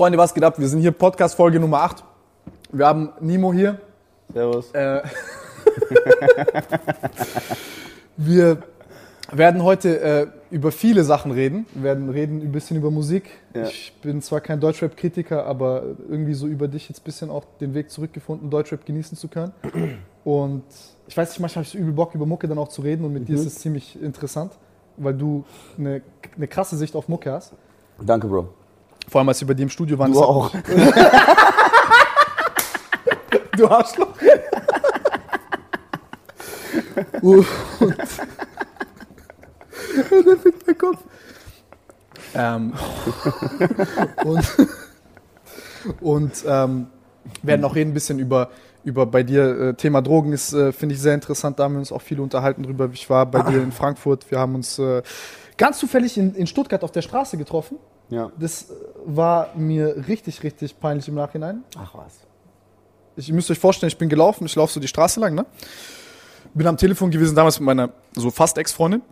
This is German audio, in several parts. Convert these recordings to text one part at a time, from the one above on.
Freunde, was geht ab? Wir sind hier Podcast-Folge Nummer 8. Wir haben Nimo hier. Servus. Äh, wir werden heute äh, über viele Sachen reden. Wir werden reden ein bisschen über Musik. Ja. Ich bin zwar kein Deutschrap-Kritiker, aber irgendwie so über dich jetzt ein bisschen auch den Weg zurückgefunden, Deutschrap genießen zu können. Und ich weiß nicht, manchmal habe ich so übel Bock, über Mucke dann auch zu reden und mit dir ist es ziemlich interessant, weil du eine, eine krasse Sicht auf Mucke hast. Danke, Bro. Vor allem, als wir bei dir im Studio waren. Du auch. Du Arschloch. Uh, und der fickt mein Kopf. Ähm, und und ähm, werden auch reden ein bisschen über, über bei dir äh, Thema Drogen ist, äh, finde ich sehr interessant. Da haben wir uns auch viel unterhalten drüber. Ich war bei dir in Frankfurt. Wir haben uns äh, ganz zufällig in, in Stuttgart auf der Straße getroffen. Ja. Das äh, war mir richtig, richtig peinlich im Nachhinein. Ach was. Ich ihr müsst euch vorstellen, ich bin gelaufen, ich laufe so die Straße lang, ne? Bin am Telefon gewesen, damals mit meiner so fast Ex-Freundin.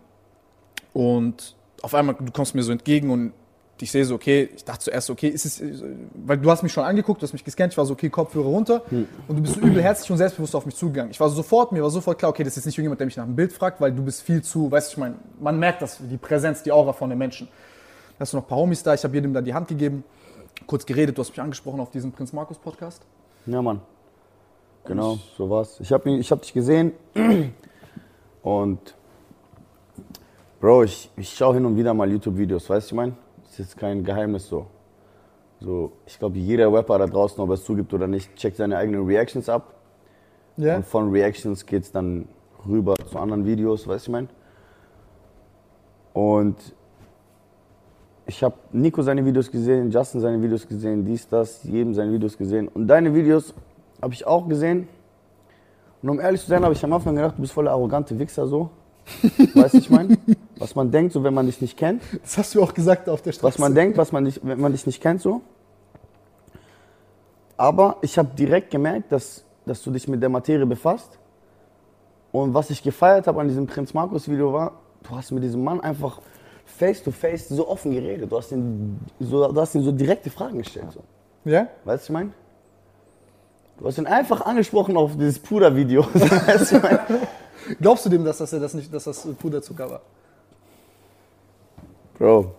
Und auf einmal, du kommst mir so entgegen und ich sehe so, okay, ich dachte zuerst, okay, ist es, weil du hast mich schon angeguckt, du hast mich gescannt, ich war so, okay, Kopfhörer runter und du bist so übel herzlich und selbstbewusst auf mich zugegangen. Ich war so sofort, mir war sofort klar, okay, das ist nicht irgendjemand, der mich nach einem Bild fragt, weil du bist viel zu, weißt du, ich meine, man merkt das, die Präsenz, die Aura von den Menschen. Hast du noch ein paar Homies da, ich habe jedem da die Hand gegeben, kurz geredet, du hast mich angesprochen auf diesem Prinz Markus Podcast. Ja, Mann. Genau, so war's. Ich habe ich hab dich gesehen und Bro, ich, ich schaue hin und wieder mal YouTube-Videos, weißt du, ich mein? Das ist jetzt kein Geheimnis so. So, ich glaube, jeder Rapper da draußen, ob er es zugibt oder nicht, checkt seine eigenen Reactions ab. Ja? Und von Reactions geht's dann rüber zu anderen Videos, weißt du, ich mein? Und ich habe Nico seine Videos gesehen, Justin seine Videos gesehen, dies, das, jedem seine Videos gesehen. Und deine Videos habe ich auch gesehen. Und um ehrlich zu sein, habe ich am Anfang gedacht, du bist voll der arrogante Wichser so. weißt du, ich meine? Was man denkt, so wenn man dich nicht kennt. Das hast du auch gesagt auf der Straße. Was man denkt, was man nicht, wenn man dich nicht kennt, so. Aber ich habe direkt gemerkt, dass, dass du dich mit der Materie befasst. Und was ich gefeiert habe an diesem Prinz Markus Video war, du hast mit diesem Mann einfach face to face so offen geredet. Du hast ihn so, du hast ihn so direkte Fragen gestellt. So. Ja? Weißt du, was ich meine? Du hast ihn einfach angesprochen auf dieses Puder-Video. weißt du, mein? Glaubst du dem, dass das, das nicht, dass das Puderzucker war? Bro.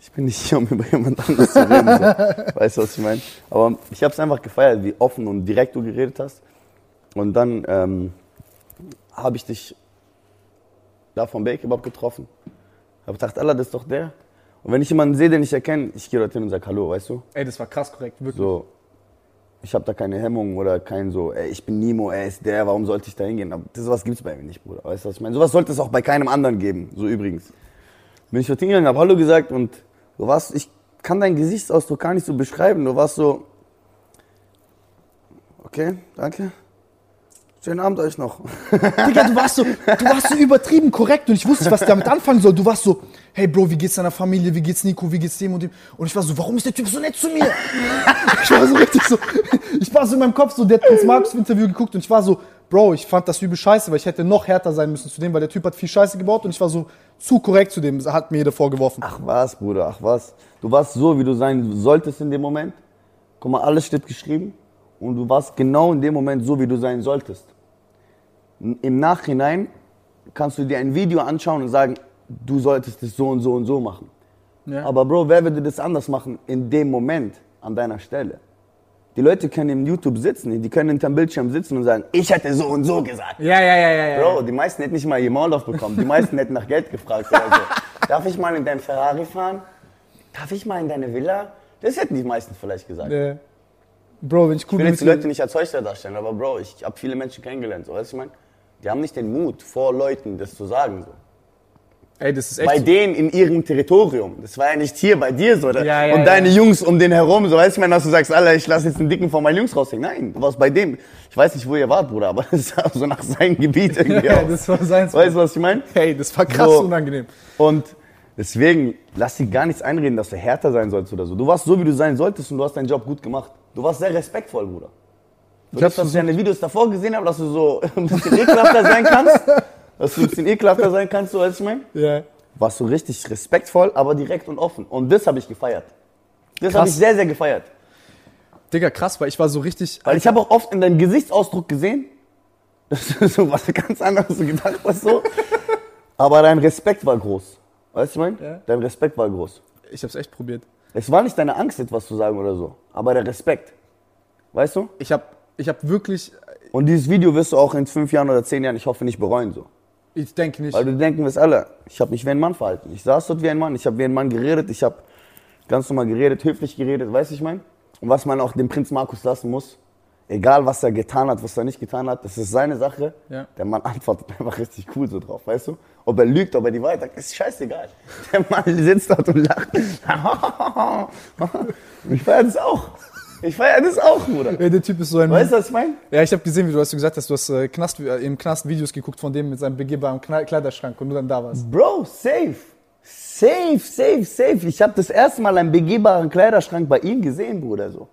Ich bin nicht hier, um über jemand anderes zu reden. So. Weißt du, was ich meine? Aber ich habe es einfach gefeiert, wie offen und direkt du geredet hast. Und dann ähm, habe ich dich da vom Bakebab getroffen. Habe gedacht, Allah, das ist doch der. Und wenn ich jemanden sehe, den ich erkenne, ich gehe dorthin und sage Hallo, weißt du? Ey, das war krass korrekt, wirklich. So, ich habe da keine Hemmung oder kein so, ey, ich bin Nimo, er ist der, warum sollte ich da hingehen? Aber das sowas gibt's bei mir nicht, Bruder. Weißt du, was ich meine? Sowas sollte es auch bei keinem anderen geben, so übrigens. Bin ich dorthin gegangen, hab Hallo gesagt und du warst, ich kann deinen Gesichtsausdruck gar nicht so beschreiben. Du warst so, okay, danke. Schönen Abend euch noch. Digga, du warst, so, du warst so übertrieben korrekt und ich wusste nicht, was ich damit anfangen soll. Du warst so, hey Bro, wie geht's deiner Familie, wie geht's Nico, wie geht's dem und dem? Und ich war so, warum ist der Typ so nett zu mir? Ich war so richtig so, ich war so in meinem Kopf so, der hat Prinz Markus Interview geguckt und ich war so, Bro, ich fand das übel scheiße, weil ich hätte noch härter sein müssen zu dem, weil der Typ hat viel Scheiße gebaut und ich war so zu korrekt zu dem, hat mir jeder vorgeworfen. Ach was, Bruder, ach was. Du warst so, wie du sein solltest in dem Moment. Guck mal, alles steht geschrieben. Und du warst genau in dem Moment so, wie du sein solltest. Im Nachhinein kannst du dir ein Video anschauen und sagen, du solltest es so und so und so machen. Ja. Aber Bro, wer würde das anders machen in dem Moment an deiner Stelle? Die Leute können im YouTube sitzen, die können hinterm Bildschirm sitzen und sagen, ich hätte so und so gesagt. Ja, ja, ja, ja. ja. Bro, die meisten hätten nicht mal ihr Maul aufbekommen. Die meisten hätten nach Geld gefragt oder so. Darf ich mal in dein Ferrari fahren? Darf ich mal in deine Villa? Das hätten die meisten vielleicht gesagt. Äh, Bro, wenn ich cool Ich will jetzt die Leute nicht als Heuchler darstellen, aber Bro, ich habe viele Menschen kennengelernt, so, weißt du, ich meine? Die haben nicht den Mut, vor Leuten das zu sagen. So. Ey, das ist echt Bei so. denen in ihrem Territorium. Das war ja nicht hier bei dir so. Oder? Ja, ja, und deine ja. Jungs um den herum, so weißt du, ich meine, dass du sagst, Alter, ich lasse jetzt einen Dicken von meinen Jungs raushängen. Nein, du warst bei dem. Ich weiß nicht, wo ihr wart, Bruder, aber das sah so nach seinem Gebiet irgendwie Ja, aus. das war sein Weißt du, was ich meine? Hey, das war krass So. unangenehm. Und deswegen, lass dir gar nichts einreden, dass du härter sein sollst oder so. Du warst so, wie du sein solltest und du hast deinen Job gut gemacht. Du warst sehr respektvoll, Bruder. Du Ich dass ich deine Videos davor gesehen habe, dass du so ein bisschen ekelhafter sein kannst. Dass du ein bisschen ekelhafter sein kannst, so als ich meine. Ja. Warst du richtig respektvoll, aber direkt und offen. Und das habe ich gefeiert. Das habe ich sehr, sehr gefeiert. Digga, krass, weil ich war so richtig. Weil ich habe auch oft in deinem Gesichtsausdruck gesehen, dass du so was ganz anderes gedacht hast. So. Aber dein Respekt war groß. Weißt du, ich meine? Ja. Dein Respekt war groß. Ich hab's echt probiert. Es war nicht deine Angst, etwas zu sagen oder so, aber der Respekt. Weißt du? Ich hab, ich hab wirklich. Und dieses Video wirst du auch in fünf Jahren oder zehn Jahren, ich hoffe, nicht bereuen. So. Ich denke nicht. Weil du denken wirst alle, ich habe mich wie ein Mann verhalten. Ich saß dort wie ein Mann, ich habe wie ein Mann geredet, ich habe ganz normal geredet, höflich geredet, weißt du, ich meine? Und was man auch dem Prinz Markus lassen muss, egal was er getan hat, was er nicht getan hat, das ist seine Sache. Ja. Der Mann antwortet einfach richtig cool so drauf, weißt du? Ob er lügt, ob er die Wahrheit sagt, ist scheißegal. Der Mann sitzt dort und lacht. Ich feiere das auch. Ich feiere das auch, Bruder. Ey, der Typ ist so ein. Weißt du, was ich meine? Ja, ich habe gesehen, wie du hast gesagt hast, du hast äh, Knast, äh, im Knast Videos geguckt von dem mit seinem begehbaren Kleiderschrank und du dann da warst. Bro, safe. Safe, safe, safe. Ich habe das erste Mal einen begehbaren Kleiderschrank bei ihm gesehen, Bruder. So,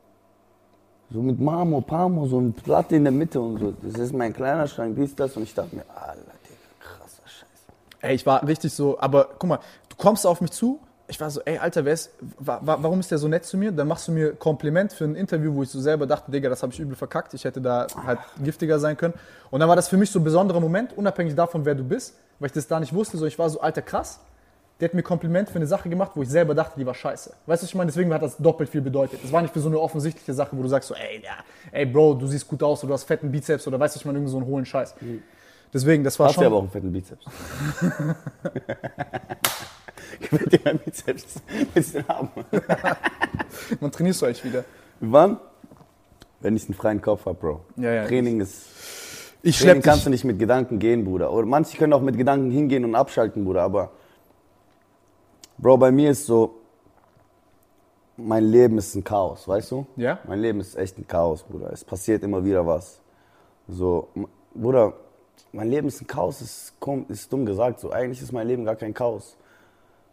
so mit Marmor, Parmor, so eine Platte in der Mitte und so. Das ist mein Kleiderschrank, dies, das. Und ich dachte mir, Alter, Digga, krasser Scheiß. Ey, ich war richtig so, aber guck mal, du kommst auf mich zu, ich war so, ey, Alter, wer ist, wa, wa, warum ist der so nett zu mir? Dann machst du mir Kompliment für ein Interview, wo ich so selber dachte, Digga, das habe ich übel verkackt, ich hätte da halt giftiger sein können. Und dann war das für mich so ein besonderer Moment, unabhängig davon, wer du bist, weil ich das da nicht wusste, so ich war so, Alter, krass. Der hat mir Kompliment für eine Sache gemacht, wo ich selber dachte, die war scheiße. Weißt du, was ich meine? Deswegen hat das doppelt viel bedeutet. Es war nicht für so eine offensichtliche Sache, wo du sagst so, ey, ja, ey, Bro, du siehst gut aus oder du hast fetten Bizeps oder weißt du, ich meine, irgendwie so einen hohlen Scheiß. Deswegen, das war Hast du schon... aber auch einen fetten Bizeps. Gewinnt dir mein Bizeps. Willst du haben? Wann trainierst du eigentlich wieder? Wann? Wenn ich einen freien Kopf habe, Bro. Ja, ja. Training ist. Ich Training kannst du nicht mit Gedanken gehen, Bruder. Oder manche können auch mit Gedanken hingehen und abschalten, Bruder. Aber, Bro, bei mir ist so, mein Leben ist ein Chaos, weißt du? Ja? Mein Leben ist echt ein Chaos, Bruder. Es passiert immer wieder was. So, Bruder, mein Leben ist ein Chaos, ist, ist dumm gesagt. So, eigentlich ist mein Leben gar kein Chaos.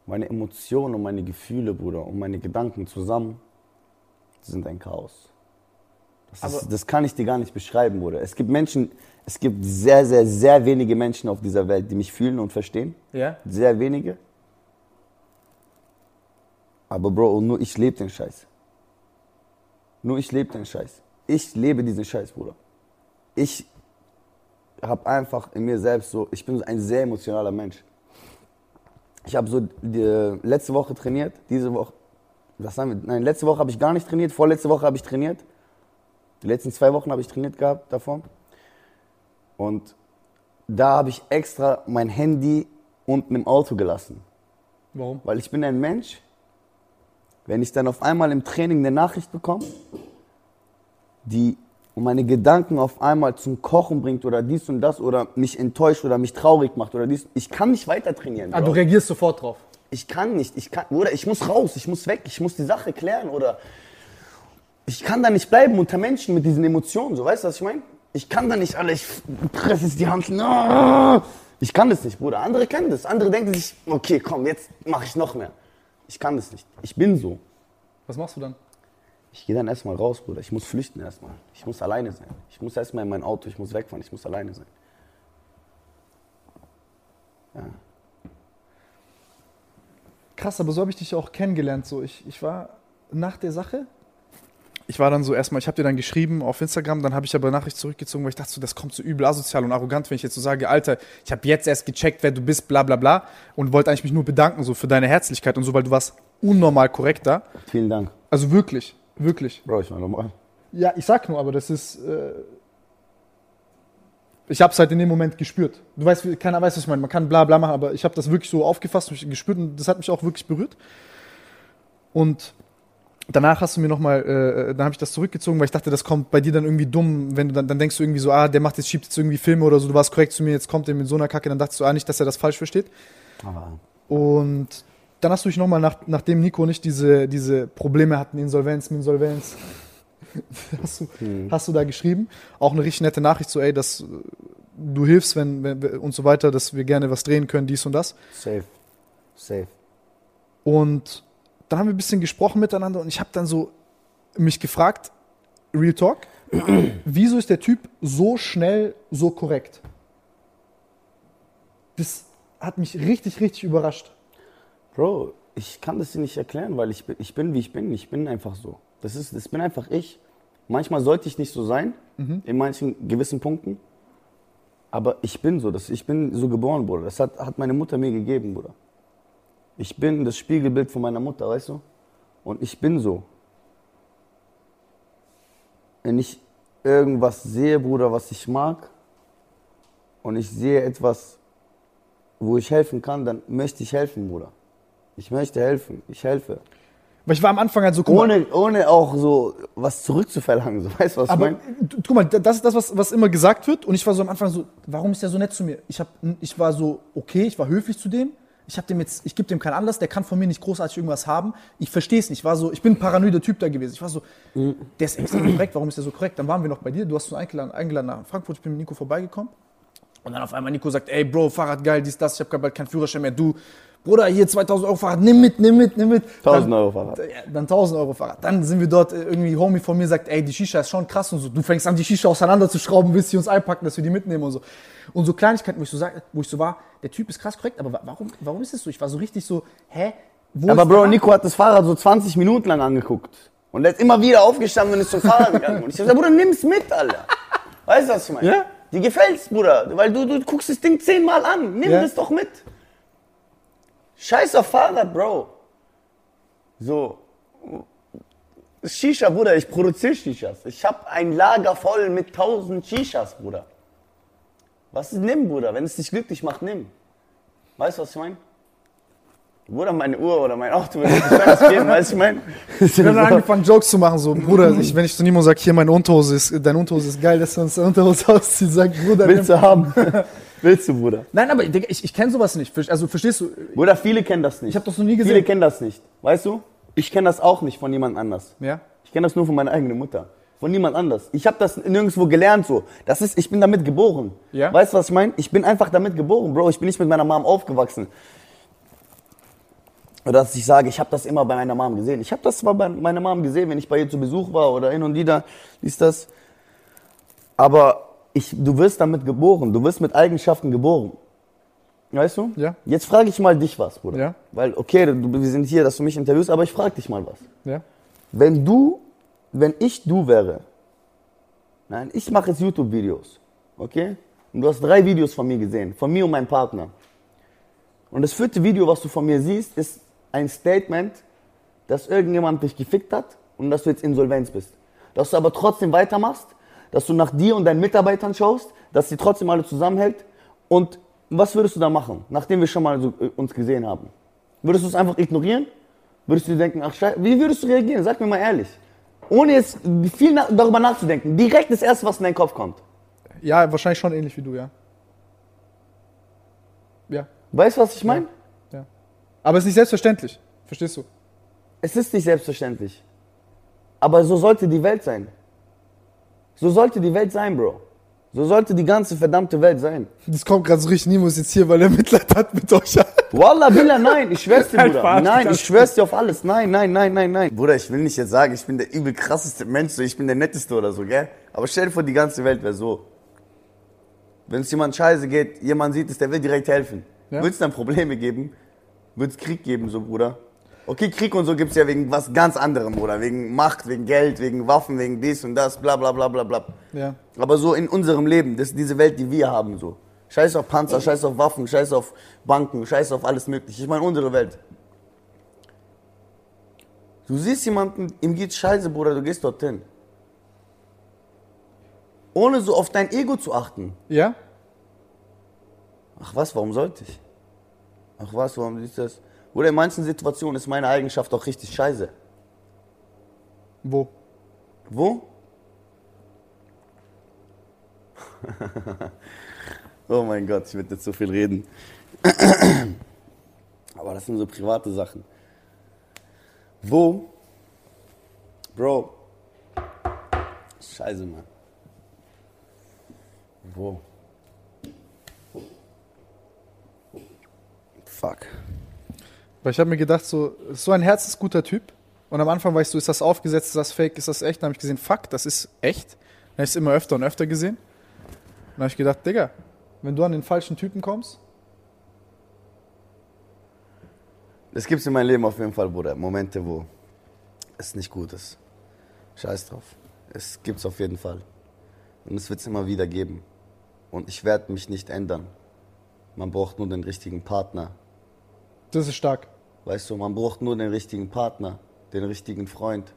Meine Emotionen und meine Gefühle, Bruder, und meine Gedanken zusammen sind ein Chaos. Das, ist, das kann ich dir gar nicht beschreiben, Bruder. Es gibt Menschen, es gibt sehr, sehr, sehr wenige Menschen auf dieser Welt, die mich fühlen und verstehen. Ja? Sehr wenige. Aber Bro, nur ich lebe den Scheiß. Nur ich lebe den Scheiß. Ich lebe diesen Scheiß, Bruder. Ich habe einfach in mir selbst so, ich bin ein sehr emotionaler Mensch. Ich habe so die, letzte Woche trainiert, diese Woche, was haben wir? Nein, letzte Woche habe ich gar nicht trainiert, vorletzte Woche habe ich trainiert. Die letzten zwei Wochen habe ich trainiert gehabt davor. Und da habe ich extra mein Handy unten im Auto gelassen. Warum? Weil ich bin ein Mensch, wenn ich dann auf einmal im Training eine Nachricht bekomme, die meine Gedanken auf einmal zum Kochen bringt oder dies und das oder mich enttäuscht oder mich traurig macht oder dies, ich kann nicht weiter trainieren. Ah, Bro. du reagierst sofort drauf. Ich kann nicht, ich kann, oder ich muss raus, ich muss weg, ich muss die Sache klären oder ich kann da nicht bleiben unter Menschen mit diesen Emotionen, so weißt du, was ich meine? Ich kann da nicht alle, ich presse jetzt die Hand, ich kann das nicht, Bruder. Andere können das, andere denken sich, okay, komm, jetzt mache ich noch mehr. Ich kann das nicht, ich bin so. Was machst du dann? Ich gehe dann erstmal raus, Bruder. Ich muss flüchten erstmal. Ich muss alleine sein. Ich muss erstmal in mein Auto, ich muss wegfahren, ich muss alleine sein. Krass, aber so habe ich dich auch kennengelernt. So, ich, ich war nach der Sache. Ich war dann so erstmal, ich habe dir dann geschrieben auf Instagram, dann habe ich aber Nachricht zurückgezogen, weil ich dachte so, das kommt so übel asozial und arrogant, wenn ich jetzt so sage, Alter, ich habe jetzt erst gecheckt, wer du bist, bla bla bla und wollte eigentlich mich nur bedanken so für deine Herzlichkeit und so, weil du warst unnormal korrekt da. Vielen Dank. Also wirklich, wirklich. Bro, ich war normal. Ja, ich sag nur, aber das ist. Äh ich habe es halt in dem Moment gespürt. Du weißt, wie- keiner weiß, was ich meine. Man kann bla bla machen, aber ich habe das wirklich so aufgefasst und gespürt und das hat mich auch wirklich berührt. Und danach hast du mir nochmal, äh, dann habe ich das zurückgezogen, weil ich dachte, das kommt bei dir dann irgendwie dumm, wenn du dann, dann denkst du irgendwie so, ah, der macht jetzt, schiebt jetzt irgendwie Filme oder so, du warst korrekt zu mir, jetzt kommt der mit so einer Kacke, dann dachtest du, ah, nicht, dass er das falsch versteht. Aber Und dann hast du dich nochmal, nach, nachdem Nico nicht diese, diese Probleme hatten, Insolvenz, Insolvenz, hast, du, hast du da geschrieben. Auch eine richtig nette Nachricht, so, ey, dass äh, du hilfst, wenn, wenn und so weiter, dass wir gerne was drehen können, dies und das. safe. Safe. Und dann haben wir ein bisschen gesprochen miteinander und ich habe dann so mich gefragt, Real Talk, wieso ist der Typ so schnell so korrekt? Das hat mich richtig, richtig überrascht. Bro, ich kann das dir nicht erklären, weil ich bin, ich bin, wie ich bin. Ich bin einfach so. Das ist, das bin einfach ich. Manchmal sollte ich nicht so sein, in manchen gewissen Punkten. Aber ich bin so. Das, ich bin so geboren, Bruder. Das hat, hat meine Mutter mir gegeben, Bruder. Ich bin das Spiegelbild von meiner Mutter, weißt du? Und ich bin so. Wenn ich irgendwas sehe, Bruder, was ich mag, und ich sehe etwas, wo ich helfen kann, dann möchte ich helfen, Bruder. Ich möchte helfen. Ich helfe. Weil ich war am Anfang halt so, guck mal, Ohne, ohne auch so was zurückzuverlangen. So, weißt du, was aber ich meine? guck mal, das ist das, was, was immer gesagt wird. Und ich war so am Anfang so, warum ist der so nett zu mir? Ich, hab, ich war so, okay, ich war höflich zu dem. Ich hab dem jetzt, ich gebe dem keinen Anlass, der kann von mir nicht großartig irgendwas haben. Ich verstehe es nicht. Ich war so, ich bin ein paranoider Typ da gewesen. Ich war so, der ist extrem korrekt, warum ist der so korrekt? Dann waren wir noch bei dir, du hast uns eingeladen, eingeladen nach Frankfurt, ich bin mit Nico vorbeigekommen. Und dann auf einmal Nico sagt, ey Bro, Fahrrad geil, dies, das, ich habe bald keinen Führerschein mehr. Du, Bruder, hier 2000 Euro Fahrrad, nimm mit, nimm mit, nimm mit. 1000 Dann- Euro Fahrrad. dann 1000 Euro Fahrrad. Dann sind wir dort, äh, irgendwie Homie von mir sagt, ey, die Shisha ist schon krass und so. Du fängst an, die Shisha auseinanderzuschrauben, willst sie uns einpacken, dass wir die mitnehmen und so. Und so Kleinigkeiten, wo ich so, sag, wo ich so war, der Typ ist krass korrekt, aber wa- warum, warum ist es so? Ich war so richtig so, hä? Wo Aber Bro, Nico hat das Fahrrad so 20 Minuten lang angeguckt. Und er ist immer wieder aufgestanden und ist zum Fahrrad gegangen. Und ich hab gesagt, Bruder, nimm's mit, Alter. Weißt du, was ich meine? Ja. Die gefällt's, Bruder. Weil du, du guckst das Ding zehnmal an. Nimm Ja. das doch mit. Scheiß auf Fahrrad, Bro. So. Shisha, Bruder, ich produziere Shishas. Ich hab ein Lager voll mit 1000 Shishas, Bruder. Was ist, nimm, Bruder. Wenn es dich glücklich macht, nimm. Weißt du, was ich meine? Bruder, meine Uhr oder mein Auto würde nicht ganz geben, weißt du, ich meine? Haben dann angefangen, Jokes zu machen, so, Bruder, ich, wenn ich zu Nimo sage, hier, meine Unterhose ist, deine Unterhose ist geil, dass du uns deine Unterhose auszieht, sag, Bruder, Willst du haben? Willst du, Bruder? Nein, aber Digga, ich, ich kenne sowas nicht. Also, verstehst du? Bruder, viele kennen das nicht. Ich hab das noch nie gesehen. Viele kennen das nicht. Weißt du? Ich kenne das auch nicht von jemand anders. Ja? Ich kenne das nur von meiner eigenen Mutter. Von niemand anders. Ich habe das nirgendwo gelernt so. Das ist, ich bin damit geboren. Ja? Weißt du, was ich meine? Ich bin einfach damit geboren, Bro. Ich bin nicht mit meiner Mom aufgewachsen. Oder dass ich sage, ich habe das immer bei meiner Mom gesehen. Ich habe das zwar bei meiner Mom gesehen, wenn ich bei ihr zu Besuch war oder hin und wieder, ist das. Aber ich, du wirst damit geboren. Du wirst mit Eigenschaften geboren. Weißt du? Ja. Jetzt frage ich mal dich was, Bruder. Ja. Weil, okay, du, wir sind hier, dass du mich interviewst, aber ich frage dich mal was. Ja? Wenn du, wenn ich du wäre, nein, ich mache jetzt YouTube-Videos, okay? Und du hast drei Videos von mir gesehen, von mir und meinem Partner. Und das vierte Video, was du von mir siehst, ist ein Statement, dass irgendjemand dich gefickt hat und dass du jetzt Insolvenz bist. Dass du aber trotzdem weitermachst, dass du nach dir und deinen Mitarbeitern schaust, dass sie trotzdem alle zusammenhält. Und was würdest du da machen, nachdem wir schon mal so, äh, uns gesehen haben? Würdest du es einfach ignorieren? Würdest du dir denken, ach scheiße, wie würdest du reagieren? Sag mir mal ehrlich. Ohne jetzt viel na darüber nachzudenken. Direkt das Erste, was in deinen Kopf kommt. Ja, wahrscheinlich schon ähnlich wie du, ja. Ja. Weißt du, was ich meine? ja. Aber es ist nicht selbstverständlich. Verstehst du? Es ist nicht selbstverständlich. Aber so sollte die Welt sein. So sollte die Welt sein, Bro. So sollte die ganze verdammte Welt sein. Das kommt gerade so richtig, Nimo ist jetzt hier, weil er Mitleid hat mit euch. Wallah, Billah, nein, ich schwör's dir, Nein, Bruder. Nein, ich schwör's dir auf alles. Nein, nein, nein, nein, nein. Bruder, ich will nicht jetzt sagen, ich bin der übel krasseste Mensch, so, ich bin der netteste oder so, gell? Aber stell dir vor, die ganze Welt wäre so. Wenn es jemand scheiße geht, jemand sieht es, der will direkt helfen. Ja. Wird es dann Probleme geben? Wird es Krieg geben, so, Bruder? Okay, Krieg und so gibt's ja wegen was ganz anderem, Bruder. Wegen Macht, wegen Geld, wegen Waffen, wegen dies und das, bla, bla, bla, bla, bla. Ja. Aber so in unserem Leben, das ist diese Welt, die wir haben, so. Scheiß auf Panzer, scheiß auf Waffen, scheiß auf Banken, scheiß auf alles mögliche. Ich meine, unsere Welt. Du siehst jemanden, ihm geht's scheiße, Bruder, du gehst dorthin. Ohne so auf dein Ego zu achten. Ja? Ach was, warum sollte ich? Ach was, warum ist das? Oder in manchen Situationen ist meine Eigenschaft auch richtig scheiße. Wo? Wo? oh mein Gott, ich werde jetzt so viel reden. Aber das sind so private Sachen. Wo? Bro. Scheiße, Mann. Wo? Fuck. Weil ich habe mir gedacht, so, so ein herzensguter Typ. Und am Anfang war ich so, ist das aufgesetzt, ist das fake, ist das echt? Dann habe ich gesehen, fuck, das ist echt. Dann habe ich es immer öfter und öfter gesehen. Dann habe ich gedacht, Digga, wenn du an den falschen Typen kommst, Es gibt in meinem Leben auf jeden Fall, Bruder, Momente, wo es nicht gut ist. Scheiß drauf. Es gibt's auf jeden Fall. Und es wird es immer wieder geben. Und ich werde mich nicht ändern. Man braucht nur den richtigen Partner. Das ist stark. Weißt du, man braucht nur den richtigen Partner, den richtigen Freund,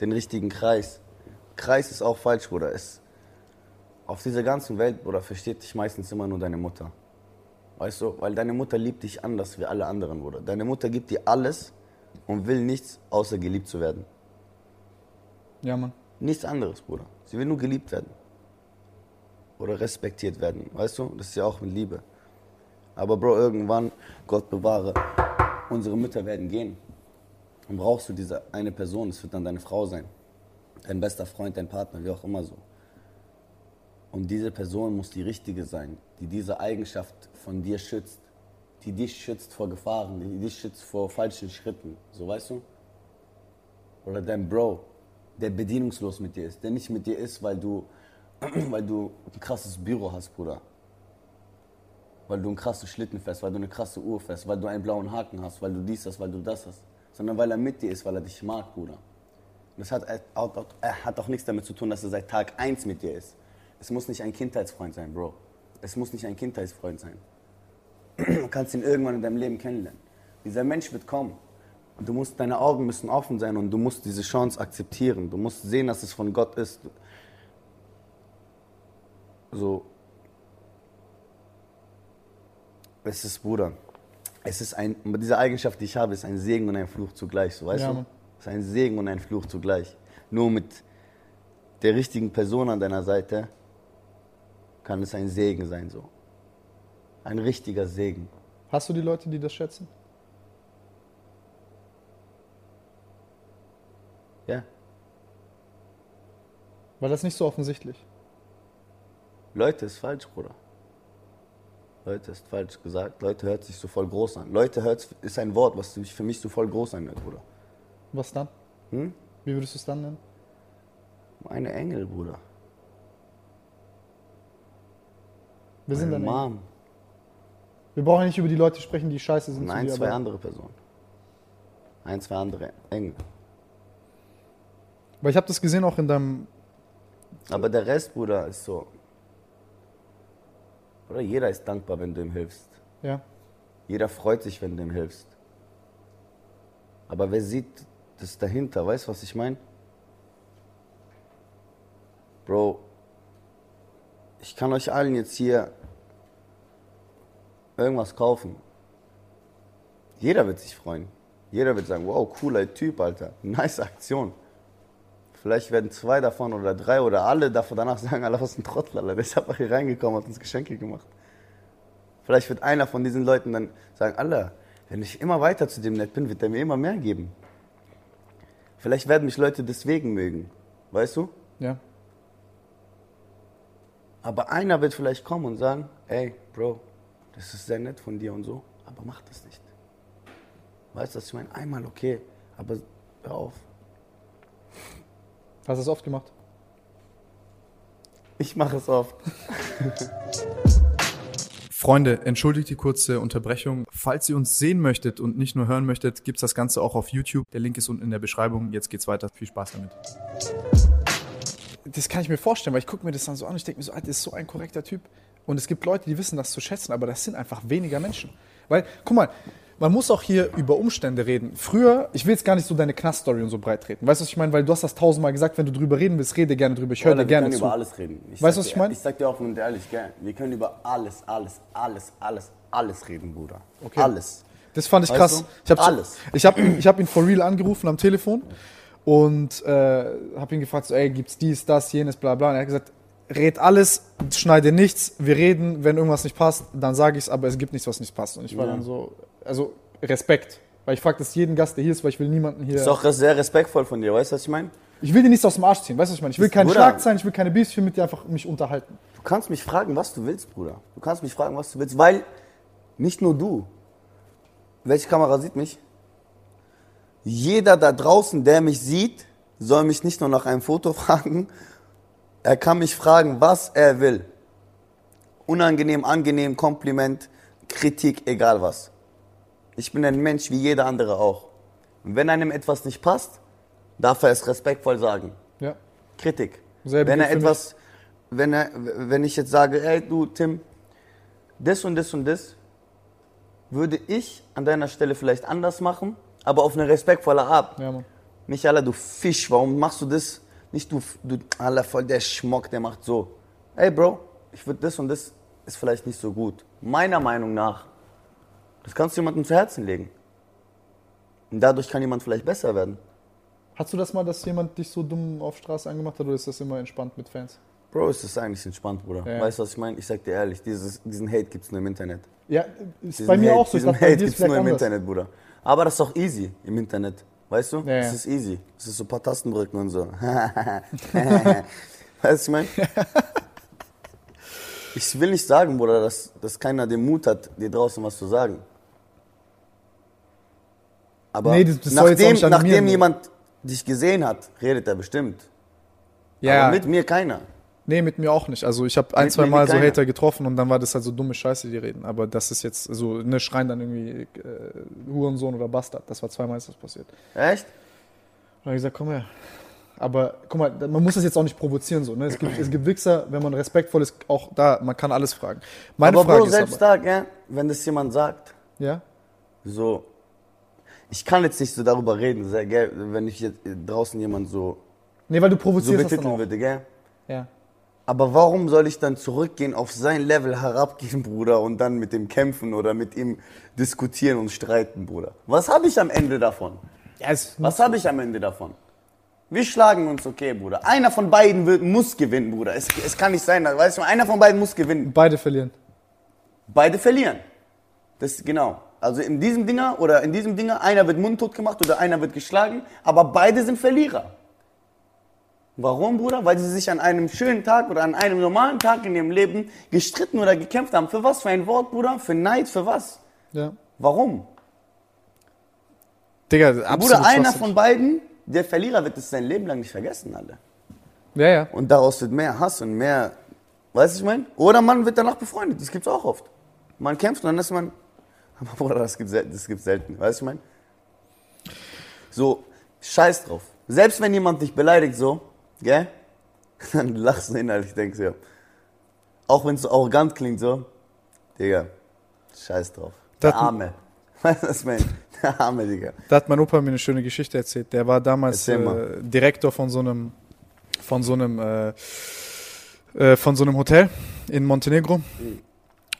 den richtigen Kreis. Kreis ist auch falsch, Bruder. Es, auf dieser ganzen Welt, Bruder, versteht dich meistens immer nur deine Mutter. Weißt du, weil deine Mutter liebt dich anders wie alle anderen, Bruder. Deine Mutter gibt dir alles und will nichts, außer geliebt zu werden. Ja, Mann. Nichts anderes, Bruder. Sie will nur geliebt werden. Oder respektiert werden. Weißt du? Das ist ja auch mit Liebe. Aber Bro, irgendwann, Gott bewahre, unsere Mütter werden gehen. Dann brauchst du diese eine Person, es wird dann deine Frau sein. Dein bester Freund, dein Partner, wie auch immer so. Und diese Person muss die richtige sein, die diese Eigenschaft von dir schützt. Die dich schützt vor Gefahren, die dich schützt vor falschen Schritten. So weißt du? Oder dein Bro, der bedienungslos mit dir ist, der nicht mit dir ist, weil du, weil du ein krasses Büro hast, Bruder. Weil du einen krassen Schlitten fährst, weil du eine krasse Uhr fährst, weil du einen blauen Haken hast, weil du dies hast, weil du das hast. Sondern weil er mit dir ist, weil er dich mag, Bruder. Und das hat, auch, er hat auch nichts damit zu tun, dass er seit Tag 1 mit dir ist. Es muss nicht ein Kindheitsfreund sein, Bro. Es muss nicht ein Kindheitsfreund sein. Du kannst ihn irgendwann in deinem Leben kennenlernen. Dieser Mensch wird kommen. Und du musst, deine Augen müssen offen sein und du musst diese Chance akzeptieren. Du musst sehen, dass es von Gott ist. So. Es ist, Bruder, es ist ein, diese Eigenschaft, die ich habe, ist ein Segen und ein Fluch zugleich, so weißt ja, du? Es ist ein Segen und ein Fluch zugleich. Nur mit der richtigen Person an deiner Seite kann es ein Segen sein, so. Ein richtiger Segen. Hast du die Leute, die das schätzen? Ja. War das nicht so offensichtlich? Leute ist falsch, Bruder. Leute ist falsch gesagt. Leute hört sich so voll groß an. Leute hört ist ein Wort, was für mich so voll groß anhört, Bruder. Was dann? Hm? Wie würdest du es dann nennen? Meine Engel, Bruder. Wir sind deine Mom. Wir brauchen nicht über die Leute sprechen, die scheiße sind. Und ein, zwei andere Personen. Ein, zwei andere Engel. Weil ich habe das gesehen auch in deinem. Aber der Rest, Bruder, ist so. Oder jeder ist dankbar, wenn du ihm hilfst. Ja. Jeder freut sich, wenn du ihm hilfst. Aber wer sieht das dahinter? Weißt du, was ich meine? Bro, ich kann euch allen jetzt hier irgendwas kaufen. Jeder wird sich freuen. Jeder wird sagen, wow, cooler Typ, Alter. Nice Aktion. Vielleicht werden zwei davon oder drei oder alle davon danach sagen, Alter, was ein Trottel, Alter. Der ist einfach hier reingekommen, hat uns Geschenke gemacht. Vielleicht wird einer von diesen Leuten dann sagen, Alter, wenn ich immer weiter zu dem nett bin, wird er mir immer mehr geben. Vielleicht werden mich Leute deswegen mögen. Weißt du? Ja. Aber einer wird vielleicht kommen und sagen, ey, Bro, das ist sehr nett von dir und so, aber mach das nicht. Weißt du, was ich meine? Einmal okay, aber hör auf. Hast du es oft gemacht? Ich mache es oft. Freunde, entschuldigt die kurze Unterbrechung. Falls ihr uns sehen möchtet und nicht nur hören möchtet, gibt es das Ganze auch auf YouTube. Der Link ist unten in der Beschreibung. Jetzt geht's weiter. Viel Spaß damit. Das kann ich mir vorstellen, weil ich gucke mir das dann so an und ich denke mir so, Alter, das ist so ein korrekter Typ. Und es gibt Leute, die wissen das zu schätzen, aber das sind einfach weniger Menschen. Weil, guck mal, man muss auch hier über Umstände reden. Früher, ich will jetzt gar nicht so deine Knaststory und so breit treten. Weißt du, was ich meine? Weil du hast das tausendmal gesagt, wenn du drüber reden willst, rede gerne drüber. Ich höre dir gerne zu. Wir können über alles reden. Ich weißt du, was ich meine? Ich sag dir offen und ehrlich, gell? Wir können über alles, alles, alles, alles, alles reden, Bruder. Okay. Alles. Das fand ich weißt krass. Du? Ich hab, alles. Ich habe ich hab ihn for real angerufen am Telefon und äh, habe ihn gefragt, so, ey, gibt's dies, das, jenes, bla bla. Und er hat gesagt, red alles, schneide nichts, wir reden, wenn irgendwas nicht passt, dann sage ich es, aber es gibt nichts, was nicht passt. Und ich war ja. dann so, also Respekt. Weil ich frage das jeden Gast, der hier ist, weil ich will niemanden hier. Ist auch sehr respektvoll von dir, weißt du, was ich meine? Ich will dir nichts aus dem Arsch ziehen, weißt du, was ich meine? Ich will keine Schlagzeilen, ich will keine Beefs, ich will mit dir einfach mich unterhalten. Du kannst mich fragen, was du willst, Bruder. Du kannst mich fragen, was du willst, weil nicht nur du. Welche Kamera sieht mich? Jeder da draußen, der mich sieht, soll mich nicht nur nach einem Foto fragen, er kann mich fragen, was er will. Unangenehm, angenehm, Kompliment, Kritik, egal was. Ich bin ein Mensch wie jeder andere auch. Und wenn einem etwas nicht passt, darf er es respektvoll sagen. Ja. Kritik. Selbe wenn er etwas, wenn er, wenn ich jetzt sage, ey du Tim, das und das und das, würde ich an deiner Stelle vielleicht anders machen, aber auf eine respektvolle Art. Ja, Mann. Nicht du Fisch, warum machst du das? Nicht du, du aller voll der Schmock, der macht so. Ey Bro, ich würde das und das ist vielleicht nicht so gut. Meiner Meinung nach. Das kannst du jemandem zu Herzen legen. Und dadurch kann jemand vielleicht besser werden. Hast du das mal, dass jemand dich so dumm auf Straße angemacht hat oder ist das immer entspannt mit Fans? Bro, ist eigentlich entspannt, Bruder. Ja. Weißt du, was ich meine? Ich sag dir ehrlich, dieses, diesen Hate gibt's nur im Internet. Ja, ist Diesen bei mir Hate, auch so. Diesen dachte, Hate gibt's nur im anders. Internet, Bruder. Aber das ist auch easy im Internet. Weißt du? Ja, ja. Es ist easy. Es ist so ein paar Tastenbrücken und so. weißt du, was ich meine? Ich will nicht sagen, Bruder, dass, dass keiner den Mut hat, dir draußen was zu sagen. Aber Nee, das- das nachdem, nachdem jemand dich gesehen hat, redet er bestimmt. Ja, Aber mit mir keiner. Nee, mit mir auch nicht. Also ich habe ein, Mit zwei Mal so. Hater getroffen und dann war das halt so dumme Scheiße, die reden. Aber das ist jetzt so, ne, schreien dann irgendwie äh, Hurensohn oder Bastard. Das war zweimal ist das passiert. Echt? Und dann habe ich gesagt, komm her. Aber guck mal, man muss das jetzt auch nicht provozieren so. Ne? Es, gibt, es gibt Wichser, wenn man respektvoll ist, auch da, man kann alles fragen. Meine aber Frage Bro, ist selbst aber, da, gell, wenn das jemand sagt, ja? so, ich kann jetzt nicht so darüber reden, sehr, gell, wenn ich jetzt draußen jemand so, Nee, weil du so provozierst dann betiteln würde, gell. Ja. Aber warum soll ich dann zurückgehen, auf sein Level herabgehen, Bruder, und dann mit ihm kämpfen oder mit ihm diskutieren und streiten, Bruder? Was habe ich am Ende davon? Ja, Was habe ich am Ende davon? Wir schlagen uns, okay, Bruder. Einer von beiden wird, muss gewinnen, Bruder. Es, es kann nicht sein, weißt du, einer von beiden muss gewinnen. beide verlieren. Beide verlieren. Das genau. Also in diesem Dinger oder in diesem Dinger, einer wird mundtot gemacht oder einer wird geschlagen, aber beide sind Verlierer. Warum, Bruder? Weil sie sich an einem schönen Tag oder an einem normalen Tag in ihrem Leben gestritten oder gekämpft haben. Für was? Für ein Wort, Bruder? Für Neid? Für was? Ja. Warum? Digga, absolut. Bruder, einer von beiden, der Verlierer wird es sein Leben lang nicht vergessen, alle. Ja, ja. Und daraus wird mehr Hass und mehr, weißt du, ich meine? Oder man wird danach befreundet, das gibt's auch oft. Man kämpft und dann ist man, aber Bruder, das gibt's selten, das gibt's selten, weißt du, ich meine? So, scheiß drauf. Selbst wenn jemand dich beleidigt so, gell? Dann lachst du innerlich, denkst ja. Auch wenn es so arrogant klingt so, Digga, scheiß drauf. Der Das- Arme. Weißt du, was ich meine? Der Arme, Digga. Da hat mein Opa mir eine schöne Geschichte erzählt. Der war damals äh, Direktor von so einem, von so einem, äh, äh, von so einem Hotel in Montenegro.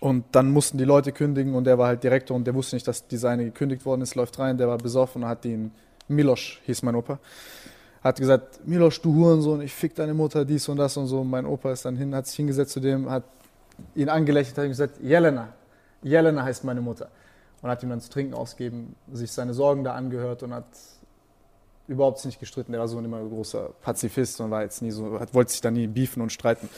Und dann mussten die Leute kündigen und der war halt Direktor und der wusste nicht, dass diese eine gekündigt worden ist, läuft rein, der war besoffen und hat ihn, Miloš hieß mein Opa, hat gesagt, Miloš, du Hurensohn, ich fick deine Mutter, dies und das und so. Und mein Opa ist dann hin, hat sich hingesetzt zu dem, hat ihn angelächelt, hat ihm gesagt, Jelena, Jelena heißt meine Mutter. Und hat ihm dann zu trinken ausgegeben, sich seine Sorgen da angehört und hat überhaupt nicht gestritten. Der war so ein immer großer Pazifist und war jetzt nie so, hat, wollte sich da nie beefen und streiten.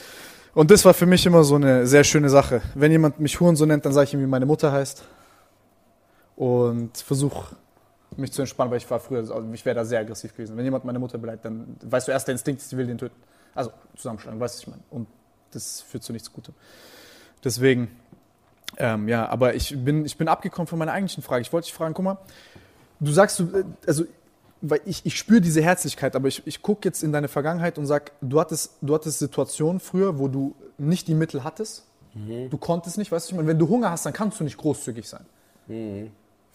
Und das war für mich immer so eine sehr schöne Sache. Wenn jemand mich Huren so nennt, dann sage ich ihm, wie meine Mutter heißt. Und versuche mich zu entspannen, weil ich war früher, also ich wäre da sehr aggressiv gewesen. Wenn jemand meine Mutter beleidigt, dann weißt du, erst der Instinkt ist, sie will den töten. Also zusammenschlagen, weißt du, ich meine. Und das führt zu nichts Gutem. Deswegen, ähm, ja, aber ich bin, ich bin abgekommen von meiner eigentlichen Frage. Ich wollte dich fragen, guck mal, du sagst, du, äh, also, weil ich, ich spüre diese Herzlichkeit, aber ich, ich gucke jetzt in deine Vergangenheit und sag, du hattest, du hattest Situationen früher, wo du nicht die Mittel hattest. Du konntest nicht, weißt du, ich meine, wenn du Hunger hast, dann kannst du nicht großzügig sein.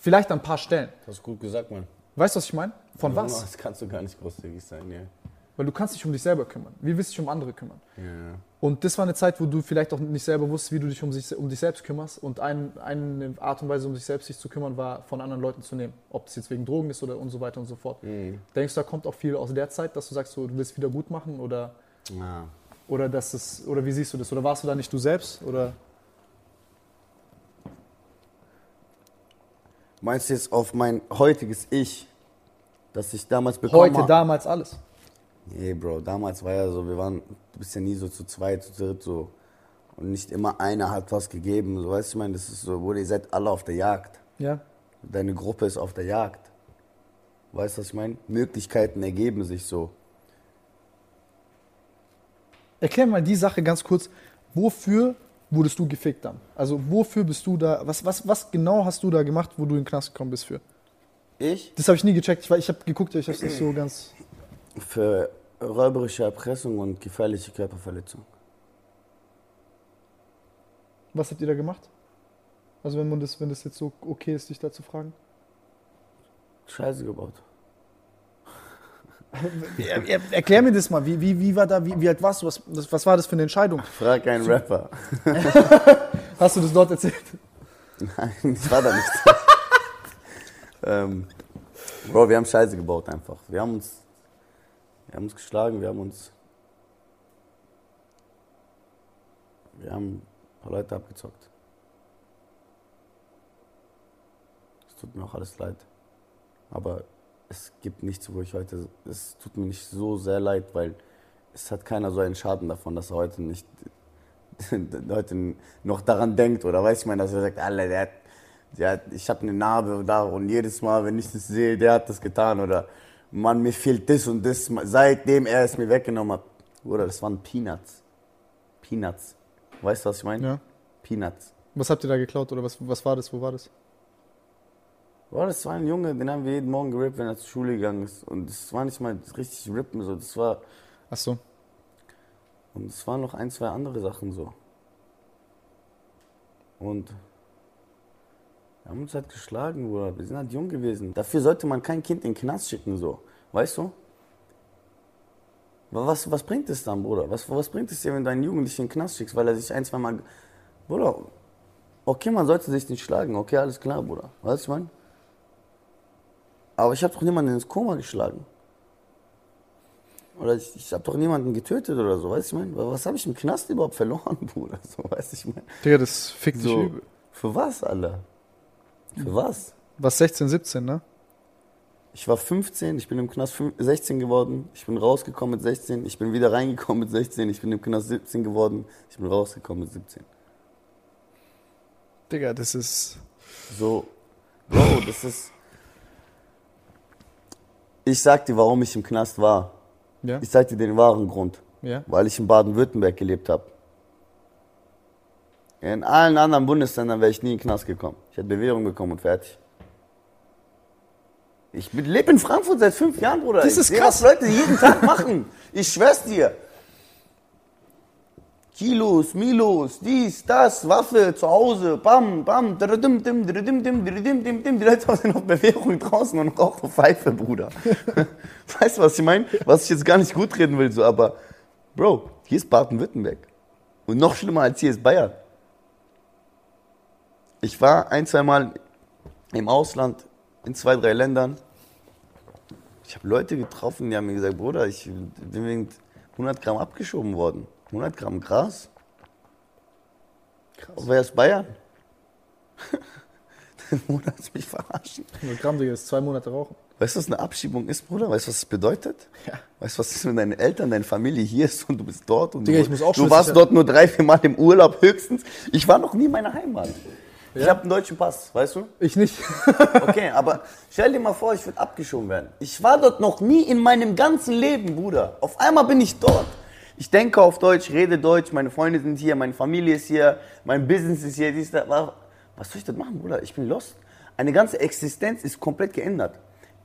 Vielleicht an ein paar Stellen. Das ist gut gesagt, Mann. Weißt du, was ich meine? Von was? Das kannst du gar nicht großzügig sein, ja. Weil du kannst dich um dich selber kümmern. Wie willst du dich um andere kümmern? ja. Und das war eine Zeit, wo du vielleicht auch nicht selber wusstest, wie du dich um, sich, um dich selbst kümmerst. Und ein, eine Art und Weise, um sich selbst sich zu kümmern, war, von anderen Leuten zu nehmen. Ob das jetzt wegen Drogen ist oder und so weiter und so fort. Denkst du, da kommt auch viel aus der Zeit, dass du sagst, so, du willst wieder gut machen? Oder, Ah. oder, dass es, oder wie siehst du das? Oder warst du da nicht du selbst? Oder? Meinst du jetzt auf mein heutiges Ich, das ich damals bekommen Heute, habe? damals, alles. Nee, Bro, damals war ja so, wir waren, du bist ja nie so zu zweit, zu dritt so. Und nicht immer einer hat was gegeben. So, weißt du, ich meine, das ist so, Bruder, ihr seid alle auf der Jagd. Ja? Deine Gruppe ist auf der Jagd. Weißt du, was ich meine? Möglichkeiten ergeben sich so. Erklär mal die Sache ganz kurz. Wofür wurdest du gefickt dann? Also wofür bist du da, was, was, was genau hast du da gemacht, wo du in den Knast gekommen bist für? Ich? Das habe ich nie gecheckt, ich, war- ich habe geguckt, ich habe nicht so ganz... Für räuberische Erpressung und gefährliche Körperverletzung. Was habt ihr da gemacht? Also wenn man das, wenn das jetzt so okay ist, dich da zu fragen. Scheiße gebaut. Er, er, erklär mir das mal, wie, wie, wie war da, wie, wie alt warst du, was, was, was war das für eine Entscheidung? Frag einen Rapper. Hast du das dort erzählt? Nein, ich war da nicht. ähm, Bro, wir haben Scheiße gebaut einfach. Wir haben uns, wir haben uns geschlagen, wir haben uns, wir haben ein paar Leute abgezockt. Es tut mir auch alles leid. Aber es gibt nichts, wo ich heute, es tut mir nicht so sehr leid, weil es hat keiner so einen Schaden davon, dass er heute nicht heute noch daran denkt oder weiß ich meine, dass er sagt, Alter, der hat, der hat, ich habe eine Narbe da und jedes Mal, wenn ich das sehe, der hat das getan oder Mann, mir fehlt das und das, seitdem er es mir weggenommen hat. Oder das waren Peanuts. Peanuts. Weißt du, was ich meine? Ja. Peanuts. Was habt ihr da geklaut oder was, was war das, wo war das? Boah, das war ein Junge, den haben wir jeden Morgen gerippt, wenn er zur Schule gegangen ist. Und das war nicht mal richtig rippen, so. Das war, Ach so. Und es waren noch ein, zwei andere Sachen so. Und wir haben uns halt geschlagen, Bruder. Wir sind halt jung gewesen. Dafür sollte man kein Kind in den Knast schicken, so. Weißt du? Was, was bringt es dann, Bruder? Was, was bringt es dir, wenn du einen Jugendlichen in den Knast schickst, weil er sich ein, zwei Mal. Bruder, okay, man sollte sich nicht schlagen. Okay, alles klar, Bruder. Weißt du, ich meine? Aber ich habe doch niemanden ins Koma geschlagen. Oder ich, ich habe doch niemanden getötet oder so, weißt du, ich meine? Was habe ich im Knast überhaupt verloren, Bruder? So, weißt du, ich meine? Digga, das fickt dich So, übel. für was, Alter? Für was? Was 16, 17, ne? Ich war 15, ich bin im Knast fün- 16 geworden, ich bin rausgekommen mit 16, ich bin wieder reingekommen mit 16, ich bin im Knast 17 geworden, ich bin rausgekommen mit 17. Digga, das ist. So, Bro, das ist. Ich sag dir, warum ich im Knast war. Ja? Ich sag dir den wahren Grund. Ja? Weil ich in Baden-Württemberg gelebt habe. In allen anderen Bundesländern wäre ich nie in den Knast gekommen. Ich hätte Bewährung bekommen und fertig. Ich lebe in Frankfurt seit fünf Jahren, Bruder. Das ich ist seh, krass. was Leute jeden Tag machen. Ich schwör's dir. Kilos, Milos, dies, das, Waffe zu Hause, bam, bam, dridim, dim, dridim, dim, dridim, dim, dim. Die Leute sind auf Bewährung draußen und rauchen Pfeife, Bruder. weißt du, was ich meine? Was ich jetzt gar nicht gut reden will, so, aber Bro, hier ist Baden-Württemberg. Und noch schlimmer als hier ist Bayern. Ich war ein, zwei Mal im Ausland, in zwei, drei Ländern. Ich habe Leute getroffen, die haben mir gesagt, Bruder, ich bin wegen 100 Gramm abgeschoben worden. 100 Gramm Gras? Krass. Wer ist Bayern? Der Bruder hat mich verarschen. 100 Gramm, Digga, ist zwei Monate rauchen. Weißt du, was eine Abschiebung ist, Bruder? Weißt du, was das bedeutet? Ja. Weißt du, was ist, wenn deine Eltern, deine Familie hier ist und du bist dort? Und Digga, du, ich muss auch du warst dort nur drei, vier Mal im Urlaub höchstens. Ich war noch nie in meiner Heimat. Ich habe einen deutschen Pass, weißt du? Ich nicht. Okay, aber stell dir mal vor, ich würde abgeschoben werden. Ich war dort noch nie in meinem ganzen Leben, Bruder. Auf einmal bin ich dort. Ich denke auf Deutsch, rede Deutsch, meine Freunde sind hier, meine Familie ist hier, mein Business ist hier, dies. Wa- Was soll ich das machen, Bruder? Ich bin lost. Eine ganze Existenz ist komplett geändert.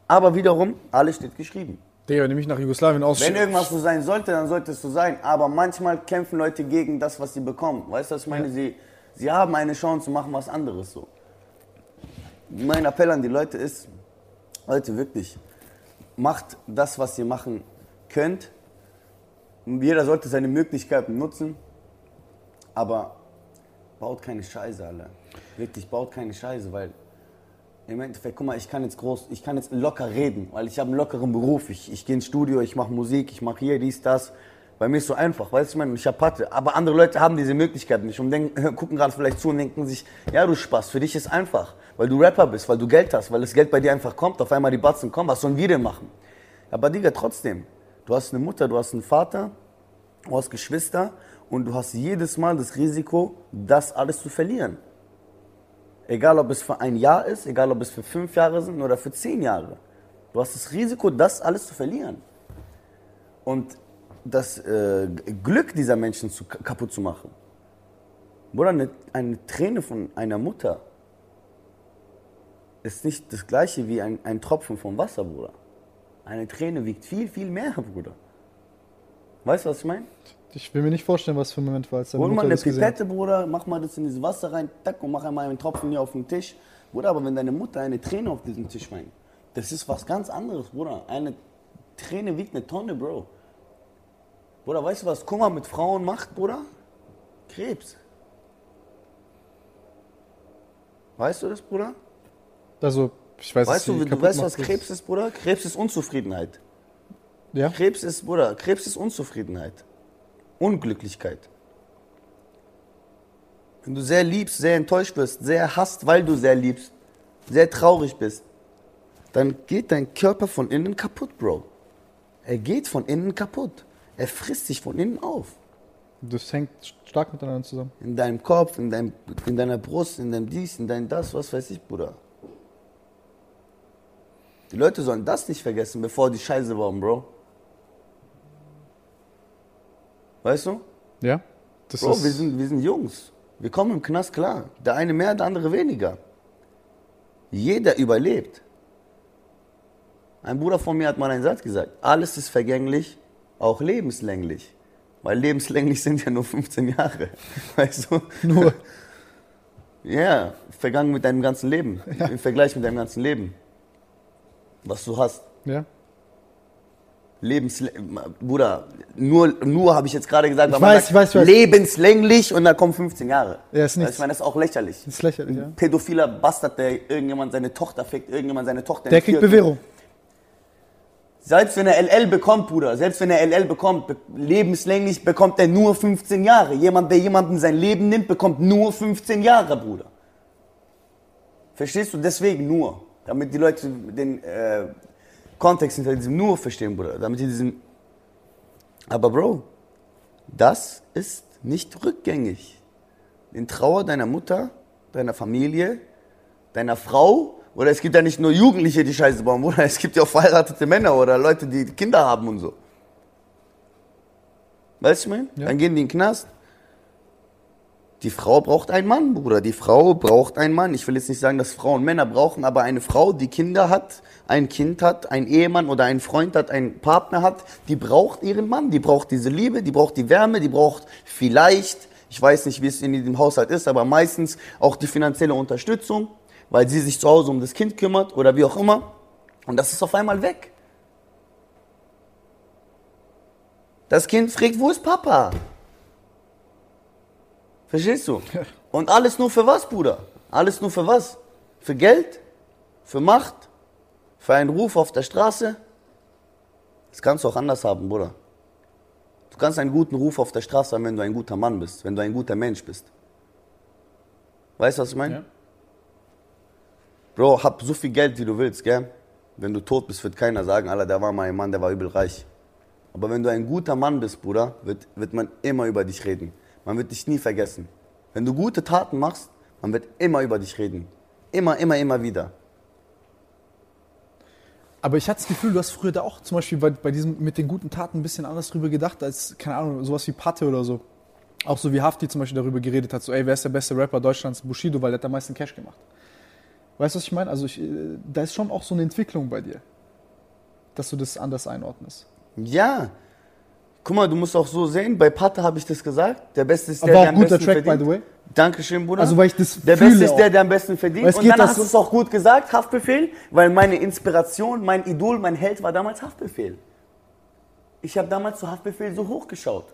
Aber wiederum, alles steht geschrieben. Digga, wenn ich mich nach Jugoslawien Wenn ausschicke. irgendwas so sein sollte, dann sollte es so sein. Aber manchmal kämpfen Leute gegen das, was sie bekommen. Weißt du, was ich meine? Sie, sie haben eine Chance und machen was anderes so. Mein Appell an die Leute ist, Leute, wirklich, macht das, was ihr machen könnt. Und Jeder sollte seine Möglichkeiten nutzen. Aber baut keine Scheiße, alle. Wirklich, baut keine Scheiße, weil im Endeffekt, guck mal, ich kann jetzt groß, ich kann jetzt locker reden, weil ich habe einen lockeren Beruf. Ich, ich gehe ins Studio, ich mache Musik, ich mache hier dies, das. Bei mir ist so einfach, weißt du, ich meine, ich habe Patte. Aber andere Leute haben diese Möglichkeit nicht und denken, gucken gerade vielleicht zu und denken sich, ja, du Spaß, für dich ist einfach, weil du Rapper bist, weil du Geld hast, weil das Geld bei dir einfach kommt, auf einmal die Batzen kommen, was sollen wir denn machen? Aber Digga, trotzdem, du hast eine Mutter, du hast einen Vater, du hast Geschwister und du hast jedes Mal das Risiko, das alles zu verlieren. Egal, ob es für ein Jahr ist, egal, ob es für fünf Jahre sind oder für zehn Jahre. Du hast das Risiko, das alles zu verlieren. Und das äh, Glück dieser Menschen zu, kaputt zu machen. Bruder, eine, eine Träne von einer Mutter ist nicht das gleiche wie ein, ein Tropfen vom Wasser, Bruder. Eine Träne wiegt viel, viel mehr, Bruder. Weißt du, was ich meine? Ich will mir nicht vorstellen, was für ein Moment war, als deine Hol mal eine das gesehen. Pipette, Bruder, mach mal das in dieses Wasser rein, tack, und mach einmal einen Tropfen hier auf den Tisch. Bruder, aber wenn deine Mutter eine Träne auf diesem Tisch weint, das ist was ganz anderes, Bruder. Eine Träne wiegt eine Tonne, Bro. Bruder, weißt du, was Kummer mit Frauen macht, Bruder? Krebs. Weißt du das, Bruder? Also, ich weiß Weißt dass du, sie du kaputt weißt, was Krebs ist, Bruder? Krebs ist Unzufriedenheit. Ja? Krebs ist, Bruder, Krebs ist Unzufriedenheit. Unglücklichkeit. Wenn du sehr liebst, sehr enttäuscht wirst, sehr hasst, weil du sehr liebst, sehr traurig bist, dann geht dein Körper von innen kaputt, Bro. Er geht von innen kaputt. Er frisst sich von innen auf. Das hängt stark miteinander zusammen. In deinem Kopf, in, deinem, in deiner Brust, in deinem dies, in deinem das, was weiß ich, Bruder. Die Leute sollen das nicht vergessen, bevor die Scheiße bauen, Bro. Weißt du? Ja? Das Bro, ist, wir sind, wir sind Jungs. Wir kommen im Knast klar. Der eine mehr, der andere weniger. Jeder überlebt. Ein Bruder von mir hat mal einen Satz gesagt. Alles ist vergänglich, auch lebenslänglich. Weil lebenslänglich sind ja nur 15 Jahre. Weißt du? Nur. Ja, vergangen mit deinem ganzen Leben. Im Vergleich mit deinem ganzen Leben. Was du hast. Ja? Lebens Bruder, nur, nur habe ich jetzt gerade gesagt, Ich weil man weiß, sagt, ich weiß, ich weiß. lebenslänglich und dann kommen 15 Jahre. Ja, ist nichts. ich meine, das ist auch lächerlich. Das ist lächerlich, ja. Pädophiler Bastard, der irgendjemand seine Tochter fickt, irgendjemand seine Tochter Der kriegt. Bewährung. Selbst wenn er LL bekommt, Bruder, selbst wenn er LL bekommt, be lebenslänglich bekommt er nur 15 Jahre. Jemand, der jemanden sein Leben nimmt, bekommt nur 15 Jahre, Bruder. Verstehst du? Deswegen nur. Damit die Leute den äh, Kontext hinter diesem nur verstehen, Bruder. Damit die diesen. Aber Bro, das ist nicht rückgängig. In Trauer deiner Mutter, deiner Familie, deiner Frau, oder es gibt ja nicht nur Jugendliche, die Scheiße bauen, Bruder, es gibt ja auch verheiratete Männer oder Leute, die Kinder haben und so. Weißt du, ich meine? Ja. Dann gehen die in den Knast. Die Frau braucht einen Mann, Bruder. Die Frau braucht einen Mann. Ich will jetzt nicht sagen, dass Frauen Männer brauchen, aber eine Frau, die Kinder hat, ein Kind hat, einen Ehemann oder einen Freund hat, einen Partner hat, die braucht ihren Mann. Die braucht diese Liebe, die braucht die Wärme, die braucht vielleicht, ich weiß nicht, wie es in diesem Haushalt ist, aber meistens auch die finanzielle Unterstützung, weil sie sich zu Hause um das Kind kümmert oder wie auch immer. Und das ist auf einmal weg. Das Kind fragt, wo ist Papa? Verstehst du? Und alles nur für was, Bruder? Alles nur für was? Für Geld? Für Macht? Für einen Ruf auf der Straße? Das kannst du auch anders haben, Bruder. Du kannst einen guten Ruf auf der Straße haben, wenn du ein guter Mann bist, wenn du ein guter Mensch bist. Weißt du, was ich meine? Ja. Bro, hab so viel Geld, wie du willst, gell? Wenn du tot bist, wird keiner sagen, Alter, der war mal ein Mann, der war übel reich. Aber wenn du ein guter Mann bist, Bruder, wird, wird man immer über dich reden. Man wird dich nie vergessen. Wenn du gute Taten machst, man wird immer über dich reden. Immer, immer, immer wieder. Aber ich hatte das Gefühl, du hast früher da auch zum Beispiel bei, bei diesem mit den guten Taten ein bisschen anders drüber gedacht, als, keine Ahnung, sowas wie Patte oder so. Auch so wie Hafti zum Beispiel darüber geredet hat, so, ey, wer ist der beste Rapper Deutschlands? Bushido, weil der hat am meisten Cash gemacht. Weißt du, was ich meine? Also, ich, äh, da ist schon auch so eine Entwicklung bei dir, dass du das anders einordnest. Ja. Guck mal, du musst auch so sehen, bei Patte habe ich das gesagt. Der Beste ist der, der auch am guter besten Track, verdient. by the way. Dankeschön, Bruder. Also, weil ich das Der Beste ist auch. der, der am besten verdient. Und dann das hast du es auch gut gesagt, Haftbefehl, weil meine Inspiration, mein Idol, mein Held war damals Haftbefehl. Ich habe damals zu Haftbefehl so hochgeschaut.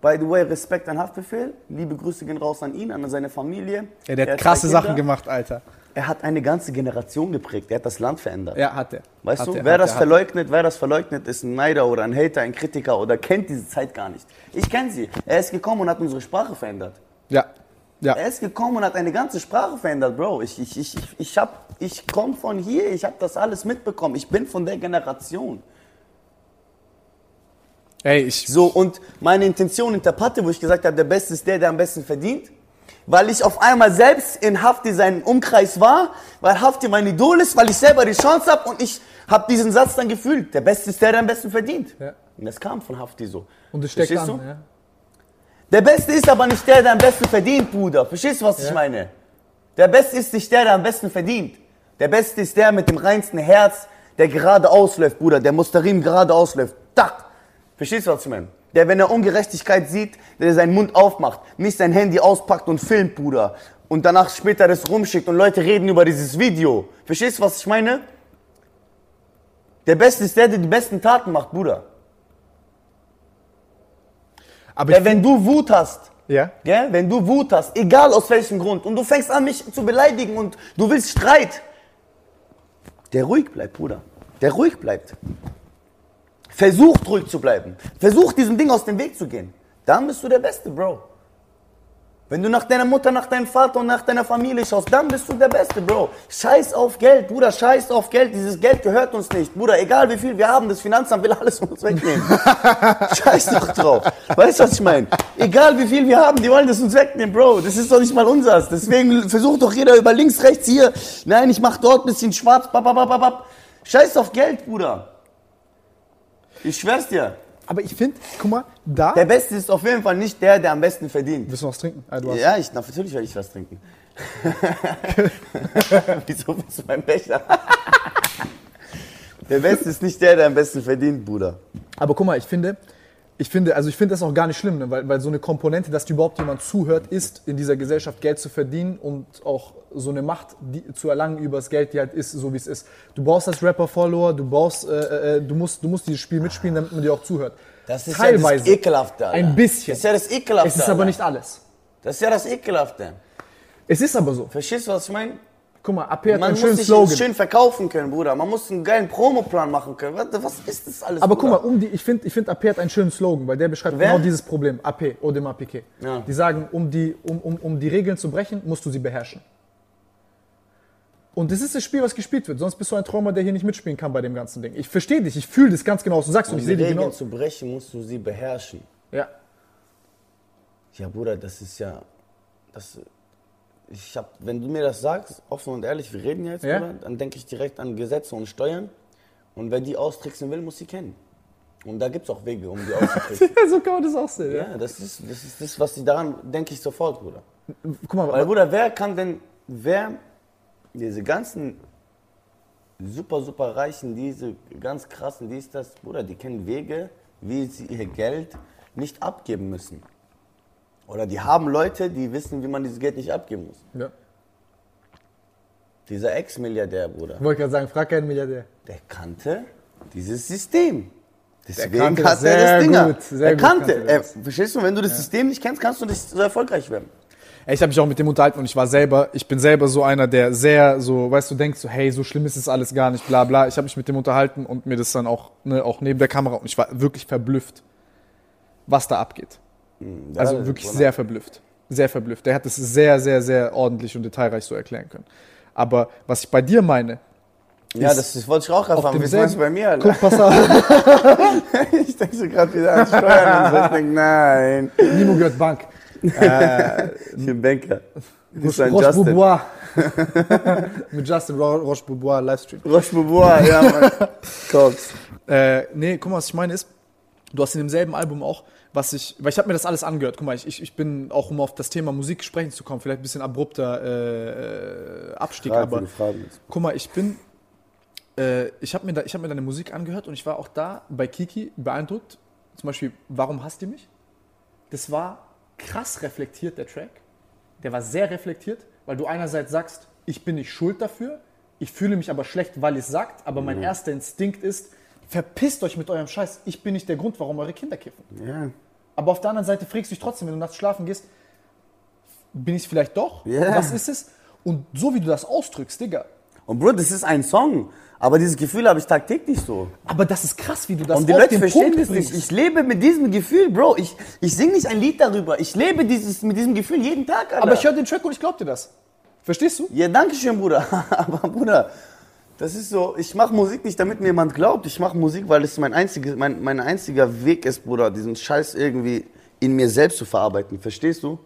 By the way, Respekt an Haftbefehl. Liebe Grüße gehen raus an ihn, an seine Familie. Ja, der Er hat krasse. Sachen gemacht, Alter. Er hat eine ganze Generation geprägt. Er hat das Land verändert. Ja, hat er. Weißt hat du, er, wer das er, er. verleugnet, wer das verleugnet, ist ein Neider oder ein Hater, ein Kritiker oder kennt diese Zeit gar nicht. Ich kenne sie. Er ist gekommen und hat unsere Sprache verändert. Ja. Ja. Er ist gekommen und hat eine ganze Sprache verändert, Bro. Ich, ich, ich, ich, ich, hab- ich komme von hier, ich habe das alles mitbekommen. Ich bin von der Generation. Ey, ich. So, und meine Intention hinter Patte, wo ich gesagt habe, der Beste ist der, der am besten verdient, weil ich auf einmal selbst in Hafti seinen Umkreis war, weil Hafti mein Idol ist, weil ich selber die Chance habe und ich habe diesen Satz dann gefühlt, der Beste ist der, der am besten verdient. Ja. Und das kam von Hafti so. Und es steckt Verstehst an, du? ja. Der Beste ist aber nicht der, der am besten verdient, Bruder. Verstehst du, was ich Ja. meine? Der Beste ist nicht der, der am besten verdient. Der Beste ist der mit dem reinsten Herz, der gerade ausläuft, Bruder. Der Musterim gerade ausläuft. Tak. Verstehst du, was ich meine? Der, wenn er Ungerechtigkeit sieht, der seinen Mund aufmacht, nicht sein Handy auspackt und filmt, Bruder. Und danach später das rumschickt und Leute reden über dieses Video. Verstehst du, was ich meine? Der Beste ist der, der die besten Taten macht, Bruder. Aber Der, wenn du Wut hast, ja? Gell? Wenn du Wut hast, egal aus welchem Grund, und du fängst an, mich zu beleidigen und du willst Streit, der ruhig bleibt, Bruder. Der ruhig bleibt. Versucht ruhig zu bleiben. Versucht diesem Ding aus dem Weg zu gehen. Dann bist du der Beste, Bro. Wenn du nach deiner Mutter, nach deinem Vater und nach deiner Familie schaust, dann bist du der Beste, Bro. Scheiß auf Geld, Bruder, scheiß auf Geld. Dieses Geld gehört uns nicht. Bruder, egal wie viel wir haben, das Finanzamt will alles von uns wegnehmen. scheiß doch drauf. Weißt du, was ich meine? Egal wie viel wir haben, die wollen das uns wegnehmen, Bro. Das ist doch nicht mal unseres. Deswegen versucht doch jeder über links, rechts hier. Nein, ich mach dort ein bisschen schwarz. Bap, bap, bap, bap. Scheiß auf Geld, Bruder. Ich schwör's dir. Aber ich finde, guck mal, da. Der Beste ist auf jeden Fall nicht der, der am besten verdient. Willst du was trinken? Ah, du Ja, ich, na, natürlich werde ich was trinken. Wieso bist du mein Becher? der Beste ist nicht der, der am besten verdient, Bruder. Aber guck mal, ich finde, ich finde, also ich finde das auch gar nicht schlimm, ne? weil, weil so eine Komponente, dass dir überhaupt jemand zuhört, ist, in dieser Gesellschaft Geld zu verdienen und auch so eine Macht die, zu erlangen über das Geld, die halt ist, so wie es ist. Du brauchst als Rapper Follower, du brauchst, äh, äh, du musst, du musst dieses Spiel mitspielen, damit man dir auch zuhört. Das ist Teilweise. ja das Ekelhafte. Alter. Ein bisschen. Das ist ja das Ekelhafte. Es ist aber nicht alles. Das ist ja das Ekelhafte. Es ist aber so. Verstehst du, was ich meine? Guck mal, AP hat Man einen muss schönen sich Slogan. schön verkaufen können, Bruder. Man muss einen geilen Promoplan machen können. Was, was ist das alles, Aber guck Bruder? mal, um die, ich finde, ich find, AP hat einen schönen Slogan, weil der beschreibt Wer? genau dieses Problem. AP, Odemar Piquet. Ja. Die sagen, um die, um, um, um die Regeln zu brechen, musst du sie beherrschen. Und das ist das Spiel, was gespielt wird. Sonst bist du ein Träumer, der hier nicht mitspielen kann bei dem ganzen Ding. Ich verstehe dich, ich fühle das ganz genau, was du sagst und Um ich die sehe Regeln genau. zu brechen, musst du sie beherrschen. Ja. Ja, Bruder, das ist ja. Das, ich hab, wenn du mir das sagst, offen und ehrlich, wir reden jetzt, Ja. Bruder, dann denke ich direkt an Gesetze und Steuern. Und wer die austricksen will, muss sie kennen. Und da gibt es auch Wege, um die auszutricksen. so kann man das auch sehen. Ja. ja, das ist, das ist das, was sie daran, denke ich sofort, Bruder. Guck mal, Weil, Bruder, wer kann denn, wer diese ganzen super, super Reichen, diese ganz krassen, dies, das, Bruder, die kennen Wege, wie sie ihr Geld nicht abgeben müssen. Oder die haben Leute, die wissen, wie man dieses Geld nicht abgeben muss. ja. Dieser Ex-Milliardär, Bruder, Ich wollte gerade sagen, frag keinen Milliardär. der kannte dieses System. Deswegen kannte das hat er sehr das Ding. gut, er kannte. kannte er Er, verstehst du, wenn du das System nicht kennst, kannst du nicht so erfolgreich werden. Ich habe mich auch mit dem unterhalten und ich war selber, ich bin selber so einer, der sehr so, weißt du, denkt so, hey, so schlimm ist es alles gar nicht, bla bla. Ich habe mich mit dem unterhalten und mir das dann auch, ne, auch neben der Kamera und ich war wirklich verblüfft, was da abgeht. Also Ja, wirklich Bruder. sehr verblüfft. Sehr verblüfft. Der hat es sehr, sehr, sehr ordentlich und detailreich so erklären können. Aber was ich bei dir meine, Ja, ist das, das wollte ich auch erfahren. auf Wie du bei mir, Alter? guck, pass auf, Ich denke so gerade wieder an Steuern und so. Ich denke, nein. Nimo gehört Bank. Ich bin Banker. Du bist ein Roche Justin. Boubois. mit Justin Ro Roche Boubois Livestream. Roche Boubois, ja, Mann. Cox. Äh, nee, guck mal, was ich meine ist, du hast in demselben Album auch, was ich, weil ich habe mir das alles angehört. Guck mal, ich, ich, bin auch, um auf das Thema Musik sprechen zu kommen, vielleicht ein bisschen abrupter äh, äh, Abstieg, Frag, aber du guck mal, ich bin, äh, ich habe mir, da, ich hab mir deine Musik angehört und ich war auch da bei Kiki beeindruckt. Zum Beispiel, warum hasst ihr mich? Das war krass reflektiert, der Track. Der war sehr reflektiert, weil du einerseits sagst, ich bin nicht schuld dafür, ich fühle mich aber schlecht, weil es sagt, aber mein erster Instinkt ist, verpisst euch mit eurem Scheiß, ich bin nicht der Grund, warum eure Kinder kiffen. Ja. Aber auf der anderen Seite fragst du dich trotzdem, wenn du nachts schlafen gehst, bin ich vielleicht doch? Ja. Was ist es? Und so wie du das ausdrückst, Digga. Und Bro, das ist ein Song. Aber dieses Gefühl habe ich tagtäglich so. Aber das ist krass, wie du das Und die Leute verstehen Punkt das nicht. Ich lebe mit diesem Gefühl, Bro. Ich, ich singe nicht ein Lied darüber. Ich lebe dieses, mit diesem Gefühl jeden Tag, Alter. Aber ich höre den Track und ich glaub dir das. Verstehst du? Ja, danke schön, Bruder. Aber Bruder, das ist so, ich mache Musik nicht, damit mir jemand glaubt. Ich mache Musik, weil es mein, einzige, mein, mein einziger Weg ist, Bruder, diesen Scheiß irgendwie in mir selbst zu verarbeiten. Verstehst du?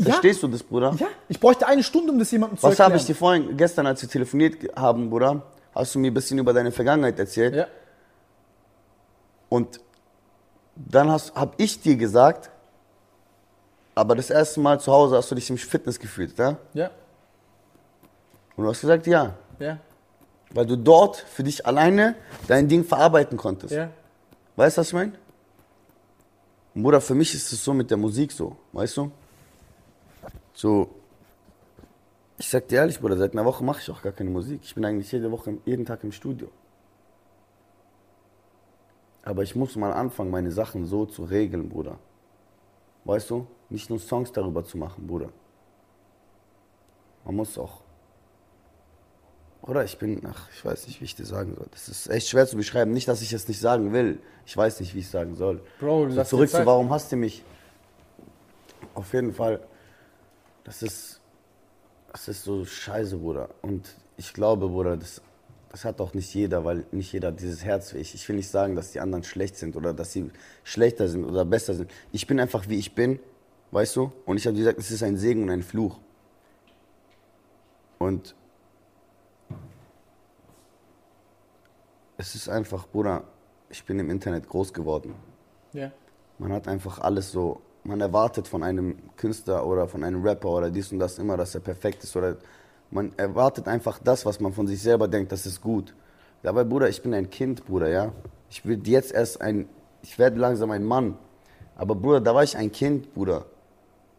Verstehst du das, Bruder? Ja. Ich bräuchte eine Stunde, um das jemandem zu Was erklären. habe ich dir vorhin, gestern, als wir telefoniert haben, Bruder, hast du mir ein bisschen über deine Vergangenheit erzählt. Ja. Und dann habe ich dir gesagt, aber das erste Mal zu Hause hast du dich im Fitness gefühlt, ja? Ja. Und du hast gesagt, ja. Ja. Weil du dort für dich alleine dein Ding verarbeiten konntest. Ja. Weißt du, was ich meine? Bruder, für mich ist es so mit der Musik so, weißt du? So, ich sag dir ehrlich, Bruder, seit einer Woche mache ich auch gar keine Musik. Ich bin eigentlich jede Woche, jeden Tag im Studio. Aber ich muss mal anfangen, meine Sachen so zu regeln, Bruder. Weißt du? Nicht nur Songs darüber zu machen, Bruder. Man muss auch. Oder ich bin, ach, ich weiß nicht, wie ich dir sagen soll. Das ist echt schwer zu beschreiben. Nicht, dass ich es nicht sagen will. Ich weiß nicht, wie ich es sagen soll. Bro, so lass zurück zu, warum hasst ihr mich? Auf jeden Fall, das ist, das ist so scheiße, Bruder. Und ich glaube, Bruder, das, das hat auch nicht jeder, weil nicht jeder dieses Herz wie ich. Ich will nicht sagen, dass die anderen schlecht sind oder dass sie schlechter sind oder besser sind. Ich bin einfach, wie ich bin, weißt du? Und ich habe gesagt, es ist ein Segen und ein Fluch. Und es ist einfach, Bruder, ich bin im Internet groß geworden. Ja. Man hat einfach alles so, man erwartet von einem Künstler oder von einem Rapper oder dies und das immer, dass er perfekt ist oder man erwartet einfach das, was man von sich selber denkt, das ist gut. Dabei, Bruder, ich bin ein Kind, Bruder, ja. Ich bin jetzt erst ein, ich werde langsam ein Mann. Aber Bruder, da war ich ein Kind, Bruder.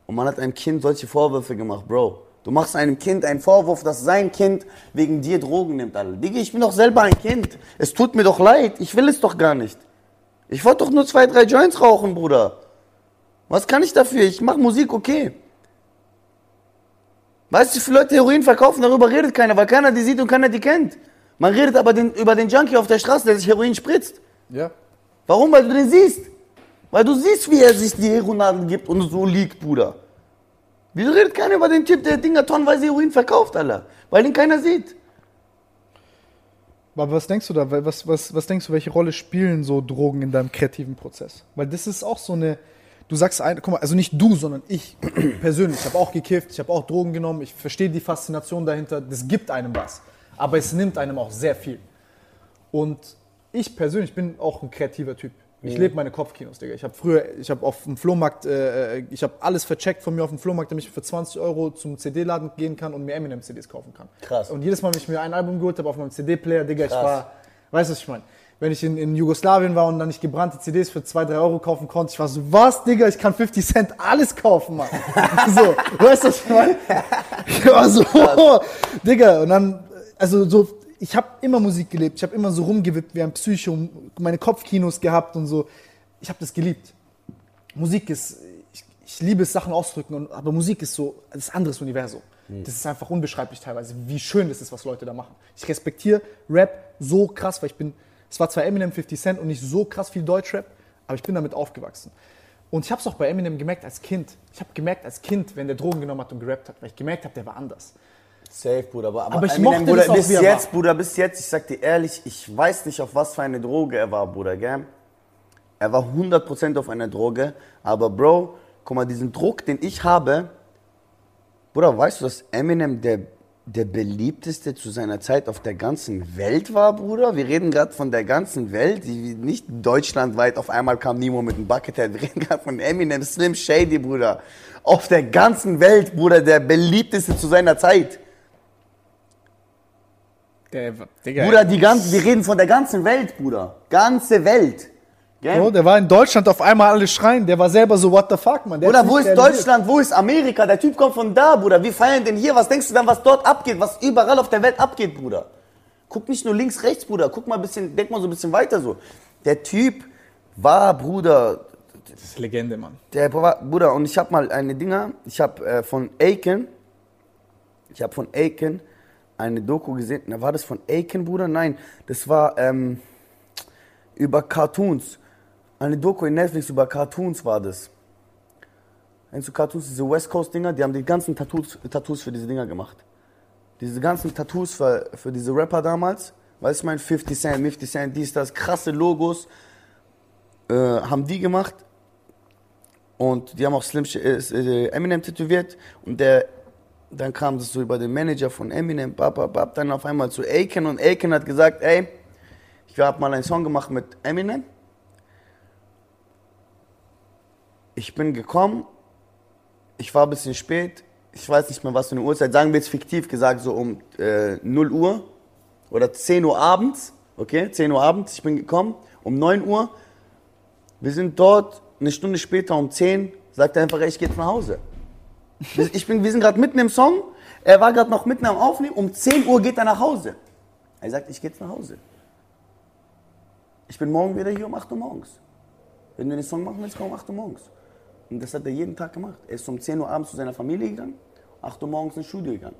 Und man hat einem Kind solche Vorwürfe gemacht, Bro. Du machst einem Kind einen Vorwurf, dass sein Kind wegen dir Drogen nimmt, Alter. Digga, ich bin doch selber ein Kind. Es tut mir doch leid. Ich will es doch gar nicht. Ich wollte doch nur zwei, drei Joints rauchen, Bruder. Was kann ich dafür? Ich mache Musik, okay. Weißt du, wie viele Leute Heroin verkaufen? Darüber redet keiner, weil keiner die sieht und keiner die kennt. Man redet aber den, über den Junkie auf der Straße, der sich Heroin spritzt. Ja. Warum? Weil du den siehst. Weil du siehst, wie er sich die Heroinadel gibt und so liegt, Bruder. Wieso redet keiner über den Typ, der Dinger tonnenweise Heroin verkauft, Alter? Weil ihn keiner sieht. Aber was denkst du da? Was, was, was denkst du, welche Rolle spielen so Drogen in deinem kreativen Prozess? Weil das ist auch so eine. Du sagst, ein, guck mal, also nicht du, sondern ich persönlich. Ich habe auch gekifft, ich habe auch Drogen genommen. Ich verstehe die Faszination dahinter. Das gibt einem was. Aber es nimmt einem auch sehr viel. Und ich persönlich bin auch ein kreativer Typ. Ich lebe meine Kopfkinos, Digga. Ich habe früher, ich habe auf dem Flohmarkt, äh, äh, ich habe alles vercheckt von mir auf dem Flohmarkt, damit ich für 20 Euro zum CD-Laden gehen kann und mir Eminem-CDs kaufen kann. Krass. Und jedes Mal, wenn ich mir ein Album geholt habe auf meinem CD-Player, Digga, ich Krass. war, weißt du, was ich meine? Wenn ich in, in Jugoslawien war und dann nicht gebrannte CDs für 2, 3 Euro kaufen konnte, ich war so, was, Digga, ich kann 50 Cent alles kaufen, Mann. so, weißt du, was ich meine? Ich war so, Digga, und dann, also so, ich habe immer Musik gelebt, ich habe immer so rumgewippt wie ein Psycho, meine Kopfkinos gehabt und so. Ich habe das geliebt. Musik ist, ich, ich liebe es, Sachen auszudrücken, und, aber Musik ist so ein anderes Universum. Das ist einfach unbeschreiblich teilweise, wie schön das ist, was Leute da machen. Ich respektiere Rap so krass, weil ich bin, es war zwar Eminem 50 Cent und nicht so krass viel Deutschrap, aber ich bin damit aufgewachsen. Und ich habe es auch bei Eminem gemerkt als Kind. Ich habe gemerkt als Kind, wenn der Drogen genommen hat und gerappt hat, weil ich gemerkt habe, der war anders. Safe, Bruder. Aber, Aber ich mochte Bruder, das auch, bis jetzt, war. Bruder, bis jetzt, ich sag dir ehrlich, ich weiß nicht, auf was für eine Droge er war, Bruder, gell? Er war 100% auf einer Droge, aber Bro, guck mal, diesen Druck, den ich habe, Bruder, weißt du, dass Eminem der, der beliebteste zu seiner Zeit auf der ganzen Welt war, Bruder? Wir reden gerade von der ganzen Welt, nicht deutschlandweit, auf einmal kam Nemo mit einem Buckethead. Wir reden gerade von Eminem, Slim Shady, Bruder. Auf der ganzen Welt, Bruder, der beliebteste zu seiner Zeit. Der, Digga, Bruder, die ganze, wir reden von der ganzen Welt, Bruder. Ganze Welt. Gell? Bro, der war in Deutschland auf einmal alle schreien. Der war selber so, what the fuck, man. Der Bruder, wo ist. Deutschland? Wo ist Amerika? Der Typ kommt von da, Bruder. Wir feiern den hier. Was denkst du dann, was dort abgeht? Was überall auf der Welt abgeht, Bruder? Guck nicht nur links, rechts, Bruder. Guck mal ein bisschen, denk mal so ein bisschen weiter so. Der Typ war, Bruder, Das ist Legende, Mann. der Bruder, und ich hab mal eine Dinger, ich hab äh, von Aiken, ich hab von Aiken eine Doku gesehen. Na, war das von Aiken, Bruder? Nein, das war ähm, über Cartoons. Eine Doku in Netflix über Cartoons war das. Kennst du Cartoons, diese West Coast Dinger? Die haben die ganzen Tattoos, Tattoos für diese Dinger gemacht. Diese ganzen Tattoos für, für diese Rapper damals. Weißt du, mein 50 Cent, 50 Cent, dies, das, krasse Logos. Äh, haben die gemacht. Und die haben auch Slim äh, äh, Eminem tätowiert. Und der, dann kam das so über den Manager von Eminem, bap, bap, bap, dann auf einmal zu Aiken. Und Aiken hat gesagt, ey, ich habe mal einen Song gemacht mit Eminem. Ich bin gekommen ich war ein bisschen spät. Ich weiß nicht mehr, was für eine Uhrzeit. Sagen wir jetzt fiktiv gesagt, so um äh, 0 Uhr oder 10 Uhr abends. Okay, 10 Uhr abends. Ich bin gekommen um 9 Uhr. Wir sind dort eine Stunde später um 10. Sagt er einfach, ich gehe jetzt nach Hause. Ich bin, wir sind gerade mitten im Song. Er war gerade noch mitten am Aufnehmen. Um 10 Uhr geht er nach Hause. Er sagt, ich gehe jetzt nach Hause. Ich bin morgen wieder hier um 8 Uhr morgens. Wenn du den Song machen willst, komm um 8 Uhr morgens. Und das hat er jeden Tag gemacht. Er ist um 10 Uhr abends zu seiner Familie gegangen, 8 Uhr morgens ins Studio gegangen.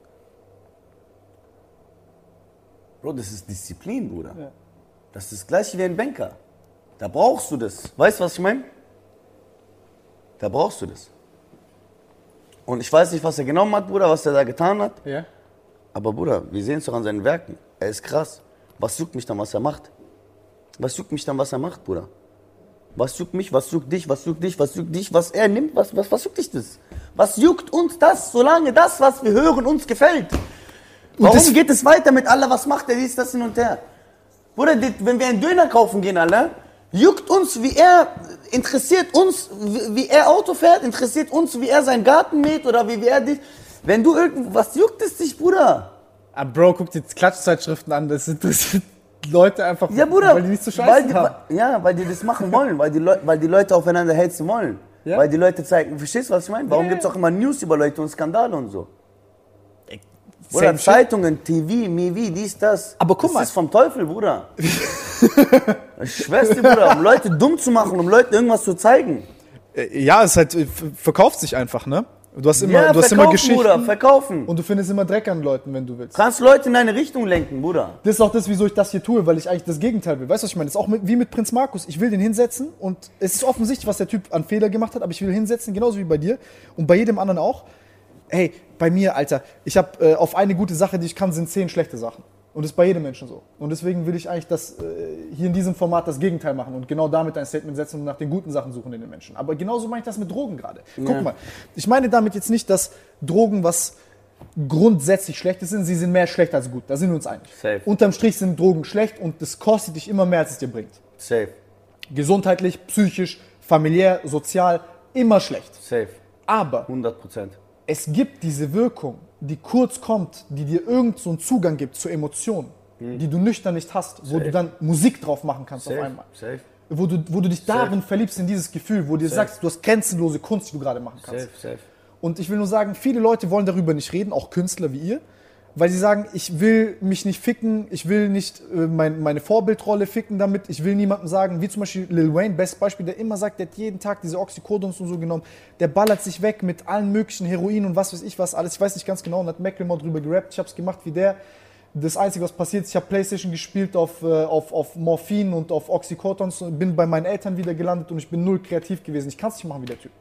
Bro, das ist Disziplin, Bruder. Ja. Das ist das gleiche wie ein Banker. Da brauchst du das. Weißt du, was ich meine? Da brauchst du das. Und ich weiß nicht, was er genommen hat, Bruder, was er da getan hat. Ja. Aber Bruder, wir sehen es doch an seinen Werken. Er ist krass. Was juckt mich dann, was er macht? Was juckt mich dann, was er macht, Bruder? Was juckt mich, was juckt dich, was juckt dich, was juckt dich, was er nimmt, was, was, was juckt dich das? Was juckt uns das, solange das, was wir hören, uns gefällt? Warum geht es weiter mit Allah, was macht er, dies, das hin und her? Bruder, wenn wir einen Döner kaufen gehen, Allah, juckt uns, wie er, interessiert uns, wie er Auto fährt, interessiert uns, wie er seinen Garten mäht oder wie er dich, wenn du irgendwas juckt es dich, Bruder? Ah, Bro, guck dir Klatschzeitschriften an, das interessiert Leute einfach, Ja, Bruder. weil die nicht so weil scheiße die, haben. Ja, weil die das machen wollen, weil die, Leu weil die Leute aufeinander hetzen wollen. Ja. Weil die Leute zeigen, verstehst du, was ich meine? Warum Ja, gibt's ja. auch immer News über Leute und Skandale und so? Oder Same shit. Zeitungen, TV, Mivi, dies, das. Aber guck das mal. ist vom Teufel, Bruder. dir, Bruder, um Leute dumm zu machen, um Leuten irgendwas zu zeigen. Äh, Ja, es halt, äh, verkauft sich einfach, ne? Du hast immer, ja, du hast immer verkaufen, Geschichten Bruder, verkaufen. und du findest immer Dreck an Leuten, wenn du willst. Kannst Leute in eine Richtung lenken, Bruder. Das ist auch das, wieso ich das hier tue, weil ich eigentlich das Gegenteil will. Weißt du, was ich meine? Das ist auch mit, wie mit Prinz Markus. Ich will den hinsetzen und es ist offensichtlich, was der Typ an Fehler gemacht hat, aber ich will ihn hinsetzen, genauso wie bei dir und bei jedem anderen auch. Hey, bei mir, Alter, ich habe äh, auf eine gute Sache, die ich kann, sind zehn schlechte Sachen. Und das ist bei jedem Menschen so. Und deswegen will ich eigentlich das äh, hier in diesem Format das Gegenteil machen und genau damit ein Statement setzen und nach den guten Sachen suchen in den Menschen. Aber genauso meine ich das mit Drogen gerade. Guck Ja. mal, ich meine damit jetzt nicht, dass Drogen was grundsätzlich Schlechtes sind. Sie sind mehr schlecht als gut. Da sind wir uns einig. Safe. Unterm Strich sind Drogen schlecht und das kostet dich immer mehr, als es dir bringt. Safe, Gesundheitlich, psychisch, familiär, sozial, immer schlecht. safe. Aber 100 Prozent. Es gibt diese Wirkung, die kurz kommt, die dir irgend so einen Zugang gibt zu Emotionen, die du nüchtern nicht hast, wo Mhm. Safe. du dann Musik drauf machen kannst auf Safe, einmal. safe, Wo du, wo du dich darin verliebst, in dieses Gefühl, wo du dir sagst, du hast grenzenlose Kunst, die du gerade machen kannst. safe, safe. Und ich will nur sagen, viele Leute wollen darüber nicht reden, auch Künstler wie ihr, weil sie sagen, ich will mich nicht ficken, ich will nicht äh, mein, meine Vorbildrolle ficken damit, ich will niemandem sagen, wie zum Beispiel Lil Wayne, bestes Beispiel, der immer sagt, der hat jeden Tag diese Oxycodons und so genommen, der ballert sich weg mit allen möglichen Heroin und was weiß ich was alles, ich weiß nicht ganz genau, und hat Macklemore drüber gerappt, ich hab's gemacht wie der. Das Einzige, was passiert ist, ich habe Playstation gespielt auf, äh, auf, auf Morphin und auf Oxycodons, und bin bei meinen Eltern wieder gelandet und ich bin null kreativ gewesen. Ich kann's nicht machen wie der Typ.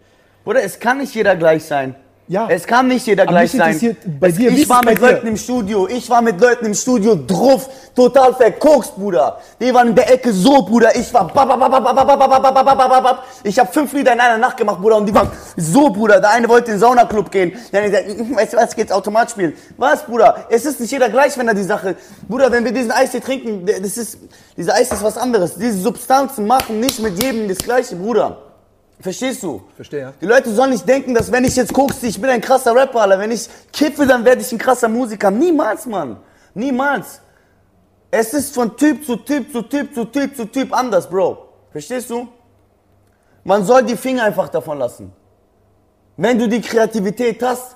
Bruder, es kann nicht jeder gleich sein. Ja. Es kann nicht jeder Aber gleich sein. bei es, dir, ich war mit dir? Leuten im Studio, ich war mit Leuten im Studio drauf, total verkokst, Bruder. Die waren in der Ecke so, Bruder. Ich war bap, bap, bap, bap, bap, bap, bap, bap, bap, bap. Ich habe fünf Lieder in einer Nacht gemacht, Bruder, und die waren so, Bruder. Der eine wollte in den Saunaclub gehen, der andere sagt, weißt du was, geht's Automat spielen. Was, Bruder? Es ist nicht jeder gleich, wenn er die Sache. Bruder, wenn wir diesen Eistee trinken, der- das ist, dieser Eis ist was anderes. Diese Substanzen machen nicht mit jedem das Gleiche, Bruder. Verstehst du? Verstehe. Die Leute sollen nicht denken, dass wenn ich jetzt guckst, ich bin ein krasser Rapper, Alter. Wenn ich kiffe, dann werde ich ein krasser Musiker. Niemals, Mann. Niemals. Es ist von Typ zu Typ zu Typ zu Typ zu Typ anders, Bro. Verstehst du? Man soll die Finger einfach davon lassen. Wenn du die Kreativität hast,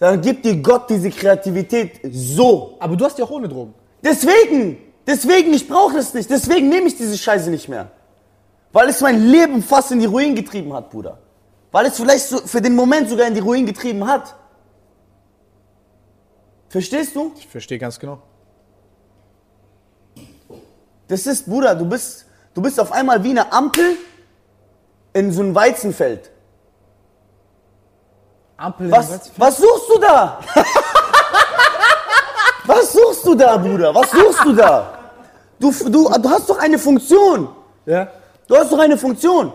dann gibt dir Gott diese Kreativität so. Aber du hast ja auch ohne Drogen. Deswegen, deswegen, ich brauche es nicht. Deswegen nehme ich diese Scheiße nicht mehr. Weil es mein Leben fast in die Ruin getrieben hat, Bruder. Weil es vielleicht so für den Moment sogar in die Ruin getrieben hat. Verstehst du? Ich verstehe ganz genau. Das ist, Bruder, du bist, du bist auf einmal wie eine Ampel in so einem Weizenfeld. Ampel Was, was suchst du da? was suchst du da, Bruder? Was suchst du da? Du, du, du hast doch eine Funktion. Ja? Du hast doch eine Funktion.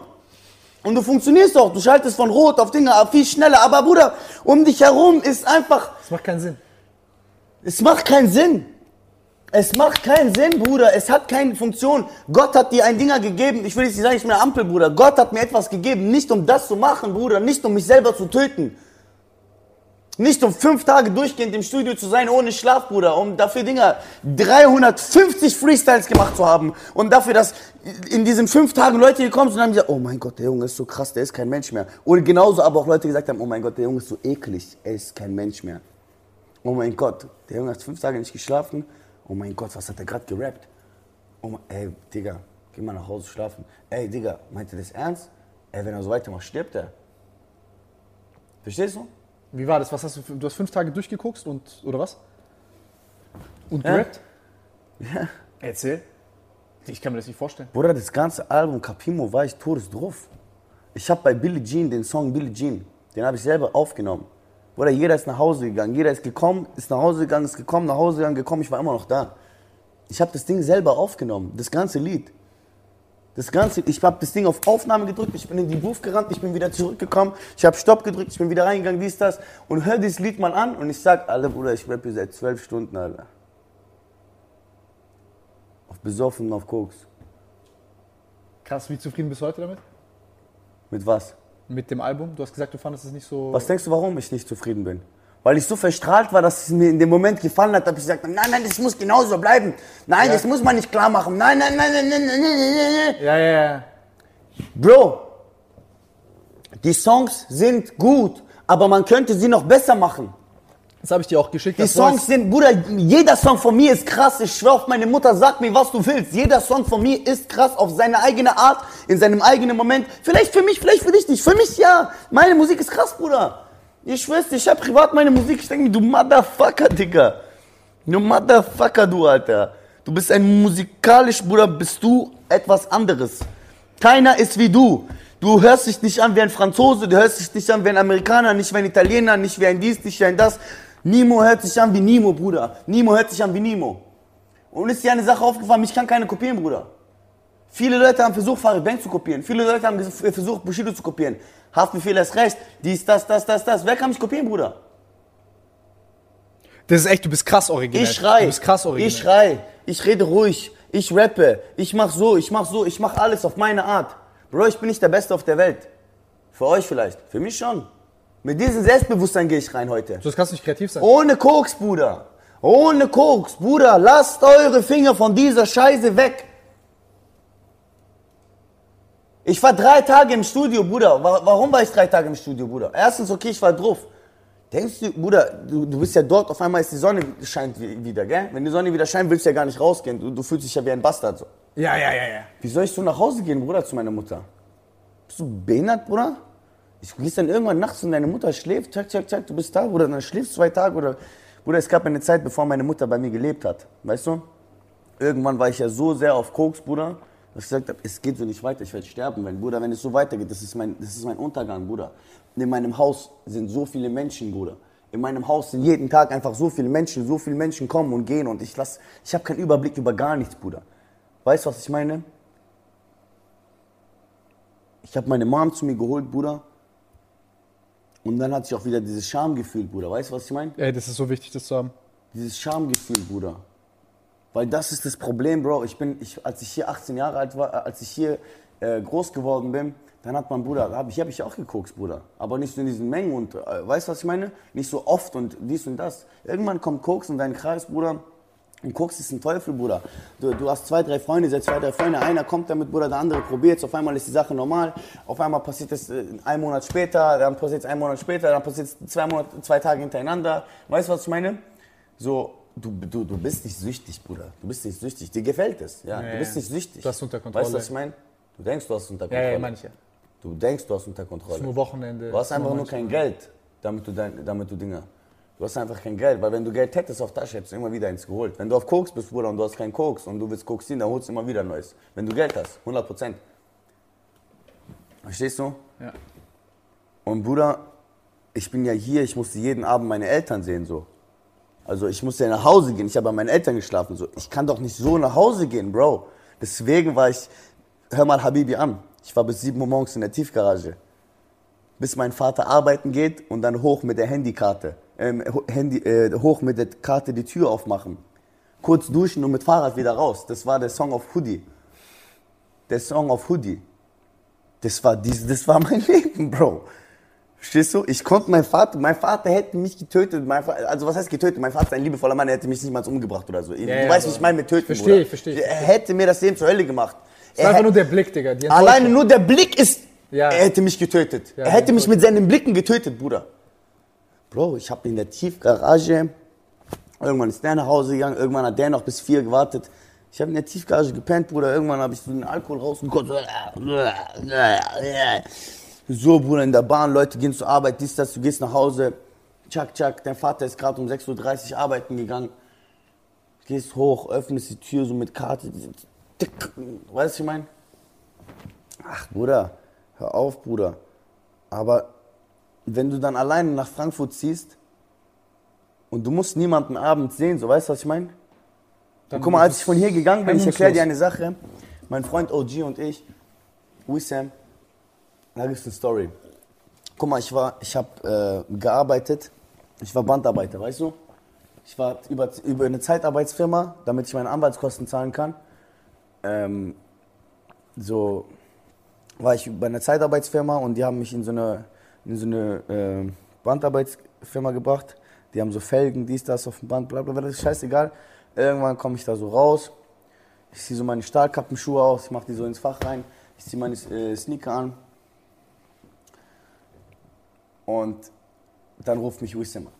Und du funktionierst auch. Du schaltest von Rot auf Dinge viel schneller. Aber Bruder, um dich herum ist einfach, Das macht keinen Sinn. es macht keinen Sinn. Es macht keinen Sinn, Bruder. Es hat keine Funktion. Gott hat dir ein Dinger gegeben. Ich will jetzt nicht sagen, ich bin eine Ampel, Bruder. Gott hat mir etwas gegeben, nicht um das zu machen, Bruder. Nicht um mich selber zu töten. Nicht um fünf Tage durchgehend im Studio zu sein ohne Schlaf, Bruder, um dafür Dinger 350 Freestyles gemacht zu haben und dafür, dass in diesen fünf Tagen Leute gekommen sind und haben gesagt, oh mein Gott, der Junge ist so krass, der ist kein Mensch mehr. Oder genauso aber auch Leute gesagt haben, oh mein Gott, der Junge ist so eklig, er ist kein Mensch mehr. Oh mein Gott, der Junge hat fünf Tage nicht geschlafen. Oh mein Gott, was hat er gerade gerappt? Oh mein, ey, Digga, geh mal nach Hause schlafen. Ey, Digga, meint er das ernst? Ey, wenn er so weitermacht, stirbt er. Verstehst du? Wie war das? Was hast du, du hast fünf Tage durchgeguckt und, oder was? Und Ja. gerappt? Ja. Erzähl. Ich kann mir das nicht vorstellen. Bruder, das ganze Album Capimo war ich todes drauf. Ich habe bei Billie Jean den Song Billie Jean, den habe ich selber aufgenommen. Bruder, jeder ist nach Hause gegangen, jeder ist gekommen, ist nach Hause gegangen, ist gekommen, nach Hause gegangen, gekommen, ich war immer noch da. Ich habe das Ding selber aufgenommen, das ganze Lied. Das ganze, ich habe das Ding auf Aufnahme gedrückt, ich bin in die Booth gerannt, ich bin wieder zurückgekommen, ich habe Stopp gedrückt, ich bin wieder reingegangen, dies, das und hör dieses Lied mal an und ich sag, Alter Bruder, ich rappe hier seit zwölf Stunden, Alter. Auf besoffen und auf Koks. Krass, wie zufrieden bist du heute damit? Mit was? Mit dem Album? Du hast gesagt, du fandest es nicht so. Was denkst du, warum ich nicht zufrieden bin? weil ich so verstrahlt war, dass es mir in dem Moment gefallen hat, habe ich gesagt, nein, nein, das muss genauso bleiben. Nein, ja. das muss man nicht klar machen. Nein, nein, nein, nein, nein, nein, nein, nein. Ja, ja, ja. Bro, die Songs sind gut, aber man könnte sie noch besser machen. Das habe ich dir auch geschickt. Die Songs sind, Bruder, jeder Song von mir ist krass. Ich schwör auf meine Mutter, sag mir, was du willst. Jeder Song von mir ist krass auf seine eigene Art, in seinem eigenen Moment. Vielleicht für mich, vielleicht für dich nicht. Für mich ja. Meine Musik ist krass, Bruder. Ich schwör's dir, ich hab privat meine Musik. Ich denke mir, du Motherfucker, Digga. Du Motherfucker, du Alter. Du bist ein musikalisch, Bruder, bist du etwas anderes. Keiner ist wie du. Du hörst dich nicht an wie ein Franzose, du hörst dich nicht an wie ein Amerikaner, nicht wie ein Italiener, nicht wie ein dies, nicht wie ein das. Nimo hört sich an wie Nimo, Bruder. Nimo hört sich an wie Nimo. Und ist dir eine Sache aufgefallen, mich kann keiner kopieren, Bruder. Viele Leute haben versucht, Farid Bang zu kopieren. Viele Leute haben versucht, Bushido zu kopieren. Haftbefehl ist recht. Dies, das, das, das, das. Wer kann mich kopieren, Bruder? Das ist echt, du bist krass originell. Ich schrei. Du bist krass originell. Ich schrei. Ich rede ruhig. Ich rappe. Ich mach so, ich mach so, ich mach alles auf meine Art. Bro, ich bin nicht der Beste auf der Welt. Für euch vielleicht. Für mich schon. Mit diesem Selbstbewusstsein gehe ich rein heute. So, das kannst du nicht kreativ sein. Ohne Koks, Bruder. Ohne Koks, Bruder. Lasst eure Finger von dieser Scheiße weg. Ich war drei Tage im Studio, Bruder. Wa- Warum war ich drei Tage im Studio, Bruder? Erstens, okay, ich war drauf. Denkst du, Bruder, du, du bist ja dort, auf einmal ist die Sonne scheint wi- wieder, gell? Wenn die Sonne wieder scheint, willst du ja gar nicht rausgehen. Du, du fühlst dich ja wie ein Bastard so. Ja, ja, ja, ja. Wie soll ich so nach Hause gehen, Bruder, zu meiner Mutter? Bist du behindert, Bruder? Ich gehst dann irgendwann nachts und deine Mutter schläft, zack, zack, zack, du bist da, Bruder, dann schläfst du zwei Tage oder. Bruder, es gab eine Zeit, bevor meine Mutter bei mir gelebt hat. Weißt du? Irgendwann war ich ja so sehr auf Koks, Bruder, dass ich gesagt habe, es geht so nicht weiter, ich werde sterben. Wenn, Bruder, wenn es so weitergeht, das ist, mein, das ist mein Untergang, Bruder. In meinem Haus sind so viele Menschen, Bruder. In meinem Haus sind jeden Tag einfach so viele Menschen, so viele Menschen kommen und gehen und ich lass, ich habe keinen Überblick über gar nichts, Bruder. Weißt du, was ich meine? Ich habe meine Mom zu mir geholt, Bruder. Und dann hat sich auch wieder dieses Schamgefühl, Bruder. Weißt du, was ich meine? Ey, das ist so wichtig, das zu haben. Dieses Schamgefühl, Bruder. Weil das ist das Problem, Bro. Ich bin, ich, als ich hier 18 Jahre alt war, äh, als ich hier äh, groß geworden bin, dann hat mein Bruder, hab ich, hab ich auch gekokst, Bruder. Aber nicht so in diesen Mengen und, äh, weißt du, was ich meine? Nicht so oft und dies und das. Irgendwann kommt Koks in deinen Kreis, Bruder. Und Koks ist ein Teufel, Bruder. Du, du hast zwei, drei Freunde, seit zwei, drei Freunde. Einer kommt damit, Bruder, der andere probiert Auf einmal ist die Sache normal. Auf einmal passiert es äh, einen Monat später, dann passiert es einen Monat später, dann passiert es zwei, zwei Tage hintereinander. Weißt du, was ich meine? So, du, du, du bist nicht süchtig, Bruder. Du bist nicht süchtig. Dir gefällt es, ja. Ja, du bist nicht süchtig. Du hast unter Kontrolle. Weißt du, was ich meine? Du denkst, du hast unter Kontrolle. ja, ja. Du denkst, du hast unter Kontrolle. Nur Wochenende. Du hast einfach nur manchmal. kein Geld, damit du, dein, damit du Dinge. Du hast einfach kein Geld, weil wenn du Geld hättest auf Tasche, hättest du immer wieder eins geholt. Wenn du auf Koks bist, Bruder, und du hast keinen Koks und du willst Koks ziehen, dann holst du immer wieder Neues. Wenn du Geld hast, 100 Prozent. Verstehst du? Ja. Und Bruder, ich bin ja hier, ich musste jeden Abend meine Eltern sehen, so. Also ich musste ja nach Hause gehen, ich habe bei meinen Eltern geschlafen, so. Ich kann doch nicht so nach Hause gehen, Bro. Deswegen war ich, hör mal Habibi an, ich war bis 7 Uhr morgens in der Tiefgarage. Bis mein Vater arbeiten geht und dann hoch mit der Handykarte, ähm, Handy, äh, hoch mit der Karte die Tür aufmachen. kurz duschen und mit Fahrrad wieder raus. Das war der Song auf Hoodie. Der Song auf Hoodie. Das war, das war mein Leben, Bro. Verstehst du? Ich konnte mein Vater, mein Vater hätte mich getötet. Mein Vater, also was heißt getötet? Mein Vater ist ein liebevoller Mann, er hätte mich nicht mal umgebracht oder so. du ja, weißt, was ich meine mit töten, Verstehe verstehe. Er hätte mir das Leben zur Hölle gemacht. Es war einfach nur der Blick, Digga. Alleine nur der Blick ist, Ja. er hätte mich getötet. Ja, er hätte mich mit seinen Blicken getötet, Bruder. Bro, ich habe in der Tiefgarage, irgendwann ist der nach Hause gegangen, irgendwann hat der noch bis vier gewartet. Ich habe in der Tiefgarage gepennt, Bruder. Irgendwann habe ich so den Alkohol rausgekommen. So, Bruder, in der Bahn, Leute gehen zur Arbeit, dies, das, du gehst nach Hause. Tschak, tschak, dein Vater ist gerade um 6.30 Uhr arbeiten gegangen. Gehst hoch, öffnest die Tür so mit Karte. Tick. Weißt du, was ich meine? Ach, Bruder, hör auf, Bruder. Aber wenn du dann alleine nach Frankfurt ziehst und du musst niemanden abends sehen, so weißt du, was ich meine? Dann Guck mal, als ich von hier gegangen bin, ich erkläre dir eine Sache. Mein Freund OG und ich, Wissam, da gibt's eine Story. Guck mal, ich war, ich habe äh, gearbeitet, ich war Bandarbeiter, weißt du? Ich war über, über eine Zeitarbeitsfirma, damit ich meine Anwaltskosten zahlen kann. Ähm, so war ich bei einer Zeitarbeitsfirma und die haben mich in so eine, in so eine äh, Bandarbeitsfirma gebracht. Die haben so Felgen, dies, das auf dem Band, bla bla bla, das ist scheißegal. Irgendwann komme ich da so raus, ich ziehe so meine Stahlkappenschuhe aus, ich mache die so ins Fach rein, ich ziehe meine äh, Sneaker an. Und dann ruft mich Wissam an.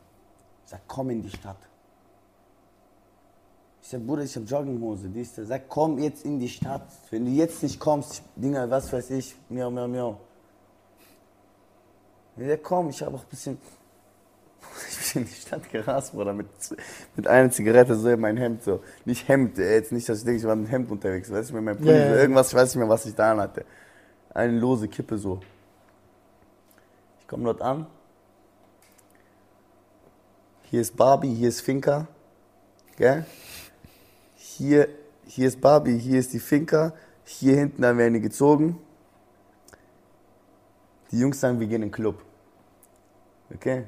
Sag, komm in die Stadt. Ich sag, Bruder, ich hab Jogginghose. Die ist da. Sag, komm jetzt in die Stadt. Wenn du jetzt nicht kommst, Dinger, was weiß ich, miau, miau, miau. Ich sag, komm, ich hab auch ein bisschen. Ich bin in die Stadt gerast, Bruder, mit, mit einer Zigarette so in mein Hemd, so. Nicht Hemd, äh, jetzt nicht, dass ich denke, ich war mit Hemd unterwegs, weißt du, mit meinem Pulli, ja. irgendwas, ich weiß nicht mehr, was ich da an hatte. Eine lose Kippe so. Ich komme dort an. Hier ist Barbie, hier ist Finca. Gell? Hier, hier ist Barbie, hier ist die Finca. Hier hinten haben wir eine gezogen. Die Jungs sagen, wir gehen in den Club. Okay?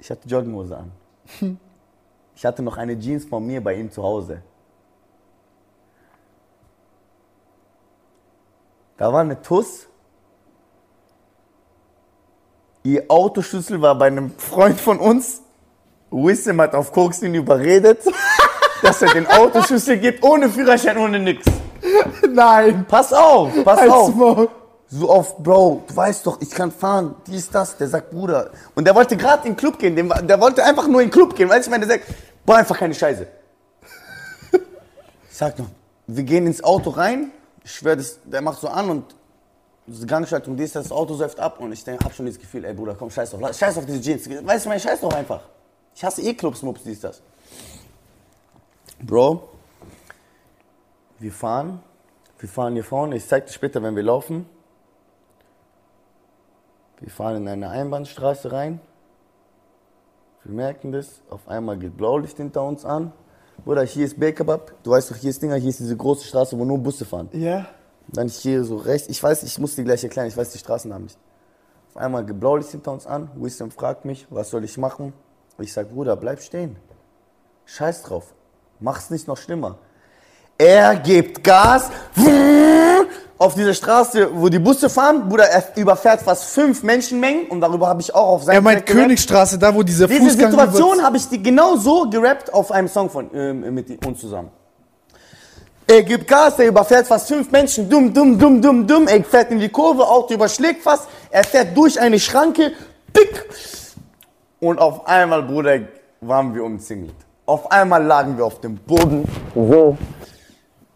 Ich hatte Jogginghose an. Ich hatte noch eine Jeans von mir bei ihm zu Hause. Da war eine Tuss. Ihr Autoschlüssel war bei einem Freund von uns. Wissam hat auf Koks ihn überredet, dass er den Autoschlüssel gibt, ohne Führerschein, ohne nix. Nein! Pass auf, pass Halt's auf. Maul. So oft, Bro, du weißt doch, ich kann fahren, dies, das. Der sagt, Bruder. Und der wollte gerade in den Club gehen. Der wollte einfach nur in den Club gehen. Weißt du, ich meine, der sagt, boah, einfach keine Scheiße. Ich sag noch, wir gehen ins Auto rein. Ich schwör, das, der macht so an und diese Gangschaltung, dies, das, das Auto säuft ab. Und ich denk, hab schon dieses Gefühl, ey Bruder, komm, scheiß lass- scheiß auf diese Jeans. Weißt du, mein scheiß doch einfach. Ich hasse eh Clubs, Mups, dies, das. Bro, wir fahren. Wir fahren hier vorne. Ich zeig dir später, wenn wir laufen. Wir fahren in eine Einbahnstraße rein. Wir merken das. Auf einmal geht Blaulicht hinter uns an. Bruder, hier ist Bekebab. Du weißt doch, hier ist Dinger, hier ist diese große Straße, wo nur Busse fahren. Ja. Dann hier so rechts. Ich weiß, ich muss dir gleich erklären, ich weiß die Straßennamen nicht. Auf einmal Blaulicht hinter uns an. Wisdom fragt mich, was soll ich machen? Ich sag, Bruder, bleib stehen. Scheiß drauf. Mach's nicht noch schlimmer. Er gibt Gas auf dieser Straße, wo die Busse fahren. Bruder, er überfährt fast fünf Menschenmengen und darüber habe ich auch auf seinem Er meint Track. Königstraße, da wo dieser Diese Fußgang Situation habe ich die genau so gerappt auf einem Song von ähm, mit uns zusammen. Er gibt Gas, er überfährt fast fünf Menschen, dumm, dumm, dumm, dumm, dumm. Er fährt in die Kurve, Auto überschlägt fast. Er fährt durch eine Schranke, pick. Und auf einmal, Bruder, waren wir umzingelt. Auf einmal lagen wir auf dem Boden. So.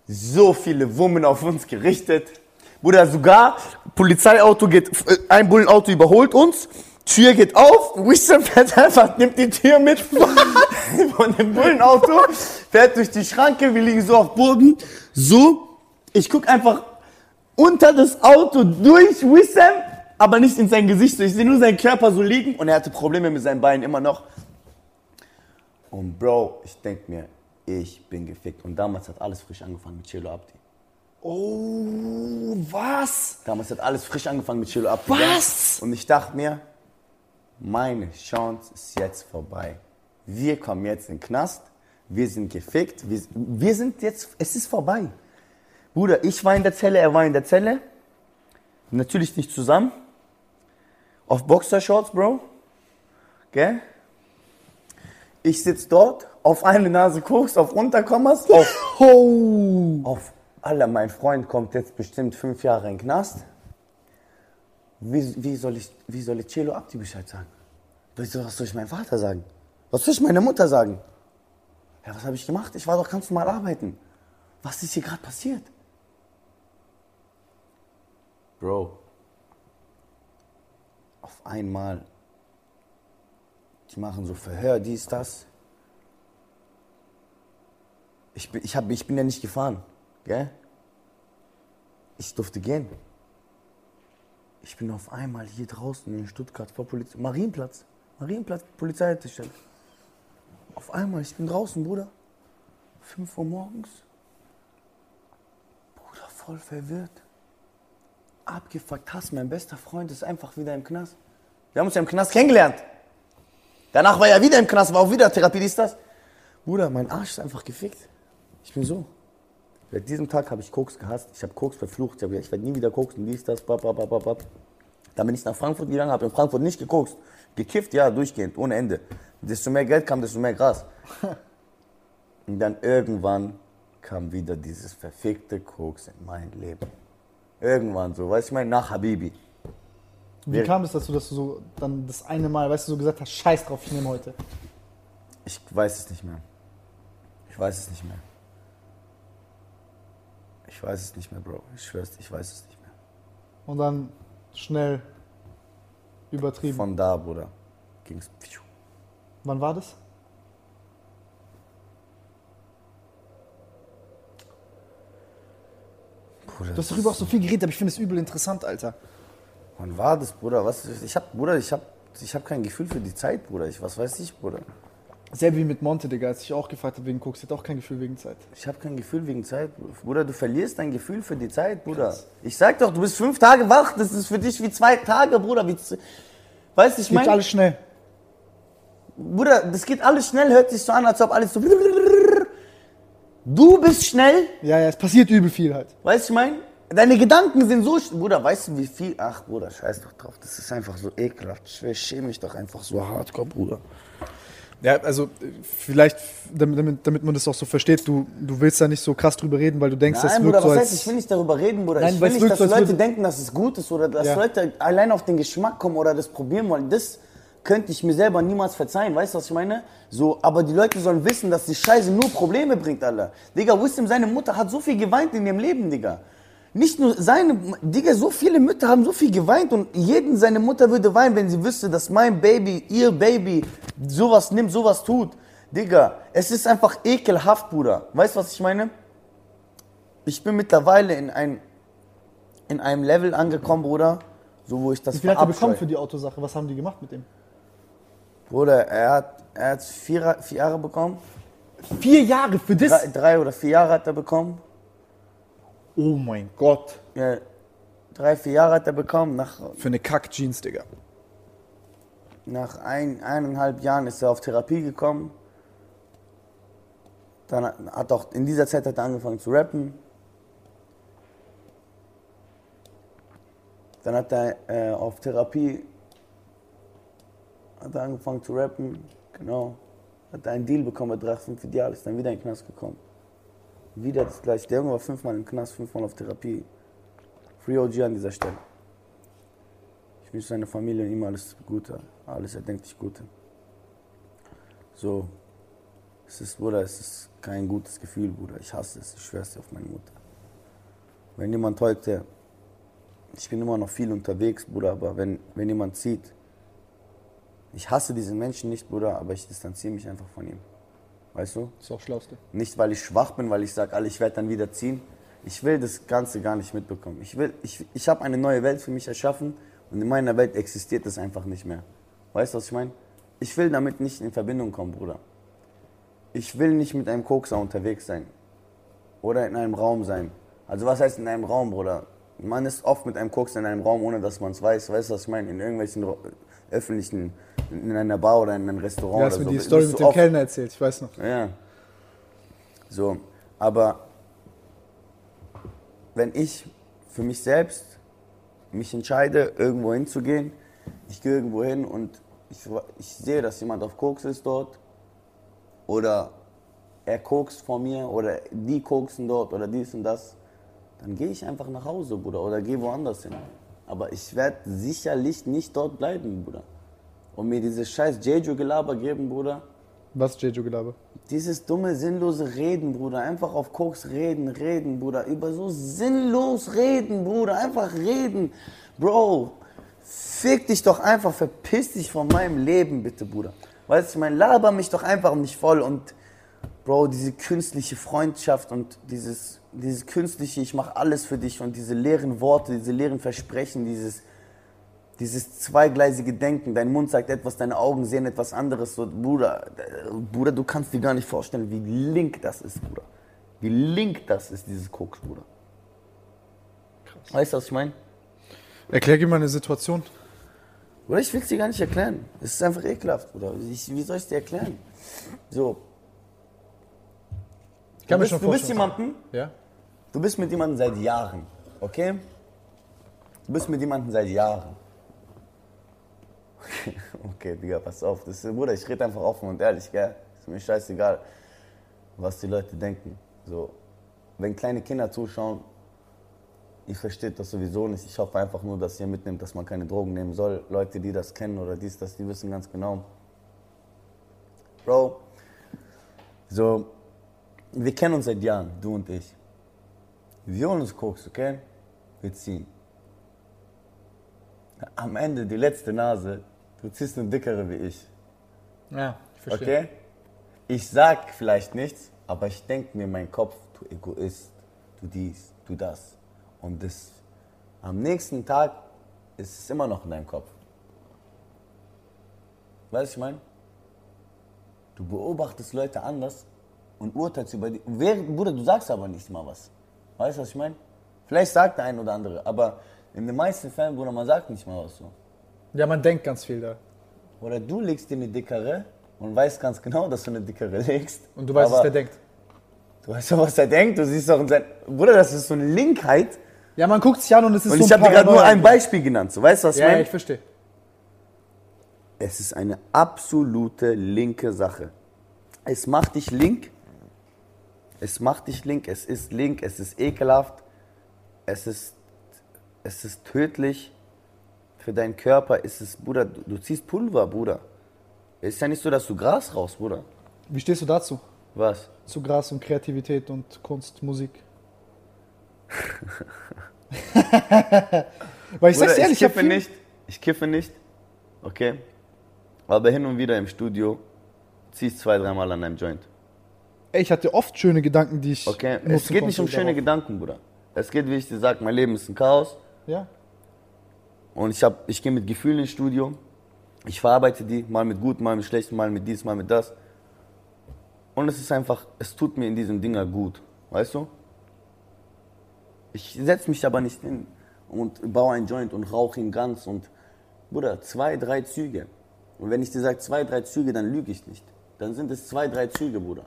So viele Wummen auf uns gerichtet. Bruder, sogar Polizeiauto geht, äh, ein Bullenauto überholt uns. Tür geht auf, Wissam fährt einfach, nimmt die Tür mit von dem Bullenauto, fährt durch die Schranke, wir liegen so auf Boden, so. Ich guck einfach unter das Auto durch Wissam, aber nicht in sein Gesicht, ich sehe nur seinen Körper so liegen und er hatte Probleme mit seinen Beinen immer noch. Und Bro, ich denk mir, ich bin gefickt. Und damals hat alles frisch angefangen mit Chelo Abdi. Oh, was? Damals hat alles frisch angefangen mit Chelo Abdi. Was? Und ich dachte mir, meine Chance ist jetzt vorbei. Wir kommen jetzt in den Knast. Wir sind gefickt. Wir, wir sind jetzt, es ist vorbei. Bruder, ich war in der Zelle, er war in der Zelle. Natürlich nicht zusammen. Auf Boxershorts, Bro. Gell? Ich sitz dort, auf eine Nase Koks, auf Unterkommers, auf, Oh. auf, Alter, mein Freund kommt jetzt bestimmt fünf Jahre in den Knast. Wie, wie soll ich, wie soll ich Cello Abdi Bescheid sagen? Was soll was soll ich meinem Vater sagen? Was soll ich meiner Mutter sagen? Ja, was habe ich gemacht? Ich war doch ganz normal arbeiten. Was ist hier gerade passiert? Bro, auf einmal, die machen so Verhör, dies, das. Ich bin, ich, hab, ich bin ja nicht gefahren, gell? Ich durfte gehen. Ich bin auf einmal hier draußen in Stuttgart vor Polizei, Marienplatz, Marienplatz, Polizeihaltestelle. Auf einmal, ich bin draußen, Bruder. 5 Uhr morgens. Bruder, voll verwirrt. Abgefuckt, Hass, mein bester Freund ist einfach wieder im Knast. Wir haben uns ja im Knast kennengelernt. Danach war er wieder im Knast, war auch wieder Therapie, dies, das. Bruder, mein Arsch ist einfach gefickt. Ich bin so. Seit diesem Tag habe ich Koks gehasst. Ich habe Koks verflucht. Ich, ich werde nie wieder koksen, dies, das, bap, bap, bap, bap. Dann bin ich nach Frankfurt gegangen, habe in Frankfurt nicht gekokst. Gekifft, ja, durchgehend, ohne Ende. Desto mehr Geld kam, desto mehr Gras. Und dann irgendwann kam wieder dieses verfickte Koks in mein Leben. Irgendwann so, weißt du, ich meine, nach Habibi. Wie Wir- kam es dazu, dass du so dann das eine Mal, weißt du, so gesagt hast, scheiß drauf, ich nehme heute. Ich weiß es nicht mehr. Ich weiß es nicht mehr. Ich weiß es nicht mehr, Bro. Ich schwör's, ich weiß es nicht mehr. Und dann schnell übertrieben. Von da, Bruder, ging's. Wann war das? Bruder, Du hast darüber auch so viel geredet, aber ich finde es übel interessant, Alter. Wann war das, Bruder? Was? Ich hab, Bruder, ich hab, ich hab kein Gefühl für die Zeit, Bruder. Ich, was weiß ich, Bruder? Selbe wie mit Monte, Digga, als ich auch gefragt habe wegen Koks, der hat auch kein Gefühl wegen Zeit. Ich habe kein Gefühl wegen Zeit. Bruder, du verlierst dein Gefühl für die Zeit, Bruder. Ich sag doch, du bist fünf Tage wach. Das ist für dich wie zwei Tage, Bruder. Wie, weißt du, ich Geht meine, alles schnell. Bruder, das geht alles schnell, hört sich so an, als ob alles so. Du bist schnell, Ja, ja, es passiert übel viel halt. weißt du, ich meine? Deine Gedanken sind so. Bruder, weißt du, wie viel. Ach, Bruder, scheiß doch drauf. Das ist einfach so ekelhaft. Ich schäme mich doch einfach so hardcore, Bruder. Ja, also vielleicht, damit, damit, man das auch so versteht, du, du willst da nicht so krass drüber reden, weil du denkst, das Nein, wirkt Bruder, so was als... heißt, ich will nicht darüber reden, Bruder. Nein, ich will nicht, dass so, Leute denken, dass es gut ist oder dass Ja. Leute allein auf den Geschmack kommen oder das probieren wollen. Das könnte ich mir selber niemals verzeihen. Weißt du, was ich meine? So, aber die Leute sollen wissen, dass die Scheiße nur Probleme bringt, Alter. Digga, Wisdom, seine Mutter hat so viel geweint in ihrem Leben, Digga. Nicht nur seine, Digga, so viele Mütter haben so viel geweint und jeden seine Mutter würde weinen, wenn sie wüsste, dass mein Baby, ihr Baby, sowas nimmt, sowas tut. Digga, es ist einfach ekelhaft, Bruder. Weißt du, was ich meine? Ich bin mittlerweile in, ein, in einem Level angekommen, Bruder, so wo ich das Wie viel hat er bekommen für die Autosache? Was haben die gemacht mit dem? Bruder, er hat, er hat vier, vier Jahre bekommen. Vier Jahre für das? Drei, drei oder vier Jahre hat er bekommen. Oh mein Gott. Ja, drei, vier Jahre hat er bekommen. Nach, Für eine Kack-Jeans, Digga. nach ein, eineinhalb Jahren ist er auf Therapie gekommen. Dann hat- hat auch in dieser Zeit hat er angefangen zu rappen. Dann hat er äh, auf Therapie hat er angefangen zu rappen, genau. Hat er einen Deal bekommen bei 3,5 Ideal, ist dann wieder in den Knast gekommen. Wieder das gleiche. Der Junge war fünfmal im Knast, fünfmal auf Therapie. Free OG an dieser Stelle. Ich wünsche seiner Familie und ihm alles Gute, alles erdenklich Gute. So, es ist, Bruder, es ist kein gutes Gefühl, Bruder. Ich hasse es, ich schwör's dir auf meine Mutter. Wenn jemand heute, ich bin immer noch viel unterwegs, Bruder, aber wenn, wenn jemand sieht, ich hasse diesen Menschen nicht, Bruder, aber ich distanziere mich einfach von ihm. Weißt du? Das ist auch Schlauste. Nicht, weil ich schwach bin, weil ich sage, ich werde dann wieder ziehen. Ich will das Ganze gar nicht mitbekommen. Ich, will, ich, ich habe eine neue Welt für mich erschaffen und in meiner Welt existiert das einfach nicht mehr. Weißt du, was ich meine? Ich will damit nicht in Verbindung kommen, Bruder. Ich will nicht mit einem Kokser unterwegs sein. Oder in einem Raum sein. Also was heißt in einem Raum, Bruder? Man ist oft mit einem Kokser in einem Raum, ohne dass man es weiß. Weißt du, was ich meine? In irgendwelchen öffentlichen, in einer Bar oder in einem Restaurant Ja, oder hast mir so. die Story du mit dem oft- Kellner erzählt, ich weiß noch. ja. So, aber wenn ich für mich selbst mich entscheide, irgendwo hinzugehen, ich gehe irgendwo hin und ich, ich sehe, dass jemand auf Koks ist dort oder er kokst vor mir oder die koksen dort oder dies und das, dann gehe ich einfach nach Hause, Bruder, oder gehe woanders hin. Aber ich werde sicherlich nicht dort bleiben, Bruder. Und mir dieses scheiß Jeju-Gelaber geben, Bruder. Was Jeju-Gelaber? Dieses dumme, sinnlose Reden, Bruder. Einfach auf Koks reden, reden, Bruder. Über so sinnlos reden, Bruder. Einfach reden. Bro, fick dich doch einfach, verpiss dich von meinem Leben, bitte, Bruder. Weißt du, ich meine, laber mich doch einfach nicht voll und, Bro, diese künstliche Freundschaft und dieses, dieses künstliche, ich mache alles für dich und diese leeren Worte, diese leeren Versprechen, dieses, dieses zweigleisige Denken, dein Mund sagt etwas, deine Augen sehen etwas anderes. So, Bruder, Bruder, du kannst dir gar nicht vorstellen, wie link das ist, Bruder. Wie link das ist, dieses Koks, Bruder. Krass. Weißt du, was ich meine? Erklär dir mal eine Situation. Oder ich will es dir gar nicht erklären. Es ist einfach ekelhaft, Bruder. Ich, wie soll ich es dir erklären? So. Ich kann du mir bist, schon du bist jemanden, Ja? du bist mit jemandem seit Jahren, okay? Du bist mit jemandem seit Jahren. Okay, okay Digga, pass auf. Das Bruder, ich rede einfach offen und ehrlich, gell? Ist mir scheißegal, was die Leute denken. So, wenn kleine Kinder zuschauen, ihr versteht das sowieso nicht. Ich hoffe einfach nur, dass ihr mitnimmt, dass man keine Drogen nehmen soll. Leute, die das kennen oder dies, das, die wissen ganz genau. Bro, so, wir kennen uns seit Jahren, du und ich. Wir holen uns Koks, okay? Wir ziehen. Am Ende, die letzte Nase, du ziehst eine dickere wie ich. Ja, ich verstehe. Okay? Ich sag vielleicht nichts, aber ich denke mir in meinem Kopf, du Egoist, du dies, du das. Und das am nächsten Tag ist es immer noch in deinem Kopf. Weißt du, was ich meine? Du beobachtest Leute anders und urteilst über die. Während, Bruder, du sagst aber nicht mal was. Weißt du, was ich meine? Vielleicht sagt der ein oder andere, aber in den meisten Fällen, Bruder, man sagt nicht mal was so. Ja, man denkt ganz viel da. Oder du legst dir eine dickere und weißt ganz genau, dass du eine dickere legst. Und du weißt, was der denkt. Du weißt doch, was er denkt. Du siehst doch in sein. Bruder, das ist so eine Linkheit. Ja, man guckt sich an und es ist Und so ich ein habe dir gerade nur ein Beispiel genannt. So, weißt du, was ich Ja, ja, meine? ich verstehe. Es ist eine absolute linke Sache. Es macht dich link. Es macht dich link. Es ist link. Es ist ekelhaft. Es ist, es ist tödlich für deinen Körper. Es ist, Bruder, du, du ziehst Pulver, Bruder. Es ist ja nicht so, dass du Gras rauchst, Bruder. Wie stehst du dazu? Was? Zu Gras und Kreativität und Kunst, Musik? Weil ich Bruder, sag's ehrlich, ich hab kiffe viel- nicht. Ich kiffe nicht. Okay. Aber hin und wieder im Studio ziehst zwei, dreimal an einem Joint. Ey, ich hatte oft schöne Gedanken, die ich. Okay. Es geht nicht um schöne darauf. Gedanken, Bruder. Es geht, wie ich dir sag, mein Leben ist ein Chaos. Ja. Und ich, ich gehe mit Gefühlen ins Studio. Ich verarbeite die, mal mit gut, mal mit schlecht, mal mit dies, mal mit das. Und es ist einfach, es tut mir in diesen Dinger gut. Weißt du? Ich setze mich aber nicht hin und baue einen Joint und rauche ihn ganz und, Bruder, zwei, drei Züge. Und wenn ich dir sage zwei, drei Züge, dann lüge ich nicht. Dann sind es zwei, drei Züge, Bruder.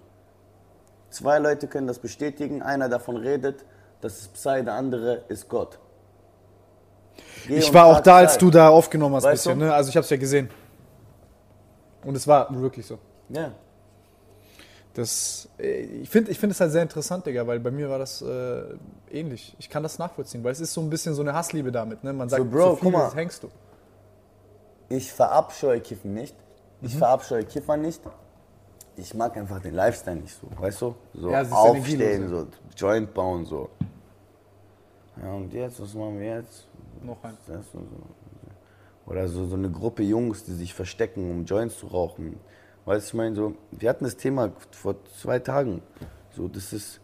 Zwei Leute können das bestätigen. Einer davon redet, das ist Psy, der andere ist Gott. Ich war auch da, als Psy. du da aufgenommen hast, Weißt bisschen, ne? Also ich hab's ja gesehen. Und es war wirklich so. Ja. Das, äh, ich finde ich find es halt sehr interessant, Digga, weil bei mir war das äh, ähnlich. Ich kann das nachvollziehen, weil es ist so ein bisschen so eine Hassliebe damit. Ne? Man sagt, So, Bro, zu viel mal. hängst du. Ich verabscheue Kiffen nicht. Ich Mhm. verabscheue Kiffer nicht. Ich mag einfach den Lifestyle nicht so, weißt du? So Ja, es aufstehen, so Joint bauen, so. Ja, und jetzt, was machen wir jetzt? Noch ein. Das und so. Oder so, so eine Gruppe Jungs, die sich verstecken, um Joints zu rauchen. Weißt du, ich meine, so, wir hatten das Thema vor zwei Tagen. So, das ist,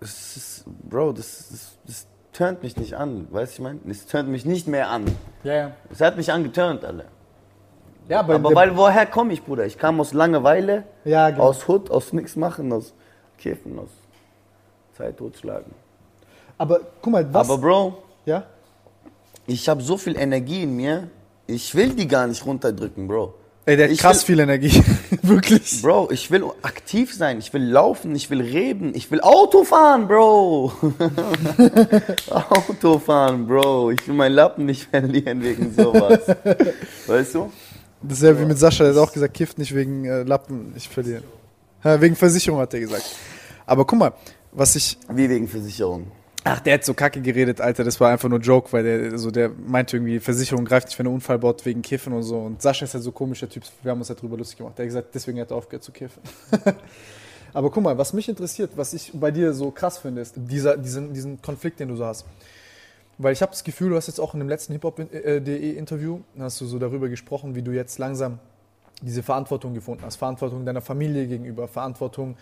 das ist, Bro, das, das, das turnt mich nicht an, weißt du, ich meine? Das turnt mich nicht mehr an. Ja, ja. Es hat mich angeturnt, alle. Ja, aber, Aber weil, woher komme ich, Bruder? Ich kam aus Langeweile, ja, genau. aus Hut, aus nichts machen, aus Kiffen, aus Zeit totschlagen. aber guck mal, was? Aber Bro, ja? Ich habe so viel Energie in mir, ich will die gar nicht runterdrücken, Bro. Ey, der hat Ich krass will- viel Energie. Wirklich? Bro, ich will aktiv sein, ich will laufen, ich will reden, ich will Auto fahren, Bro. Auto fahren, Bro. Ich will meinen Lappen nicht verlieren wegen sowas. Weißt du? Das ist ja wie mit Sascha, der hat auch gesagt, kifft nicht wegen äh, Lappen nicht verlieren. Ja, wegen Versicherung hat er gesagt. Aber guck mal, was ich. Wie wegen Versicherung. Ach, der hat so kacke geredet, Alter. Das war einfach nur Joke, weil der so der meinte irgendwie, Versicherung greift nicht, wenn er Unfall baut wegen Kiffen und so. Und Sascha ist halt so komischer Typ. Wir haben uns halt drüber lustig gemacht. Der hat gesagt, deswegen hat er aufgehört zu kiffen. Aber guck mal, was mich interessiert, was ich bei dir so krass finde, ist dieser, diesen, diesen Konflikt, den du so hast. Weil ich habe das Gefühl, du hast jetzt auch in dem letzten hiphop.de Interview, hast du so darüber gesprochen, wie du jetzt langsam diese Verantwortung gefunden hast. Verantwortung deiner Familie gegenüber, Verantwortung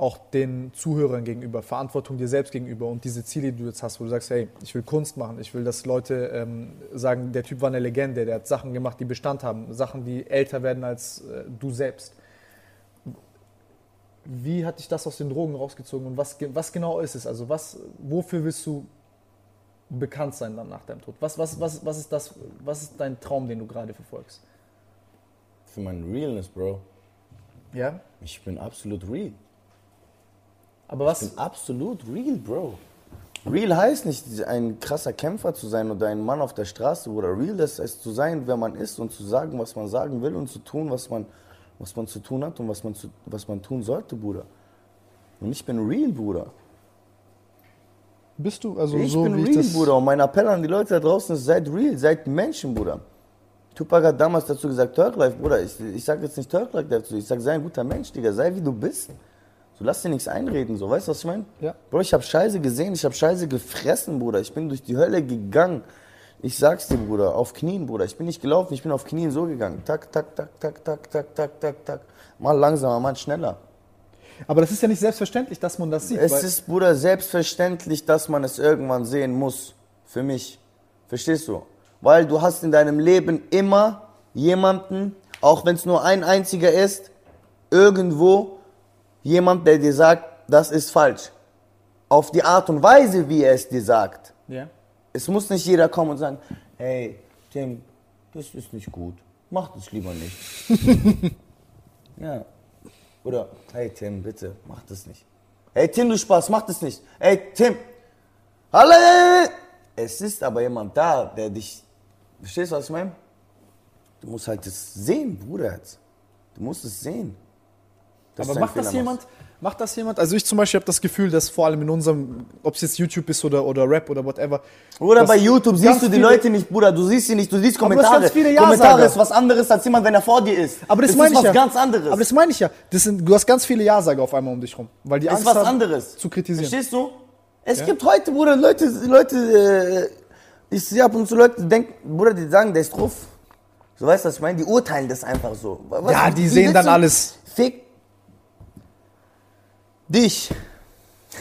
auch den Zuhörern gegenüber, Verantwortung dir selbst gegenüber und diese Ziele, die du jetzt hast, wo du sagst, hey, ich will Kunst machen, ich will, dass Leute ähm, sagen, der Typ war eine Legende, der hat Sachen gemacht, die Bestand haben, Sachen, die älter werden als äh, du selbst. Wie hat dich das aus den Drogen rausgezogen und was, was genau ist es? Also was, wofür willst du bekannt sein dann nach deinem Tod? Was, was, was, was, ist das, was ist dein Traum, den du gerade verfolgst? Für mein Realness, Bro. Ja? Ich bin absolut real. Aber was? Ich bin absolut real, Bro. Real heißt nicht, ein krasser Kämpfer zu sein oder ein Mann auf der Straße, oder real das heißt zu sein, wer man ist und zu sagen, was man sagen will und zu tun, was man, was man zu tun hat und was man, zu, was man tun sollte, Bruder. Und ich bin real, Bruder. Bist du also ich so bin wie real, ich das Bruder. Und mein Appell an die Leute da draußen ist, seid real, seid Menschen, Bruder. Tupac hat damals dazu gesagt, Turk Life, Bruder. Ich, ich sag jetzt nicht Turk Life dazu, ich sag, sei ein guter Mensch, Digga, sei wie du bist. So, lass dir nichts einreden, so, weißt du, was ich meine? Ja. Bro, ich hab Scheiße gesehen, ich hab Scheiße gefressen, Bruder. Ich bin durch die Hölle gegangen. Ich sag's dir, Bruder, auf Knien, Bruder. Ich bin nicht gelaufen, ich bin auf Knien so gegangen. Tak, tak, tak, tak, tak, tak, tak, tak, tak. Mal langsamer, mal schneller. Aber das ist ja nicht selbstverständlich, dass man das sieht. Es ist, Bruder, selbstverständlich, dass man es irgendwann sehen muss. Für mich. Verstehst du? Weil du hast in deinem Leben immer jemanden, auch wenn es nur ein einziger ist, irgendwo jemand, der dir sagt, das ist falsch. Auf die Art und Weise, wie er es dir sagt. ja. Es muss nicht jeder kommen und sagen, hey, Tim, das ist nicht gut. Mach das lieber nicht. ja. Oder, hey Tim, bitte, mach das nicht. Hey Tim, du Spaß, mach das nicht. Hey Tim, hallo. Es ist aber jemand da, der dich, verstehst du, was ich meine? Du musst halt das sehen, Bruder. Du musst es sehen. Dass Aber du macht das jemand? Macht das jemand? Also ich zum Beispiel habe das Gefühl, dass vor allem in unserem, ob es jetzt YouTube ist oder, oder Rap oder whatever. Bruder, dass bei YouTube siehst du die Leute nicht, Bruder. Du siehst sie nicht, du siehst du Kommentare. ganz viele Kommentare Ja-Sager. ist was anderes als jemand, wenn er vor dir ist. Aber das, ist meine ich was ja. ganz anderes. Aber das meine ich ja. Das sind, du hast ganz viele Ja-Sager auf einmal um dich rum. Weil die ist Angst was haben, anderes. zu kritisieren. Verstehst du? Es gibt heute, Bruder, Leute, Leute, äh, ich sehe ab und zu Leute, die denken, Bruder, die sagen, der ist drauf. So weißt du, was ich meine? Die urteilen das einfach so. Was- Ja, die sehen dann du- alles. Fick dich.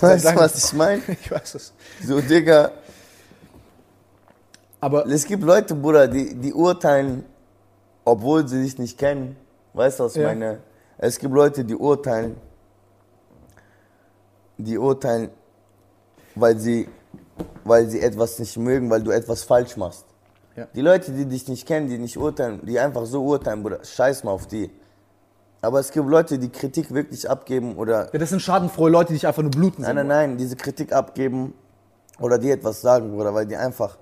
weißt du, was ich meine? Ich weiß es. So, Digga, Aber es gibt Leute, Bruder, die, die urteilen, obwohl sie dich nicht kennen. Weißt du, was ich Ja. meine? Es gibt Leute, die urteilen, die urteilen, weil sie, weil sie etwas nicht mögen, weil du etwas falsch machst. Ja. Die Leute, die dich nicht kennen, die nicht urteilen, die einfach so urteilen, Bruder, scheiß mal auf die. Aber es gibt Leute, die Kritik wirklich abgeben oder ja, das sind schadenfrohe Leute, die dich einfach nur bluten Nein, nein, nein, diese Kritik abgeben oder dir etwas sagen, Bruder, weil die einfach,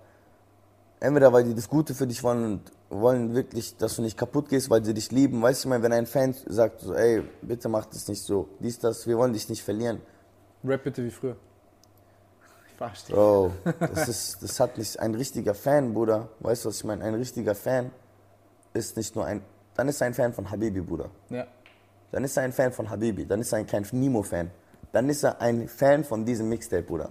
entweder weil die das Gute für dich wollen und wollen wirklich, dass du nicht kaputt gehst, weil sie dich lieben. Weißt du, ich meine, wenn ein Fan sagt so, ey, bitte mach das nicht so, dies, das, wir wollen dich nicht verlieren. Rap bitte wie früher. Ich verstehe. Bro, das, ist, das hat nicht, ein richtiger Fan, Bruder, weißt du, was ich meine? Ein richtiger Fan ist nicht nur ein, dann ist er ein Fan von Habibi, Bruder. Ja. Dann ist er ein Fan von Habibi, dann ist er kein Nemo-Fan. Dann ist er ein Fan von diesem Mixtape, Bruder.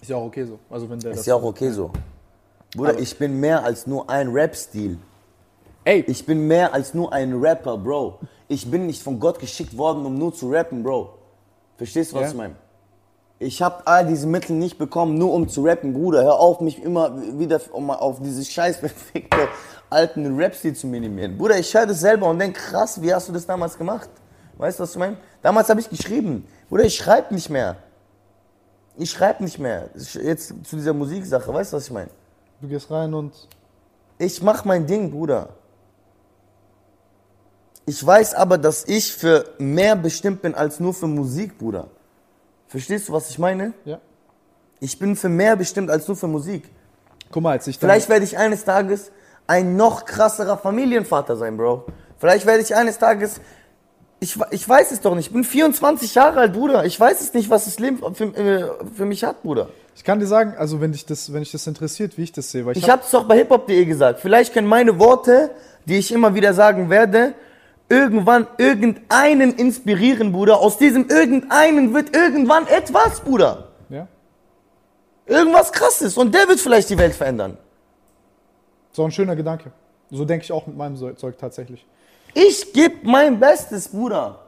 Ist ja auch okay so. Also wenn der Ist ja auch okay so. Bruder, Aber- ich bin mehr als nur ein Rap-Stil. Ey, Ich bin mehr als nur ein Rapper, Bro. Ich bin nicht von Gott geschickt worden, um nur zu rappen, Bro. Verstehst du, was Ja. ich meine? Ich habe all diese Mittel nicht bekommen, nur um zu rappen, Bruder. Hör auf, mich immer wieder auf diese scheiß verfickte alten Rap-Stil zu minimieren. Bruder, ich höre das selber und denk, krass, wie hast du das damals gemacht? Weißt du, was ich meine? Damals habe ich geschrieben. Bruder, ich schreibe nicht mehr. Ich schreibe nicht mehr. Jetzt zu dieser Musiksache, weißt du, was ich meine? du gehst rein und Ich mach mein Ding, Bruder. Ich weiß aber, dass ich für mehr bestimmt bin als nur für Musik, Bruder. Verstehst du, was ich meine? Ja. Ich bin für mehr bestimmt als nur für Musik. Guck mal, als ich Vielleicht werde ich eines Tages ein noch krasserer Familienvater sein, Bro. Vielleicht werde ich eines Tages. Ich, ich weiß es doch nicht. Ich bin 24 Jahre alt, Bruder. Ich weiß es nicht, was das Leben für, äh, für mich hat, Bruder. ich kann dir sagen, also wenn dich das, wenn dich das interessiert, wie ich das sehe, weil ich, Ich hab, habe es doch bei hiphop.de gesagt. Vielleicht können meine Worte, die ich immer wieder sagen werde, irgendwann irgendeinen inspirieren, Bruder. Aus diesem irgendeinen wird irgendwann etwas, Bruder. ja, Irgendwas krasses. Und der wird vielleicht die Welt verändern. So ein schöner Gedanke. So denke ich auch mit meinem Zeug tatsächlich. Ich gebe mein Bestes, Bruder.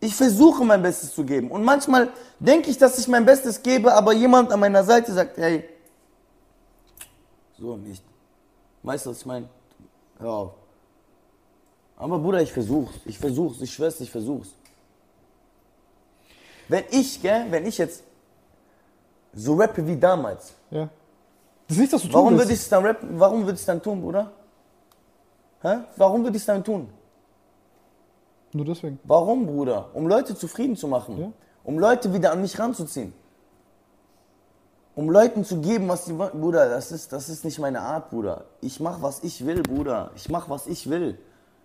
Ich versuche mein Bestes zu geben. Und manchmal denke ich, dass ich mein Bestes gebe, aber jemand an meiner Seite sagt, hey, so nicht. Weißt du, was ich meine? Hör auf. Aber Bruder, ich versuch's. Ich versuch's. Ich schwör's, ich versuch's. Wenn ich, gell, wenn ich jetzt so rappe wie damals, Ja. Das ist nicht, dass du warum würde ich es dann rappen? Warum würde ich es dann tun, Bruder? Hä? Warum würde ich es dann tun? Nur deswegen. Warum, Bruder? Um Leute zufrieden zu machen. Ja. Um Leute wieder an mich ranzuziehen. Um Leuten zu geben, was sie wollen. Bruder, das ist, das ist nicht meine Art, Bruder. Ich mach, was ich will, Bruder. Ich mach, was ich will.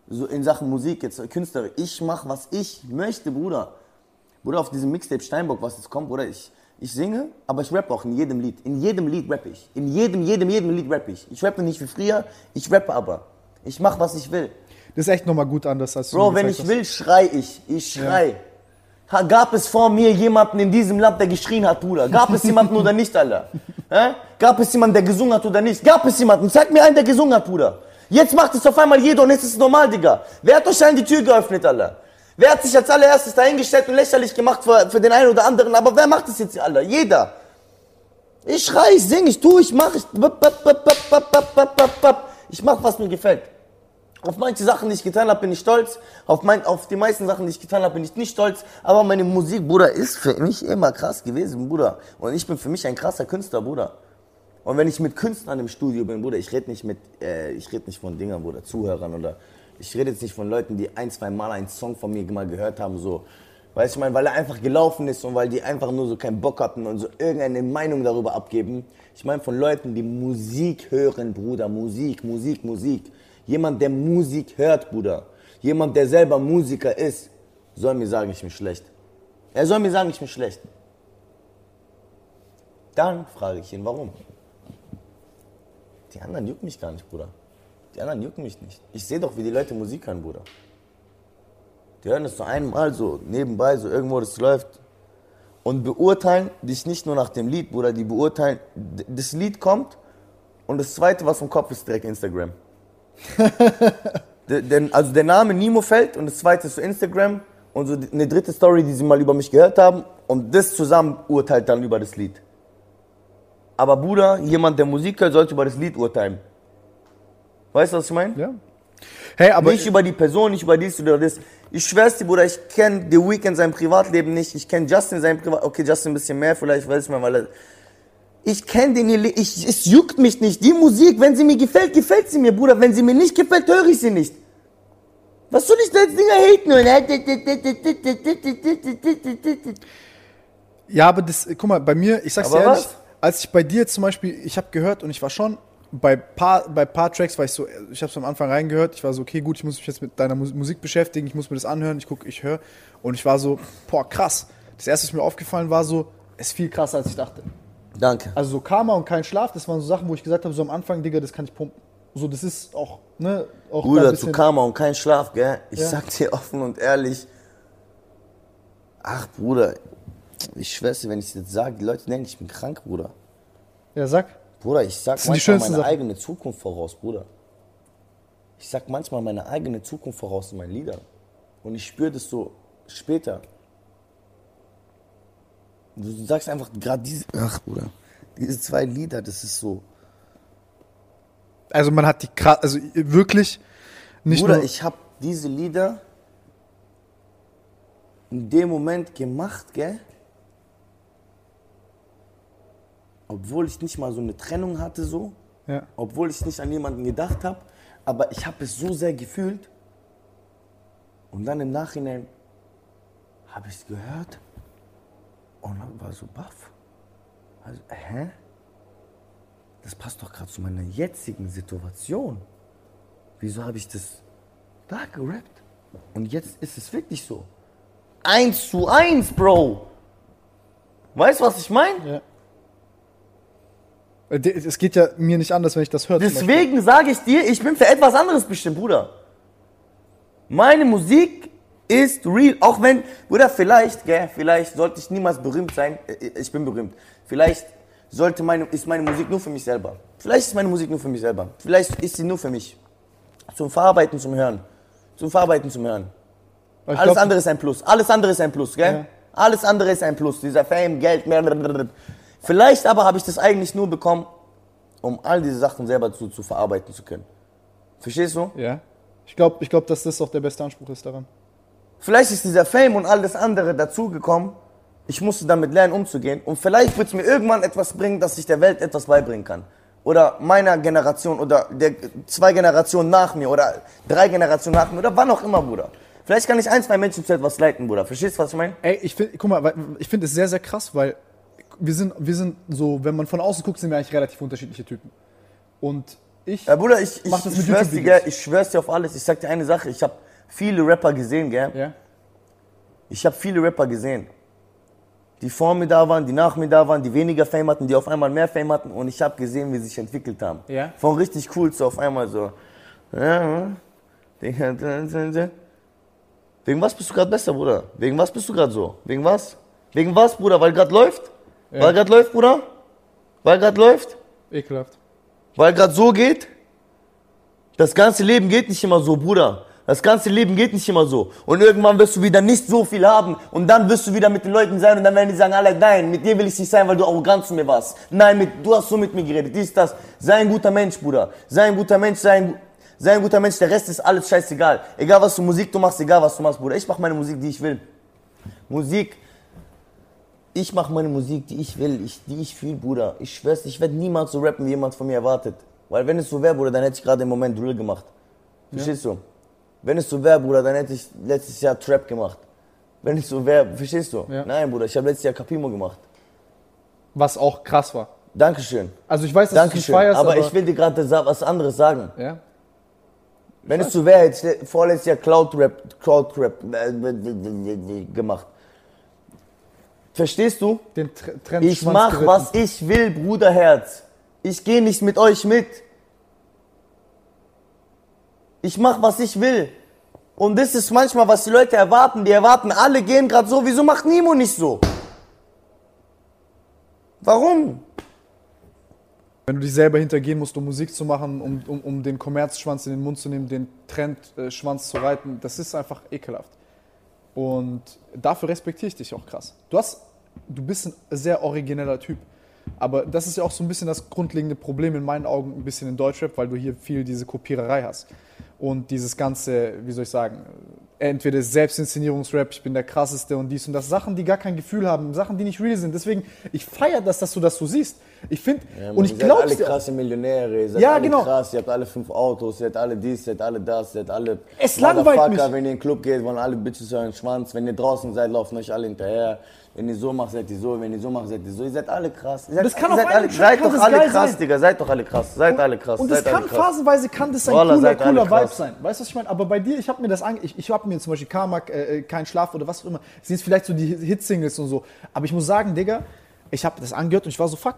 So in Sachen Musik, jetzt äh, Künstler. Ich mach, was ich möchte, Bruder. Bruder, auf diesem Mixtape Steinbock, was jetzt kommt, Bruder, ich, ich singe, aber ich rappe auch in jedem Lied. In jedem Lied rappe ich. In jedem, jedem, jedem Lied rappe ich. Ich rappe nicht wie früher, ich rappe aber. Ich mach, was ich will. Das ist echt nochmal gut anders, als du Bro, wenn ich will, schrei ich. Ich schrei. Ha, gab es vor mir jemanden in diesem Land, der geschrien hat, Bruder? Gab es jemanden oder nicht, Alter? Hä? Gab es jemanden, der gesungen hat oder nicht? Gab es jemanden? Zeig mir einen, der gesungen hat, Bruder. Jetzt macht es auf einmal jeder und jetzt ist es normal, Digga. Wer hat euch allen die Tür geöffnet, Alter? Wer hat sich als allererstes dahingestellt und lächerlich gemacht für, für den einen oder anderen? Aber wer macht das jetzt alle? Jeder. Ich schrei, ich singe, ich tue, ich mache, ich, ich mache, was mir gefällt. Auf manche Sachen, die ich getan habe, bin ich stolz. Auf, mein, auf die meisten Sachen, die ich getan habe, bin ich nicht stolz. Aber meine Musik, Bruder, ist für mich immer krass gewesen, Bruder. Und ich bin für mich ein krasser Künstler, Bruder. Und wenn ich mit Künstlern im Studio bin, Bruder, ich rede nicht mit, äh, ich rede nicht von Dingern, Bruder, Zuhörern oder ich rede jetzt nicht von Leuten, die ein, zwei Mal einen Song von mir mal gehört haben, so. Weißt du, ich meine, weil er einfach gelaufen ist und weil die einfach nur so keinen Bock hatten und so irgendeine Meinung darüber abgeben. Ich meine von Leuten, die Musik hören, Bruder, Musik, Musik, Musik. Jemand, der Musik hört, Bruder. Jemand, der selber Musiker ist, soll mir sagen, ich bin schlecht. Er soll mir sagen, ich bin schlecht. Dann frage ich ihn, warum? Die anderen jucken mich gar nicht, Bruder. Die anderen jucken mich nicht. Ich sehe doch, wie die Leute Musik hören, Bruder. Die hören das so einmal so nebenbei, so irgendwo das läuft. Und beurteilen dich nicht nur nach dem Lied, Bruder, die beurteilen, das Lied kommt und das zweite, was im Kopf ist, direkt Instagram. D- denn, also der Name Nimo fällt und das zweite ist so Instagram und so eine dritte Story, die sie mal über mich gehört haben und das zusammen urteilt dann über das Lied. Aber Bruder, jemand, der Musik hört, sollte über das Lied urteilen. Weißt du, was ich meine? Ja. Hey, aber nicht über die Person, nicht über dies oder das. Ich schwör's dir, Bruder, ich kenne The Weeknd sein Privatleben nicht. Ich kenne Justin sein Privatleben. Okay, Justin ein bisschen mehr, vielleicht weiß ich mal, weil er. Ich kenne den hier. Ich, es juckt mich nicht. Die Musik, wenn sie mir gefällt, gefällt sie mir, Bruder. Wenn sie mir nicht gefällt, höre ich sie nicht. Was soll ich da jetzt Dinger haten? Ja, aber das, guck mal, bei mir, ich sag's dir ehrlich, was? als ich bei dir zum Beispiel, ich habe gehört und ich war schon, bei paar, bei paar Tracks war ich so, ich habe es am Anfang reingehört, ich war so, okay, gut, ich muss mich jetzt mit deiner Mus- Musik beschäftigen, ich muss mir das anhören, ich gucke, ich höre und ich war so, boah, krass. Das erste, was mir aufgefallen war, so, es ist viel krasser, als ich dachte. Danke. Also so Karma und kein Schlaf, das waren so Sachen, wo ich gesagt habe, so am Anfang, Digga, das kann ich pumpen. So, das ist auch, ne, auch Bruder, zu Karma und kein Schlaf, gell? Ich Ja. sag dir offen und ehrlich. Ach, Bruder, ich schwör's dir, wenn ich jetzt sage, die Leute denken, ich bin krank, Bruder. Ja, sag. Bruder, ich sag manchmal meine Sachen. eigene Zukunft voraus, Bruder. Ich sag manchmal meine eigene Zukunft voraus in meinen Liedern. Und ich spüre das so später. Du sagst einfach gerade diese. Ach, Bruder. Diese zwei Lieder, das ist so. Also man hat die krass, also wirklich nicht Bruder, ich habe diese Lieder in dem Moment gemacht, gell? Obwohl ich nicht mal so eine Trennung hatte, so. Ja. obwohl ich nicht an jemanden gedacht habe, aber ich habe es so sehr gefühlt. Und dann im Nachhinein habe ich es gehört und dann war so baff. Also, hä? Das passt doch gerade zu meiner jetzigen Situation. Wieso habe ich das da gerappt? Und jetzt ist es wirklich so. Eins zu eins, Bro. Weißt du, was ich meine? Ja. Äh, Es geht ja mir nicht anders, wenn ich das höre. Deswegen sage ich dir, ich bin für etwas anderes bestimmt, Bruder. Meine Musik ist real, auch wenn, Bruder, vielleicht, gell, vielleicht sollte ich niemals berühmt sein. Äh, Ich bin berühmt. Vielleicht sollte meine, ist meine Musik nur für mich selber. Vielleicht ist meine Musik nur für mich selber. Vielleicht ist sie nur für mich. Zum Verarbeiten, zum Hören. Zum Verarbeiten, zum Hören. Alles glaub, andere ist ein Plus. Alles andere ist ein Plus, gell? Ja. Alles andere ist ein Plus. Dieser Fame, Geld, mehr. Vielleicht aber habe ich das eigentlich nur bekommen, um all diese Sachen selber zu, zu verarbeiten zu können. Verstehst du? Ja. Ich glaube, ich glaub, dass das auch der beste Anspruch ist daran. Vielleicht ist dieser Fame und alles andere dazugekommen. Ich musste damit lernen, umzugehen. Und vielleicht wird es mir irgendwann etwas bringen, dass ich der Welt etwas beibringen kann. Oder meiner Generation oder der zwei Generationen nach mir oder drei Generationen nach mir oder wann auch immer, Bruder. Vielleicht kann ich ein, zwei Menschen zu etwas leiten, Bruder. Verstehst du, was ich meine? Ey, ich finde, guck mal, ich finde es sehr, sehr krass, weil wir sind, wir sind so, wenn man von außen guckt, sind wir eigentlich relativ unterschiedliche Typen. Und ich, Ja, Bruder, ich, ich, Mach das ich mit schwör's dir, gell, ich schwör's dir auf alles. Ich sag dir eine Sache, ich habe viele Rapper gesehen, gell? ja, Ich habe viele Rapper gesehen, die vor mir da waren, die nach mir da waren, die weniger Fame hatten, die auf einmal mehr Fame hatten und ich habe gesehen, wie sie sich entwickelt haben. Ja. Von richtig cool zu auf einmal so. Ja, Wegen was bist du gerade besser, Bruder? Wegen was bist du gerade so? Wegen was? Wegen was, Bruder? Weil gerade läuft? Weil gerade läuft, Bruder? Weil gerade läuft? ekelhaft. Weil gerade so geht? Das ganze Leben geht nicht immer so, Bruder. Das ganze Leben geht nicht immer so. Und irgendwann wirst du wieder nicht so viel haben. Und dann wirst du wieder mit den Leuten sein und dann werden die sagen, alle, nein, mit dir will ich nicht sein, weil du arrogant zu mir warst. Nein, mit, du hast so mit mir geredet, dies, das. Sei ein guter Mensch, Bruder. Sei ein guter Mensch, sei ein, sei ein guter Mensch. Der Rest ist alles scheißegal. Egal was du Musik du machst, egal was du machst, Bruder. Ich mach meine Musik, die ich will. Musik, ich mache meine Musik, die ich will, ich, die ich fühle, Bruder. Ich schwör's, ich werde niemals so rappen, wie jemand von mir erwartet. Weil wenn es so wäre, Bruder, dann hätte ich gerade im Moment Drill gemacht. Verstehst du? Wenn es so wäre, Bruder, dann hätte ich letztes Jahr Trap gemacht. Wenn es so wäre, verstehst du? Ja. Nein, Bruder, ich habe letztes Jahr Capimo gemacht. Was auch krass war. Dankeschön. Also ich weiß, dass du Dankeschön. es feierst, aber, aber, ich will dir gerade was anderes sagen. ja, Wenn es so wäre, hätte ich le- vorletztes Jahr Cloud Rap, Cloud Rap äh, gemacht. Verstehst du? den Tr- Trend Ich mach, was ich will, Bruderherz. Ich gehe nicht mit euch mit. Ich mach, was ich will. Und das ist manchmal, was die Leute erwarten. Die erwarten, alle gehen gerade so. Wieso macht Nimo nicht so? Warum? Wenn du dich selber hintergehen musst, um Musik zu machen, um, um, um den Kommerzschwanz in den Mund zu nehmen, den Trendschwanz zu reiten, das ist einfach ekelhaft. Und dafür respektiere ich dich auch krass. Du hast, du bist ein sehr origineller Typ. Aber das ist ja auch so ein bisschen das grundlegende Problem in meinen Augen ein bisschen in Deutschrap, weil du hier viel diese Kopiererei hast. Und dieses ganze, wie soll ich sagen, entweder Selbstinszenierungsrap, ich bin der krasseste und dies und das, Sachen, die gar kein Gefühl haben, Sachen, die nicht real sind. Deswegen, ich feiere das, dass du das so siehst. Ich finde, und ich ihr glaube seid alle krasse Millionäre, ihr seid Ja, alle genau. krass, ihr habt alle fünf Autos, ihr seid alle dies, ihr seid alle das, ihr seid alle Es langweilt mich. Wenn ihr in den Club geht, wollen alle Bitches euren Schwanz. Wenn ihr draußen seid, laufen euch alle hinterher. Wenn ihr so macht, seid ihr so. Wenn ihr so macht, seid ihr so. Ihr seid alle krass. Ihr seid, Das kann ihr auf seid alle, Seid doch das alle krass, sein. Digga. Seid doch alle krass. Seid alle krass. Und seid kann phasenweise kann das ein Wallah, cooler, cooler Vibe krass. sein. Weißt du, was ich meine? Aber bei dir, ich habe mir das ange ich, ich habe mir zum Beispiel Karmak, äh, äh, kein Schlaf oder was auch immer. Das sind jetzt vielleicht so die Hit-Singles und so. Aber ich muss sagen, Digga, ich habe das angehört und ich war so, fuck.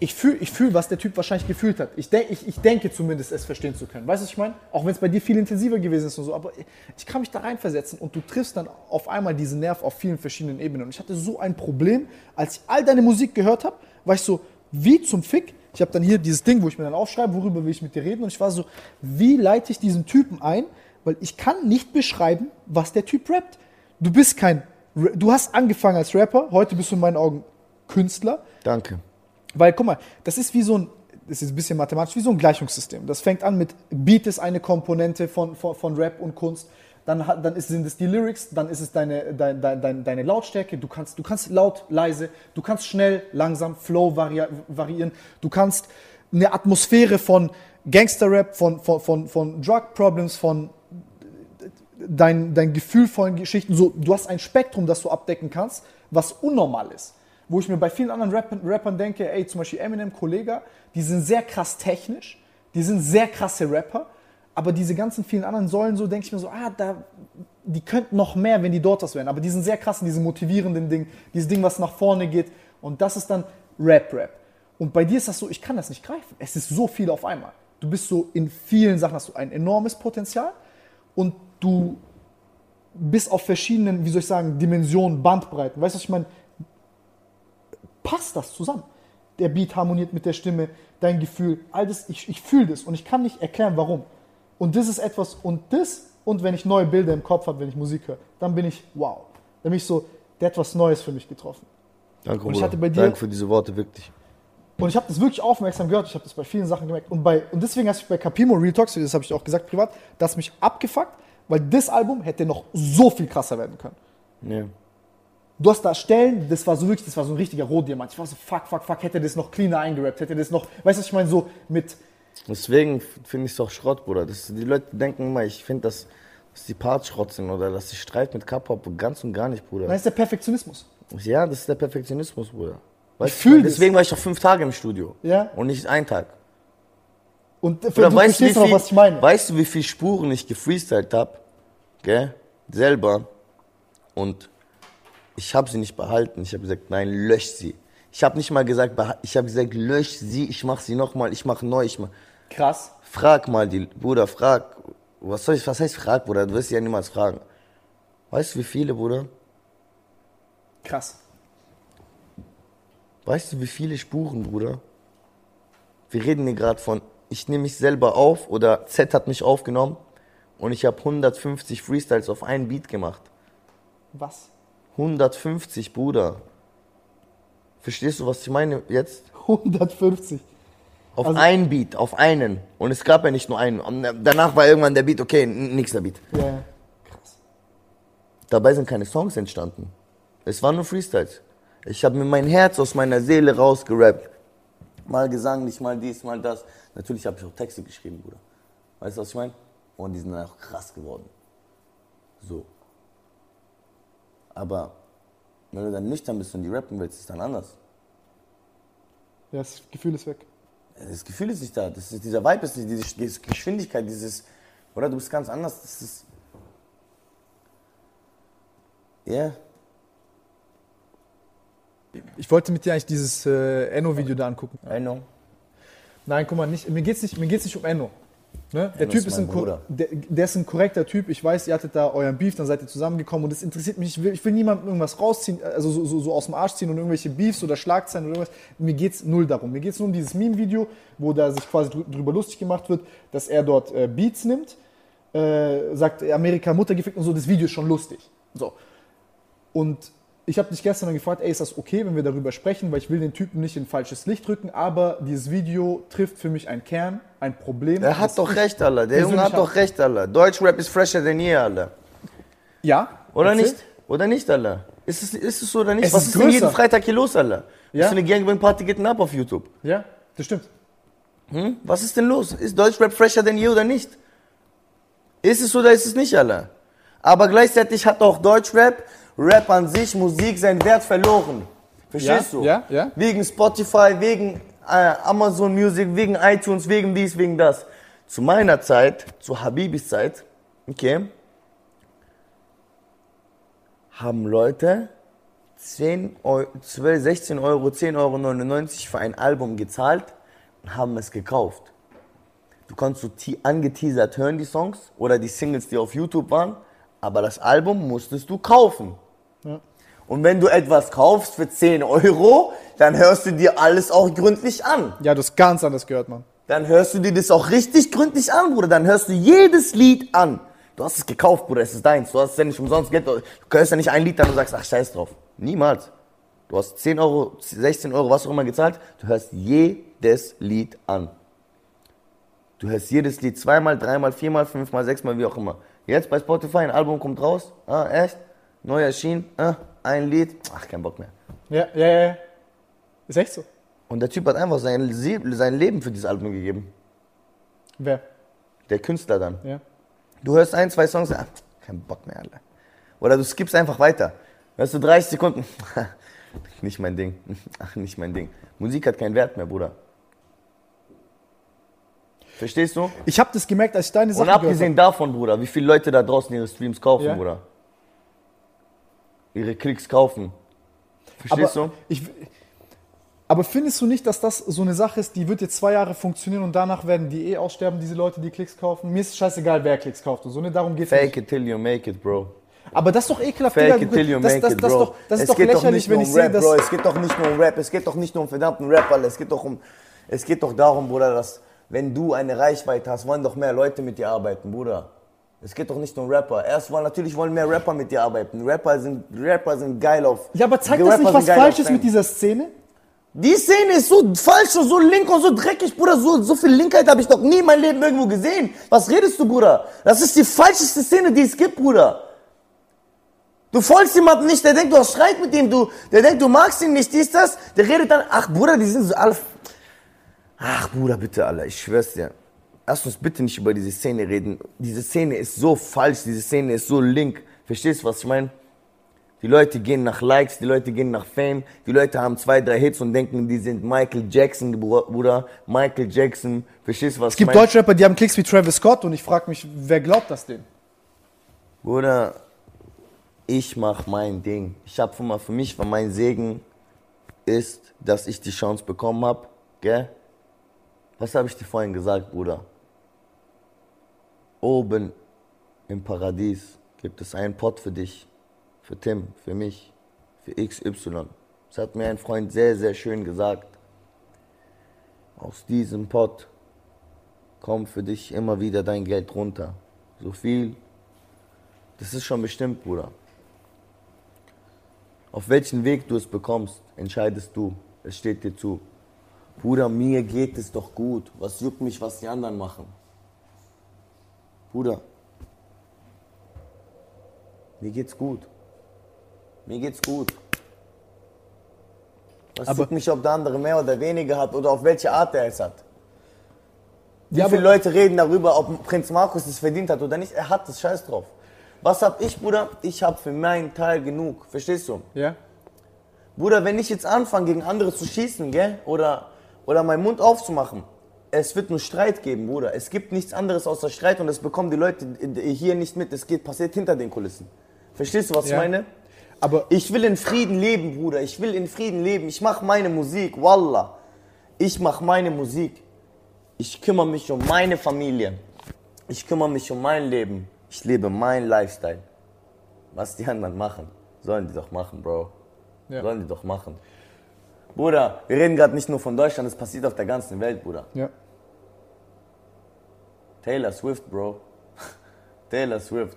Ich fühle, ich fühl, was der Typ wahrscheinlich gefühlt hat. Ich, denk, ich, ich denke zumindest, es verstehen zu können. Weißt du, was ich meine? Auch wenn es bei dir viel intensiver gewesen ist und so. Aber ich kann mich da reinversetzen und du triffst dann auf einmal diesen Nerv auf vielen verschiedenen Ebenen. Und ich hatte so ein Problem, als ich all deine Musik gehört habe, war ich so, wie zum Fick? Ich habe dann hier dieses Ding, wo ich mir dann aufschreibe, worüber will ich mit dir reden. Und ich war so, wie leite ich diesen Typen ein? Weil ich kann nicht beschreiben, was der Typ rappt. Du bist kein, du hast angefangen als Rapper, heute bist du in meinen Augen Künstler. Danke. Weil, guck mal, das ist wie so ein, das ist ein bisschen mathematisch, wie so ein Gleichungssystem. Das fängt an mit Beat ist eine Komponente von, von, von Rap und Kunst. Dann, dann ist, sind es die Lyrics, dann ist es deine, dein, dein, dein, deine Lautstärke. Du kannst, du kannst laut, leise, du kannst schnell, langsam, Flow vari variieren. Du kannst eine Atmosphäre von Gangster-Rap, von, von, von, von Drug-Problems, von dein, dein gefühlvollen Geschichten. So, du hast ein Spektrum, das du abdecken kannst, was unnormal ist. Wo ich mir bei vielen anderen Rappern, Rappern denke, ey, zum Beispiel Eminem, Kollega, die sind sehr krass technisch, die sind sehr krasse Rapper, aber diese ganzen vielen anderen Säulen, so denke ich mir so, ah, da, die könnten noch mehr, wenn die dort was wären. Aber die sind sehr krass in diesem motivierenden Ding, dieses Ding, was nach vorne geht. Und das ist dann Rap-Rap. Und bei dir ist das so, ich kann das nicht greifen. Es ist so viel auf einmal. Du bist so in vielen Sachen, hast du ein enormes Potenzial und du bist auf verschiedenen, wie soll ich sagen, Dimensionen, Bandbreiten. Weißt du, was ich meine? Passt das zusammen? Der Beat harmoniert mit der Stimme, dein Gefühl, all das, ich, ich fühle das und ich kann nicht erklären, warum. Und das ist etwas, und das, und wenn ich neue Bilder im Kopf habe, wenn ich Musik höre, dann bin ich, wow. Dann bin ich so, der hat was Neues für mich getroffen. Danke, Und ich hatte bei dir- Danke für diese Worte, wirklich. Und ich habe das wirklich aufmerksam gehört. Ich habe das bei vielen Sachen gemerkt. Und, bei, und deswegen hast du bei Capimo Real Talks, das habe ich auch gesagt privat, das mich abgefuckt, weil das Album hätte noch so viel krasser werden können. Ja. Du hast da Stellen, das war so wirklich, das war so ein richtiger Rohdiamant. Ich war so, fuck, fuck, fuck, hätte das noch cleaner eingerappt, hätte das noch, weißt du, was ich meine, so mit, Deswegen finde ich es auch Schrott, Bruder. Das, die Leute denken immer, ich finde, dass, dass die Parts Schrott sind oder dass ich Streit mit K-Pop ganz und gar nicht, Bruder. das ist der Perfektionismus. Ja, das ist der Perfektionismus, Bruder. Weißt du, fühl das. Deswegen war ich auch fünf Tage im Studio. Ja. Und nicht einen Tag. Und für, Oder du weißt, du, wie verstehst noch, viel, was ich meine. weißt du, wie viele Spuren ich gefreestylt habe? Gell? Selber. Und ich habe sie nicht behalten. Ich habe gesagt, nein, lösch sie. Ich habe nicht mal gesagt, ich habe gesagt, lösch sie, ich mache sie nochmal, ich mache neu, ich mach. Krass. Frag mal die, Bruder, frag. Was soll ich, was heißt frag, Bruder? Du wirst sie ja niemals fragen. Weißt du, wie viele, Bruder? Krass. Weißt du, wie viele Spuren, Bruder? Wir reden hier gerade von, ich nehme mich selber auf oder Z hat mich aufgenommen und ich habe 150 Freestyles auf einen Beat gemacht. Was? 150, Bruder. Verstehst du, was ich meine jetzt? 150. Auf Also- einen Beat, auf einen. Und es gab ja nicht nur einen. Und Danach war irgendwann der Beat, okay, nächster Beat. Ja, ja. Krass. Dabei sind keine Songs entstanden. Es waren nur Freestyles. Ich habe mir mein Herz aus meiner Seele rausgerappt. Mal gesanglich, mal dies, mal das. Natürlich habe ich auch Texte geschrieben, Bruder. Weißt du, was ich meine? Und die sind dann auch krass geworden. So. Aber wenn du dann nüchtern bist und die rappen willst, ist es dann anders. Ja, das Gefühl ist weg. Das Gefühl ist nicht da. Das ist, dieser Vibe ist nicht, diese, Geschwindigkeit, dieses. Oder du bist ganz anders. Das ist. Ja. Ich wollte mit dir eigentlich dieses äh, Enno-Video da angucken. Know. Nein, guck mal, nicht, mir geht es nicht, mir geht's nicht um Enno. Ne? Der Typ ist ein, der, der ist ein korrekter Typ. Ich weiß, ihr hattet da euren Beef, dann seid ihr zusammengekommen und das interessiert mich. Ich will, ich will niemandem irgendwas rausziehen, also so, so, so aus dem Arsch ziehen und irgendwelche Beefs oder Schlagzeilen oder irgendwas. Mir geht's null darum. Mir geht's nur um dieses Meme-Video, wo da sich quasi drü- drüber lustig gemacht wird, dass er dort äh, Beats nimmt, äh, sagt Amerika Mutter gefickt und so. Das Video ist schon lustig. So. Und ich habe dich gestern gefragt, ey, ist das okay, wenn wir darüber sprechen, weil ich will den Typen nicht in falsches Licht rücken, aber dieses Video trifft für mich einen Kern, ein Problem. Er hat doch recht, Alter. Der Junge hat doch recht, Alter. Deutschrap ist fresher denn je, Alter. Ja. Oder erzähl. nicht? Oder nicht, Alter? Ist es, ist es so oder nicht? Es Was ist ist, denn jeden. Freitag hier los, Alter? Ja. Was für eine Gangbang-Party geht ab auf YouTube? Ja, das stimmt. Hm? Was ist denn los? Ist Deutschrap fresher denn je oder nicht? Ist es oder ist es nicht, Alter? Aber gleichzeitig hat auch Deutschrap, Rap an sich, Musik seinen Wert verloren. Verstehst Ja, du? ja, ja. Wegen Spotify, wegen äh, Amazon Music, wegen iTunes, wegen dies, wegen das. Zu meiner Zeit, zu Habibis Zeit, okay, haben Leute 10 Euro, 12, 16 Euro, 10,99 Euro für ein Album gezahlt und haben es gekauft. Du konntest so te- angeteasert hören, die Songs oder die Singles, die auf YouTube waren, aber das Album musstest du kaufen. Ja. Und wenn du etwas kaufst für 10 Euro, dann hörst du dir alles auch gründlich an. Ja, das ganz anders gehört, Mann. Dann hörst du dir das auch richtig gründlich an, Bruder. Dann hörst du jedes Lied an. Du hast es gekauft, Bruder, es ist deins. Du hast es ja nicht umsonst Geld. Du hörst ja nicht ein Lied an und sagst, ach, scheiß drauf. Niemals. Du hast 10 Euro, 16 Euro, was auch immer gezahlt. Du hörst jedes Lied an. Du hörst jedes Lied zweimal, dreimal, viermal, fünfmal, sechsmal, wie auch immer. Jetzt bei Spotify, ein Album kommt raus. Ah, echt? Neu erschienen. Ah, ein Lied. Ach, kein Bock mehr. Ja, ja, ja. Ist echt so. Und der Typ hat einfach sein, sein Leben für dieses Album gegeben. Wer? Der Künstler dann. Ja. Du hörst ein, zwei Songs, ah, kein Bock mehr, Alter. Oder du skippst einfach weiter. Hörst du 30 Sekunden, nicht mein Ding, ach, nicht mein Ding. Musik hat keinen Wert mehr, Bruder. Verstehst du? Ich habe das gemerkt, als ich deine Und Sachen gehört abgesehen davon, Bruder, wie viele Leute da draußen ihre Streams kaufen, Ja. Bruder. Ihre Klicks kaufen. Verstehst aber du? Ich, aber findest du nicht, dass das so eine Sache ist, die wird jetzt zwei Jahre funktionieren und danach werden die eh aussterben, diese Leute, die Klicks kaufen? Mir ist scheißegal, wer Klicks kauft und so, ne? Darum geht's Fake nicht. it till you make it, Bro. Aber das ist doch ekelhaft, Fake it till you das, make das, it, das, Bro. ist doch, das ist es doch geht doch lächerlich, nicht wenn ich um sehe, Rap, dass... Bro. Es geht doch nicht nur um Rap, es geht doch nicht nur um verdammten Rap, Alter. Es geht doch um, es geht doch darum, Bruder, dass wenn du eine Reichweite hast, wollen doch mehr Leute mit dir arbeiten, Bruder. Es geht doch nicht um Rapper. Erst wollen natürlich wollen mehr Rapper mit dir arbeiten. Rapper sind, Rapper sind geil auf. Ja, aber zeigt Rapper das nicht, was falsch ist mit dieser Szene? Die Szene ist so falsch und so link und so dreckig, Bruder. So, so viel Linkheit habe ich noch nie in meinem Leben irgendwo gesehen. Was redest du, Bruder? Das ist die falscheste Szene, die es gibt, Bruder. Du folgst jemandem nicht, der denkt, du hast Streit mit ihm, du, der denkt, du magst ihn nicht, dies, das. Der redet dann, ach Bruder, die sind so alle. Ach Bruder, bitte, Alter, ich schwör's dir. Lass uns bitte nicht über diese Szene reden. Diese Szene ist so falsch, diese Szene ist so link. Verstehst du, was ich meine? Die Leute gehen nach Likes, die Leute gehen nach Fame, die Leute haben zwei, drei Hits und denken, die sind Michael Jackson, Bruder. Michael Jackson, verstehst du, was Es gibt ich meine? Deutschrapper, die haben Klicks wie Travis Scott und ich frage mich, wer glaubt das denn? Bruder, ich mach mein Ding. Ich hab mal für mich, weil mein Segen ist, dass ich die Chance bekommen hab, gell? Was habe ich dir vorhin gesagt, Bruder? Oben im Paradies gibt es einen Pott für dich, für Tim, für mich, für XY. Das hat mir ein Freund sehr, sehr schön gesagt. Aus diesem Pott kommt für dich immer wieder dein Geld runter. So viel das ist schon bestimmt, Bruder. Auf welchen Weg du es bekommst, entscheidest du. Es steht dir zu. Bruder, mir geht es doch gut. Was juckt mich, was die anderen machen? Bruder, mir geht's gut. Mir geht's gut. Was Aber- juckt mich, ob der andere mehr oder weniger hat oder auf welche Art er es hat? Wie Ja, viele Leute reden darüber, ob Prinz Markus es verdient hat oder nicht? Er hat es, scheiß drauf. Was hab ich, Bruder? Ich hab für meinen Teil genug. Verstehst du? Ja? Bruder, wenn ich jetzt anfange, gegen andere zu schießen, gell? Oder, oder meinen Mund aufzumachen, es wird nur Streit geben, Bruder. Es gibt nichts anderes außer Streit und das bekommen die Leute hier nicht mit. Es geht, passiert hinter den Kulissen. Verstehst du, was Ja. ich meine? Aber Ich will in Frieden leben, Bruder. Ich will in Frieden leben. Ich mache meine Musik, Wallah. Ich mache meine Musik. Ich kümmere mich um meine Familie. Ich kümmere mich um mein Leben. Ich lebe mein Lifestyle. Was die anderen machen, sollen die doch machen, Bro. Ja. Sollen die doch machen. Bruder, wir reden gerade nicht nur von Deutschland, es passiert auf der ganzen Welt, Bruder. ja. Taylor Swift, Bro. Taylor Swift.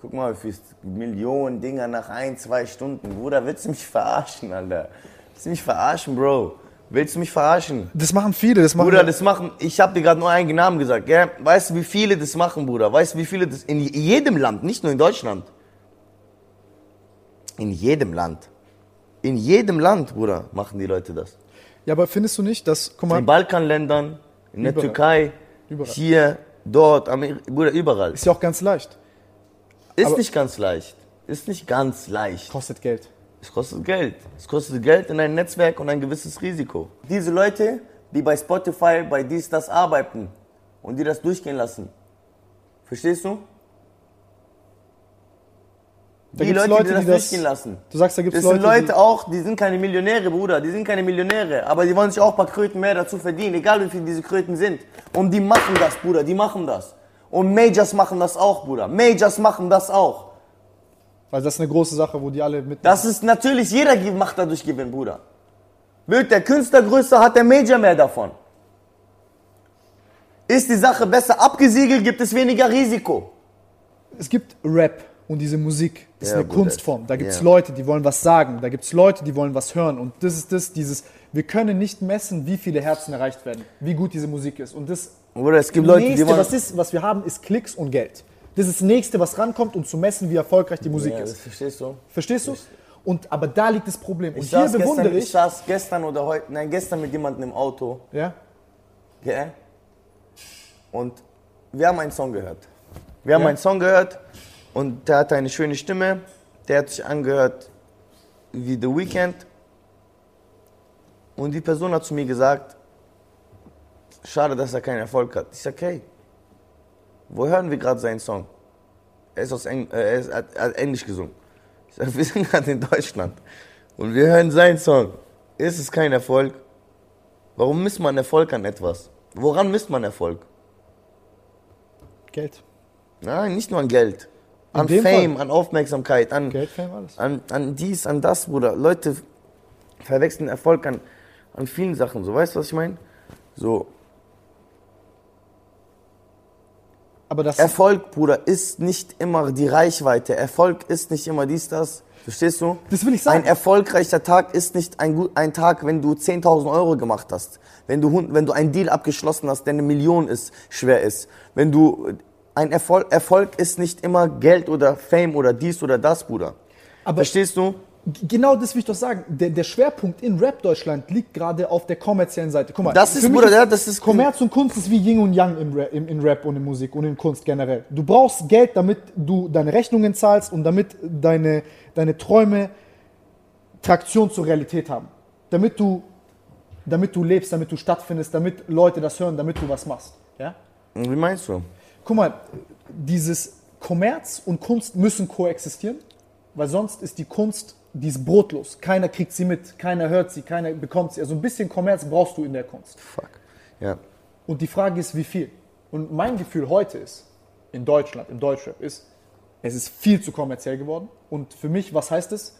Guck mal, wie viele Millionen Dinger nach ein, zwei Stunden. Bruder, willst du mich verarschen, Alter? Willst du mich verarschen, Bro? Willst du mich verarschen? Das machen viele, das machen Bruder, das machen, ich hab dir gerade nur einen Namen gesagt, gell? Weißt du, wie viele das machen, Bruder? Weißt du, wie viele das in jedem Land, nicht nur in Deutschland. In jedem Land. In jedem Land, Bruder, machen die Leute das. Ja, aber findest du nicht, dass, guck In mal, den Balkanländern, in der Überall. Türkei, Überall. hier, dort, Amer Bruder, überall. ist ja auch ganz leicht. Ist aber- nicht ganz leicht. Ist nicht ganz leicht. Kostet Geld. Es kostet Geld. Es kostet Geld in ein Netzwerk und ein gewisses Risiko. Diese Leute, die bei Spotify, bei dies, das arbeiten und die das durchgehen lassen. Verstehst du? Da die Leute, Leute, die das die das- durchgehen lassen. Du sagst, da gibt es Das Leute, sind Leute auch, die sind keine Millionäre, Bruder. Die sind keine Millionäre. Aber die wollen sich auch ein paar Kröten mehr dazu verdienen, egal wie viel diese Kröten sind. Und die machen das, Bruder. Die machen das. Und Majors machen das auch, Bruder. Majors machen das auch. weil das ist eine große Sache, wo die alle mit... Das ist natürlich, jeder macht dadurch Gewinn, Bruder. Wird der Künstler größer, hat der Major mehr davon. Ist die Sache besser abgesiegelt, gibt es weniger Risiko. Es gibt Rap und diese Musik. Das Ja, ist eine Bruder. Kunstform. Da gibt es Ja. Leute, die wollen was sagen. Da gibt es Leute, die wollen was hören. Und das ist das, dieses... Wir können nicht messen, wie viele Herzen erreicht werden, wie gut diese Musik ist. Und das Bruder, es gibt Leute, nächste, die was, ist, was wir haben, ist Klicks und Geld. Das ist das Nächste, was rankommt, um zu messen, wie erfolgreich die Musik ja, ist. verstehst du? Verstehst du? Und, aber da liegt das Problem. Und Ich hier saß, bewundere gestern, ich ich. saß gestern oder heute, nein, gestern mit jemandem im Auto. ja? Gell? Und wir haben einen Song gehört. Wir haben Ja. einen Song gehört und der hatte eine schöne Stimme. Der hat sich angehört wie The Weeknd. Und die Person hat zu mir gesagt, schade, dass er keinen Erfolg hat. Ich sag, hey, wo hören wir gerade seinen Song? Er ist aus Eng äh, er ist, hat, hat Englisch gesungen. Ich sag, wir sind gerade in Deutschland und wir hören seinen Song. Ist es kein Erfolg? Warum misst man Erfolg an etwas? Woran misst man Erfolg? Geld. Nein, nicht nur an Geld. An Fame, an Aufmerksamkeit, an, Geld, Fame, alles. an, an dies, an das, Bruder. Leute verwechseln Erfolg an, an vielen Sachen. So, weißt du, was ich meine? So, Aber das. Erfolg, Bruder, ist nicht immer die Reichweite. Erfolg ist nicht immer dies, das. Verstehst du? Das will ich sagen. Ein erfolgreicher Tag ist nicht ein, gut- ein Tag, wenn du 10.000 Euro gemacht hast. Wenn du, wenn du einen Deal abgeschlossen hast, der eine Million ist, schwer ist. Wenn du, ein Erfolg, Erfolg ist nicht immer Geld oder Fame oder dies oder das, Bruder. Aber- Verstehst du? Genau das will ich doch sagen. Der, der Schwerpunkt in Rap Deutschland liegt gerade auf der kommerziellen Seite. Guck mal, Das ist, Bruder, ja, das ist- Kommerz und Kunst ist wie Yin und Yang im Rap, im, in Rap und in Musik und in Kunst generell. Du brauchst Geld, damit du deine Rechnungen zahlst und damit deine, deine Träume Traktion zur Realität haben. Damit du, damit du lebst, damit du stattfindest, damit Leute das hören, damit du was machst. Ja? Wie meinst du? Guck mal, dieses Kommerz und Kunst müssen koexistieren, weil sonst ist die Kunst, die ist brotlos. Keiner kriegt sie mit, keiner hört sie, keiner bekommt sie. Also ein bisschen Kommerz brauchst du in der Kunst. Fuck. Ja. Und die Frage ist, wie viel? Und mein Gefühl heute ist, in Deutschland, im Deutschrap, ist, es ist viel zu kommerziell geworden. Und für mich, was heißt es?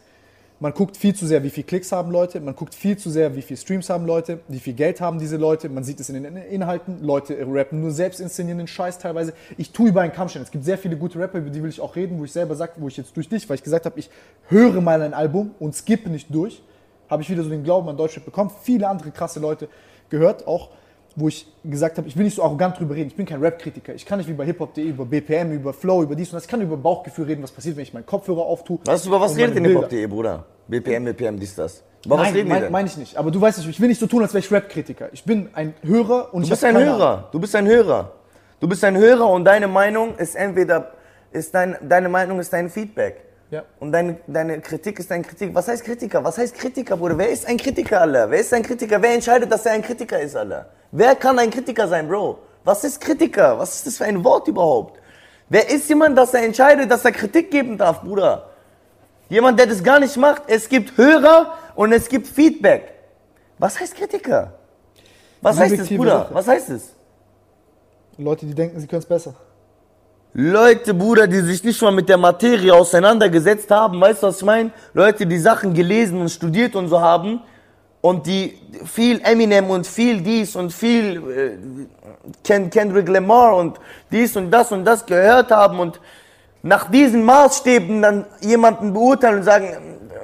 Man guckt viel zu sehr, wie viel Klicks haben Leute, man guckt viel zu sehr, wie viel Streams haben Leute, wie viel Geld haben diese Leute, man sieht es in den Inhalten, Leute rappen nur selbst inszenierenden Scheiß teilweise. Ich tue über einen Kamm stellen. Es gibt sehr viele gute Rapper, über die will ich auch reden, wo ich selber sage, wo ich jetzt durch dich, weil ich gesagt habe, ich höre mal ein Album und skippe nicht durch, habe ich wieder so den Glauben an Deutschrap bekommen. Viele andere krasse Leute gehört, auch wo ich gesagt habe, ich will nicht so arrogant drüber reden. Ich bin kein Rap-Kritiker. Ich kann nicht wie bei hiphop.de über BPM, über Flow, über dies und das. Ich kann über Bauchgefühl reden, was passiert, wenn ich meinen Kopfhörer auftue. Was, über was redet denn Hip-Hop.de, Bruder? BPM, BPM, dies, das. Über was Nein, meine mein ich nicht. Aber du weißt nicht, ich will nicht so tun, als wäre ich Rap-Kritiker. Ich bin ein Hörer und Du ich bist ein keine Ahnung. Hörer. Du bist ein Hörer. Du bist ein Hörer und deine Meinung ist entweder, ist dein, deine Meinung ist dein Feedback. Ja. Und deine, deine Kritik ist dein Kritik. Was heißt Kritiker? Was heißt Kritiker, Bruder? Wer ist ein Kritiker, Alter? Wer ist ein Kritiker? Wer entscheidet, dass er ein Kritiker ist, Alter? Wer kann ein Kritiker sein, Bro? Was ist Kritiker? Was ist das für ein Wort überhaupt? Wer ist jemand, dass er entscheidet, dass er Kritik geben darf, Bruder? Jemand, der das gar nicht macht. Es gibt Hörer und es gibt Feedback. Was heißt Kritiker? Was heißt das, Bruder? Sache. Was heißt es? Leute, die denken, sie können es besser. Leute, Bruder, die sich nicht mal mit der Materie auseinandergesetzt haben, weißt du, was ich meine? Leute, die Sachen gelesen und studiert und so haben und die viel Eminem und viel dies und viel äh, Ken Kendrick Lamar und dies und das und das gehört haben und nach diesen Maßstäben dann jemanden beurteilen und sagen,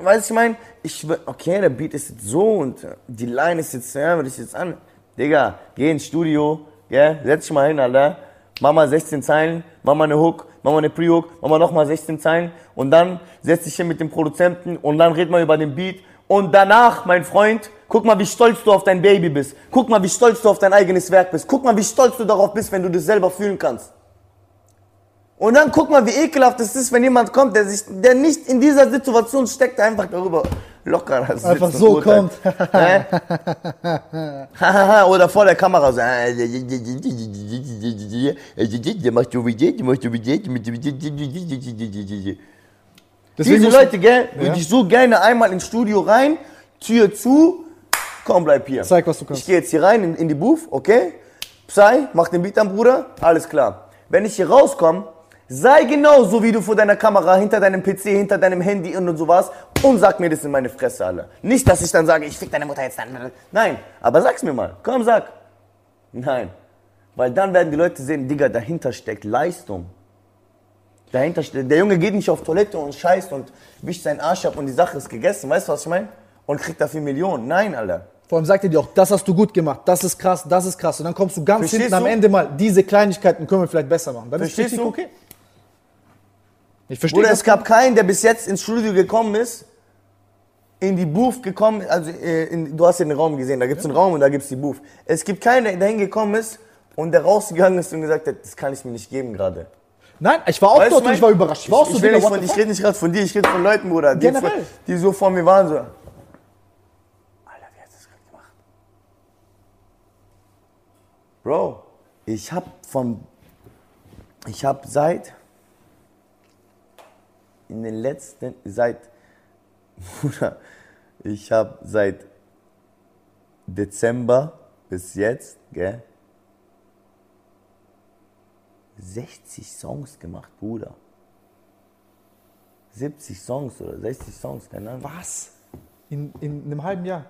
weißt du, ich meine, ich, okay, der Beat ist jetzt so und die Line ist jetzt, ja, würde ich jetzt an. Digga, geh ins Studio, gell, setz dich mal hin, Alter. Mach mal 16 Zeilen, mach mal eine Hook, mach mal eine Pre-Hook, mach mal nochmal 16 Zeilen und dann setz dich hin mit dem Produzenten und dann red mal über den Beat und danach, mein Freund, guck mal, wie stolz du auf dein Baby bist. Guck mal, wie stolz du auf dein eigenes Werk bist. Guck mal, wie stolz du darauf bist, wenn du das selber fühlen kannst. Und dann guck mal, wie ekelhaft es ist, wenn jemand kommt, der, sich, der nicht in dieser Situation steckt, einfach darüber locker sitzt Einfach so kommt. Oder vor der Kamera so. Der macht so wie der, macht so wie der. Deswegen Diese Leute, gell, Ja. würde ich so gerne einmal ins Studio rein, Tür zu, komm, bleib hier. Zeig, was du kannst. Ich gehe jetzt hier rein in, in die Booth, okay? Psy, mach den Beat an, Bruder, alles klar. Wenn ich hier rauskomme, sei genau so, wie du vor deiner Kamera, hinter deinem PC, hinter deinem Handy und so was und sag mir das in meine Fresse, alle. Nicht, dass ich dann sage, ich fick deine Mutter jetzt dann. Nein, aber sag's mir mal. Komm, sag. Nein. Weil dann werden die Leute sehen, Digga, dahinter steckt Leistung. Dahinter steht, der Junge geht nicht auf Toilette und scheißt und wischt seinen Arsch ab und die Sache ist gegessen. Weißt du, was ich meine? Und kriegt dafür Millionen. Nein, Alter. Vor allem sagt er dir auch, das hast du gut gemacht, das ist krass, das ist krass. Und dann kommst du ganz Verstehst hinten am du? Ende mal, diese Kleinigkeiten können wir vielleicht besser machen. Dann Verstehst ist Kritik du? okay. Ich verstehe Oder es gab keinen, der bis jetzt ins Studio gekommen ist in die Booth gekommen, also äh, in, du hast ja den Raum gesehen, da gibt es einen Raum und da gibt es die Booth. Es gibt keinen, der dahin gekommen ist und der rausgegangen ist und gesagt hat, das kann ich mir nicht geben gerade. Nein, ich war auch Weißt dort und ich war überrascht. Ich war auch so, ich, will Digga, nicht von, ich rede nicht gerade von dir, ich rede von Leuten, Bruder, die, Generell. die so vor mir waren, so. Alter, wie hast du das gerade gemacht? Bro, ich hab von, ich hab seit, in den letzten, seit, Bruder, ich hab seit Dezember bis jetzt, gell, 60 Songs gemacht, Bruder. 70 Songs oder 60 Songs, keine Ahnung. Was? In, in einem halben Jahr?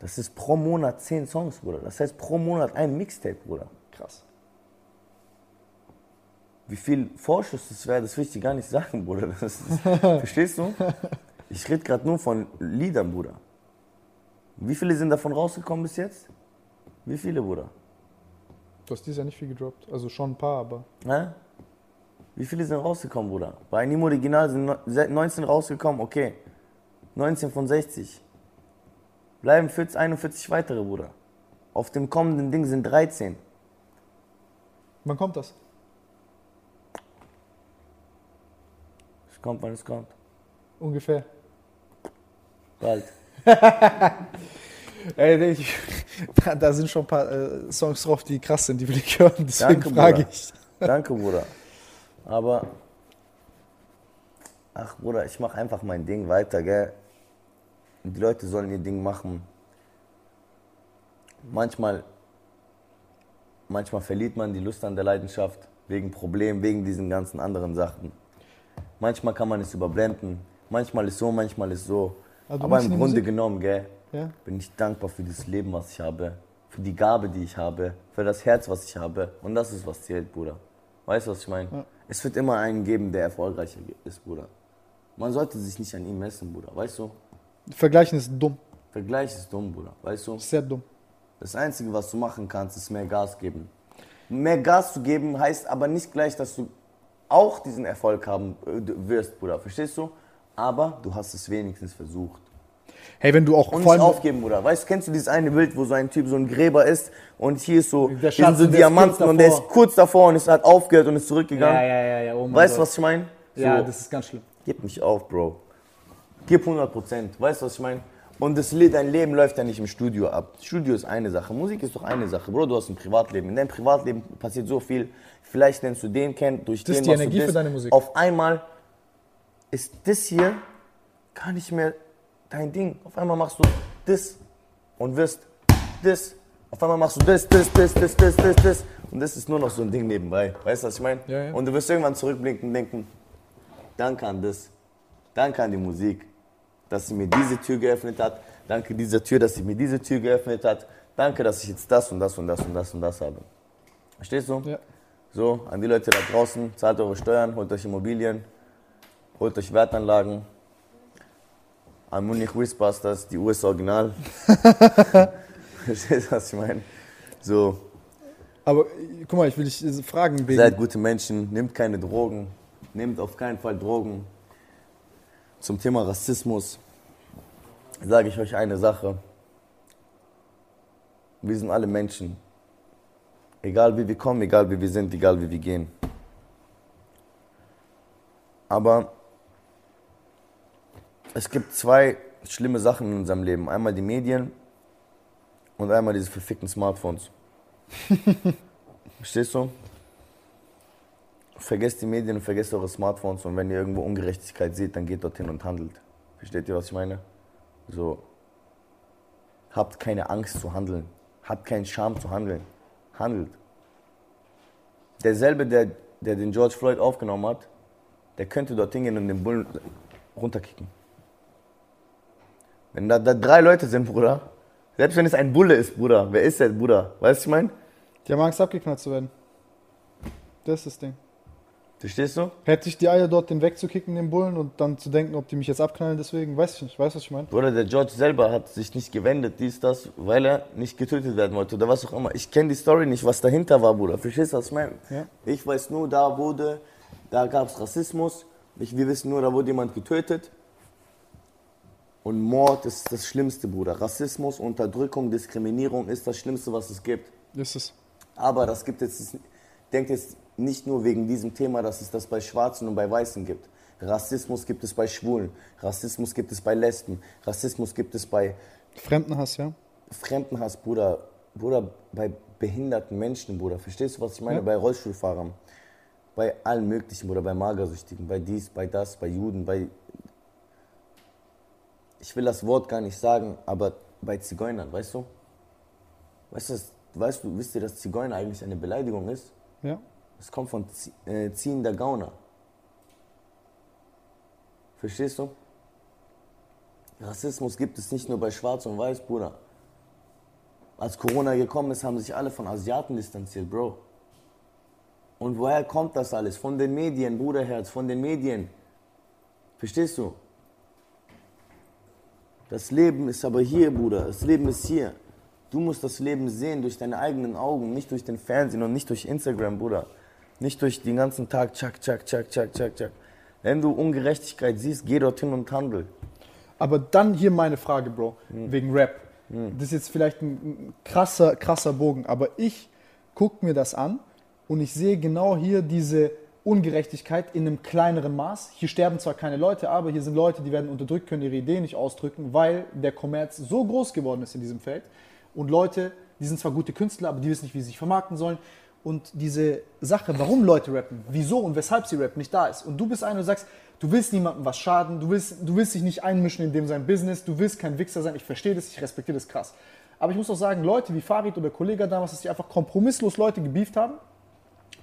Das ist pro Monat 10 Songs, Bruder. Das heißt pro Monat ein Mixtape, Bruder. Krass. Wie viel Vorschuss das wäre, das will ich dir gar nicht sagen, Bruder. Das ist, verstehst du? Ich rede gerade nur von Liedern, Bruder. Wie viele sind davon rausgekommen bis jetzt? Wie viele, Bruder? Du hast dieses Jahr nicht viel gedroppt. Also schon ein paar, aber. Hä? Wie viele sind rausgekommen, Bruder? Bei Nimo Original sind no- se- 19 rausgekommen, okay. 19 von 60. Bleiben 40, 41 weitere, Bruder. Auf dem kommenden Ding sind 13. Wann kommt das? Kommt, wann es kommt. Ungefähr. Bald. Ey, ich, da, sind schon ein paar äh, Songs drauf, die krass sind, die will ich hören. Deswegen Danke, frage ich. Danke, Bruder. Aber, ach, Bruder, ich mache einfach mein Ding weiter, gell? Die Leute sollen ihr Ding machen. Manchmal, manchmal verliert man die Lust an der Leidenschaft wegen Problemen, wegen diesen ganzen anderen Sachen. Manchmal kann man es überblenden. Manchmal ist so, manchmal ist so. Aber du Aber im Grunde Musik? genommen, gell, Ja? bin ich dankbar für das Leben, was ich habe, für die Gabe, die ich habe, für das Herz, was ich habe. Und das ist, was zählt, Bruder. Weißt du, was ich meine? Ja. Es wird immer einen geben, der erfolgreicher ist, Bruder. Man sollte sich nicht an ihm messen, Bruder. Weißt du? Vergleichen ist dumm. Vergleich ist dumm, Bruder. Weißt du? Sehr dumm. Das Einzige, was du machen kannst, ist mehr Gas geben. Mehr Gas zu geben heißt aber nicht gleich, dass du auch diesen Erfolg haben äh, wirst, Bruder. Verstehst du? Aber du hast es wenigstens versucht. Hey, wenn du auch Und vor allem. aufgeben, Bruder. Weißt du, kennst du dieses eine Bild, wo so ein Typ so ein Gräber ist und hier ist so, Der Schatz so Diamanten kurz und der ist davor. kurz davor und es hat aufgehört und ist zurückgegangen. ja, ja, ja. Oh mein weißt du, was ich meine? So, Ja, das ist ganz schlimm. gib mich auf, Bro. Gib 100 Prozent. Weißt du, was ich meine? Und das, dein Leben läuft ja nicht im Studio ab. Studio ist eine Sache, Musik ist doch eine Sache. Bro, du hast ein Privatleben. In deinem Privatleben passiert so viel. Vielleicht lernst du den kennen, durch Das ist den die machst du Energie das. für deine Musik. Auf einmal ist das hier gar nicht mehr dein Ding. Auf einmal machst du das und wirst das. Auf einmal machst du das, das, das, das, das, das, das. Und das ist nur noch so ein Ding nebenbei. Weißt du, was ich meine? Ja, ja. Und du wirst irgendwann zurückblicken und denken, danke an das. Danke an die Musik, dass sie mir diese Tür geöffnet hat. Danke dieser Tür, dass sie mir diese Tür geöffnet hat. Danke, dass ich jetzt das und das und das und das und das habe. Verstehst du? Ja. So, an die Leute da draußen, zahlt eure Steuern, holt euch Immobilien, holt euch Wertanlagen. An Munich Whispbusters, die US Original. Verstehst du, was ich meine? So, Aber guck mal, ich will dich fragen wegen. seid gute Menschen, nehmt keine Drogen, nehmt auf keinen Fall Drogen. Zum Thema Rassismus sage ich euch eine Sache. Wir sind alle Menschen. Egal wie wir kommen, egal wie wir sind, egal wie wir gehen. Aber es gibt zwei schlimme Sachen in unserem Leben. Einmal die Medien und einmal diese verfickten Smartphones. Verstehst du? Vergesst die Medien und vergesst eure Smartphones und wenn ihr irgendwo Ungerechtigkeit seht, dann geht dorthin und handelt. Versteht ihr, was ich meine? So. Habt keine Angst zu handeln. Habt keinen Scham zu handeln. Handelt. Derselbe, der, der den George Floyd aufgenommen hat, der könnte dorthin gehen und den Bullen runterkicken. Wenn da, da drei Leute sind, Bruder, selbst wenn es ein Bulle ist, Bruder, wer ist der, Bruder? Weißt du, was ich meine? Die haben Angst, abgeknallt zu werden. Das ist das Ding. Verstehst du? Hätte ich die Eier dort den wegzukicken, den Bullen, und dann zu denken, ob die mich jetzt abknallen, deswegen, weiß ich nicht. Weißt du, was ich meine? Oder der George selber hat sich nicht gewendet, dies, das, weil er nicht getötet werden wollte oder was auch immer. Ich kenne die Story nicht, was dahinter war, Bruder. Verstehst du, was ich meine? Ja. Ich weiß nur, da wurde, da gab es Rassismus. Ich, wir wissen nur, da wurde jemand getötet. Und Mord ist das Schlimmste, Bruder. Rassismus, Unterdrückung, Diskriminierung ist das Schlimmste, was es gibt. Ist es. Aber das gibt es, denkt jetzt nicht nur wegen diesem Thema, dass es das bei Schwarzen und bei Weißen gibt. Rassismus gibt es bei Schwulen, Rassismus gibt es bei Lesben, Rassismus gibt es bei Fremdenhass, ja? Fremdenhass, Bruder, Bruder, bei behinderten Menschen, Bruder. Verstehst du, was ich meine? Ja. Bei Rollstuhlfahrern, bei allen möglichen, Bruder, bei Magersüchtigen, bei dies, bei das, bei Juden, bei. Ich will das Wort gar nicht sagen, aber bei Zigeunern, weißt du? Weißt du, weißt du, wisst ihr, dass Zigeuner eigentlich eine Beleidigung ist? Ja. Es kommt von äh, ziehender Gauner. Verstehst du? Rassismus gibt es nicht nur bei Schwarz und Weiß, Bruder. Als Corona gekommen ist, haben sich alle von Asiaten distanziert, Bro. Und woher kommt das alles? Von den Medien, Bruderherz, von den Medien. Verstehst du? Das Leben ist aber hier, Bruder. Das Leben ist hier. Du musst das Leben sehen durch deine eigenen Augen, nicht durch den Fernsehen und nicht durch Instagram, Bruder. Nicht durch den ganzen Tag, tschak, tschak, tschak, tschak, tschak, tschak. Wenn du Ungerechtigkeit siehst, geh dorthin und handel. Aber dann hier meine Frage, Bro, wegen Rap. Das ist jetzt vielleicht ein krasser, krasser Bogen, aber ich gucke mir das an und ich sehe genau hier diese Ungerechtigkeit in einem kleineren Maß. Hier sterben zwar keine Leute, aber hier sind Leute, die werden unterdrückt, können ihre Ideen nicht ausdrücken, weil der Kommerz so groß geworden ist in diesem Feld. Und Leute, die sind zwar gute Künstler, aber die wissen nicht, wie sie sich vermarkten sollen. Und diese Sache, warum Leute rappen, wieso und weshalb sie rappen, nicht da ist. Und du bist einer, du sagst, du willst niemandem was schaden, du willst, du willst dich nicht einmischen in dem sein Business, du willst kein Wichser sein, ich verstehe das, ich respektiere das krass. Aber ich muss auch sagen, Leute wie Farid oder Kollege damals, dass die einfach kompromisslos Leute gebieft haben,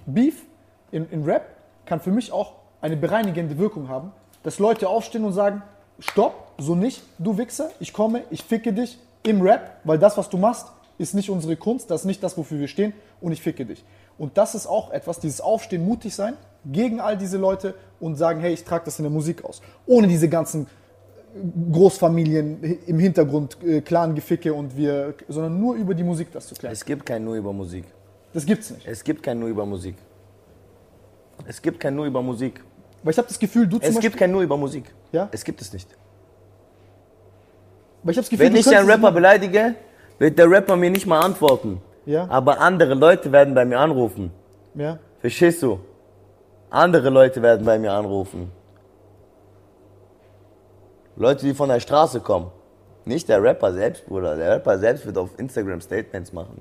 Beef in, in Rap kann für mich auch eine bereinigende Wirkung haben, dass Leute aufstehen und sagen, stopp, so nicht, du Wichser, ich komme, ich ficke dich im Rap, weil das, was du machst, ist nicht unsere Kunst, das ist nicht das, wofür wir stehen und ich ficke dich. Und das ist auch etwas, dieses Aufstehen, mutig sein gegen all diese Leute und sagen, hey, ich trage das in der Musik aus. Ohne diese ganzen Großfamilien im Hintergrund, äh, Clan-Geficke und wir, sondern nur über die Musik das zu klären. Es gibt kein Nur über Musik. Das gibt's nicht. Es gibt kein Nur über Musik. Es gibt kein Nur über Musik. Weil ich habe das Gefühl, du zum Es Beispiel, gibt kein Nur über Musik. Ja? Es gibt es nicht. Weil ich habe das Gefühl, Wenn ich einen Rapper beleidige, wird der Rapper mir nicht mal antworten. Ja. Aber andere Leute werden bei mir anrufen. Ja. Verstehst du? Andere Leute werden bei mir anrufen. Leute, die von der Straße kommen. Nicht der Rapper selbst, Bruder. Der Rapper selbst wird auf Instagram Statements machen.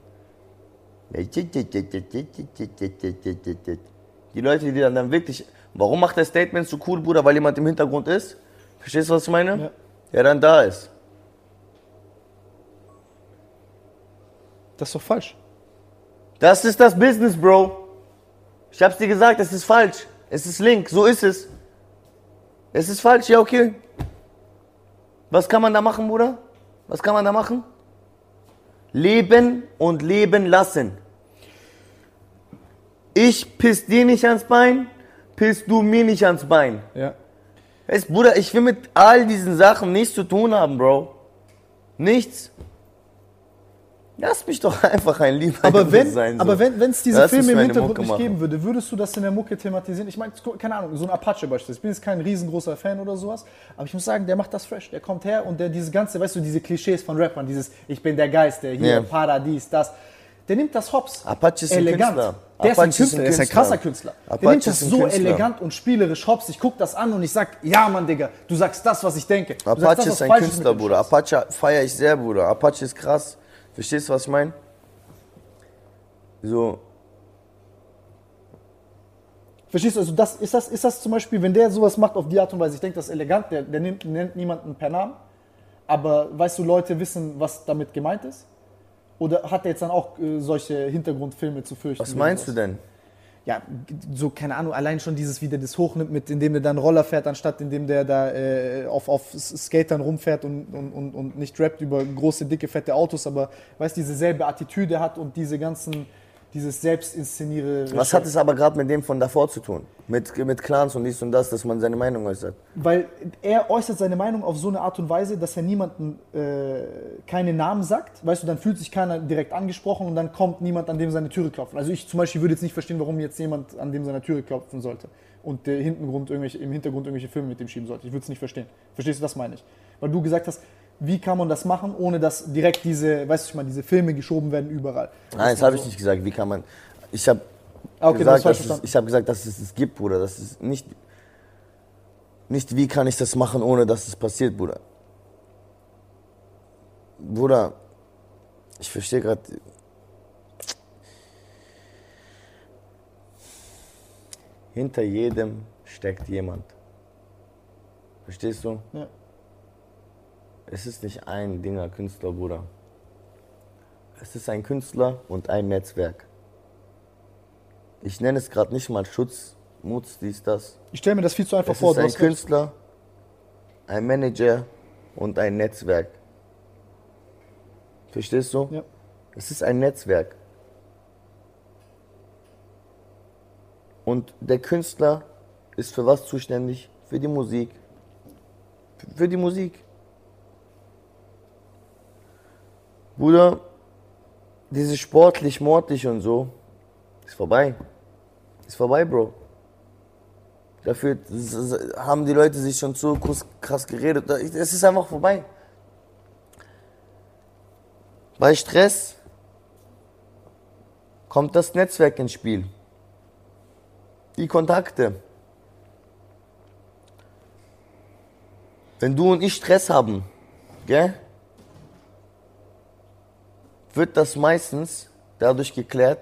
Die Leute, die dann, dann wirklich. Warum macht der Statements so cool, Bruder? Weil jemand im Hintergrund ist? Verstehst du, was ich meine? Ja. Der dann da ist. Das ist doch falsch. Das ist das Business, Bro. Ich hab's dir gesagt, es ist falsch. Es ist link, so ist es. Es ist falsch, ja, okay. Was kann man da machen, Bruder? Was kann man da machen? Leben und leben lassen. Ich piss dir nicht ans Bein, piss du mir nicht ans Bein. Ja. Weißt, Bruder, ich will mit all diesen Sachen nichts zu tun haben, Bro. Nichts. Lass mich doch einfach ein lieber Aber wenn sein. so. aber wenn es diese Lass Filme im Hintergrund nicht geben würde, würdest du das in der Mucke thematisieren? Ich meine, keine Ahnung, so ein Apache beispielsweise. Ich bin jetzt kein riesengroßer Fan oder sowas, aber ich muss sagen, der macht das fresh. Der kommt her und der diese ganze, weißt du, diese Klischees von Rappern, dieses Ich bin der Geist, der hier Ja. Paradies, das. Der nimmt das hops. Apache ist ein elegant. Künstler. Der ist ein Apache ist ein Künstler, der ist ein krasser Künstler. Apache der nimmt ist das so Künstler. elegant und spielerisch hops. Ich guck das an und ich sag, ja Mann, Digga, du sagst das, was ich denke. Du Apache das, ist ein Künstler, Bruder. Apache feiere ich sehr, Bruder. Apache ist krass. Verstehst du, was ich meine? So, Verstehst du, also das, ist, das, ist das zum Beispiel, wenn der sowas macht auf die Art und Weise, ich denke, das ist elegant, der, der nimmt, nennt niemanden per Namen, aber weißt du, Leute wissen, was damit gemeint ist? Oder hat er jetzt dann auch äh, solche Hintergrundfilme zu fürchten? was meinst du denn? Ja, so, keine Ahnung, allein schon dieses, wie der das hochnimmt, mit, indem der dann Roller fährt, anstatt indem der da äh, auf, auf Skatern rumfährt und, und, und, und nicht rappt über große, dicke, fette Autos, aber weißt diese selbe Attitüde hat und diese ganzen, dieses Selbstinszeniere. Was hat es aber gerade mit dem von davor zu tun? Mit, mit Clans und dies und das, dass man seine Meinung äußert. Weil er äußert seine Meinung auf so eine Art und Weise, dass er niemanden äh, keine Namen sagt. Weißt du, dann fühlt sich keiner direkt angesprochen und dann kommt niemand, an dem seine Türe klopfen. Also ich zum Beispiel würde jetzt nicht verstehen, warum jetzt jemand an dem seine Türe klopfen sollte und der Hintergrund irgendwelche, im Hintergrund irgendwelche Filme mit dem schieben sollte. Ich würde es nicht verstehen. Verstehst du, das meine ich. Weil du gesagt hast, wie kann man das machen, ohne dass direkt diese, weißt du, ich meine, diese Filme geschoben werden überall. Nein, das habe ich nicht gesagt. Wie kann man. Ich habe Ah, okay, gesagt, das dass es, ich habe gesagt, dass es es gibt, Bruder. Das ist nicht, nicht, wie kann ich das machen, ohne dass es passiert, Bruder. Bruder, ich verstehe gerade. Hinter jedem steckt jemand. Verstehst du? Ja. Es ist nicht ein Dinger Künstler, Bruder. Es ist ein Künstler und ein Netzwerk. Ich nenne es gerade nicht mal Schutz, Mutz, dies, das. Ich stelle mir das viel zu einfach Es vor. ist du ein. Künstler, ein Manager und ein Netzwerk. Verstehst du? Ja. Es ist ein Netzwerk. Und der Künstler ist für was zuständig? Für die Musik. Für die Musik. Bruder, dieses sportlich, mordlich und so, ist vorbei. Ist vorbei, Bro. Dafür haben die Leute sich schon so krass- krass geredet. Es ist einfach vorbei. Bei Stress kommt das Netzwerk ins Spiel. Die Kontakte. Wenn du und ich Stress haben, gell, wird das meistens dadurch geklärt,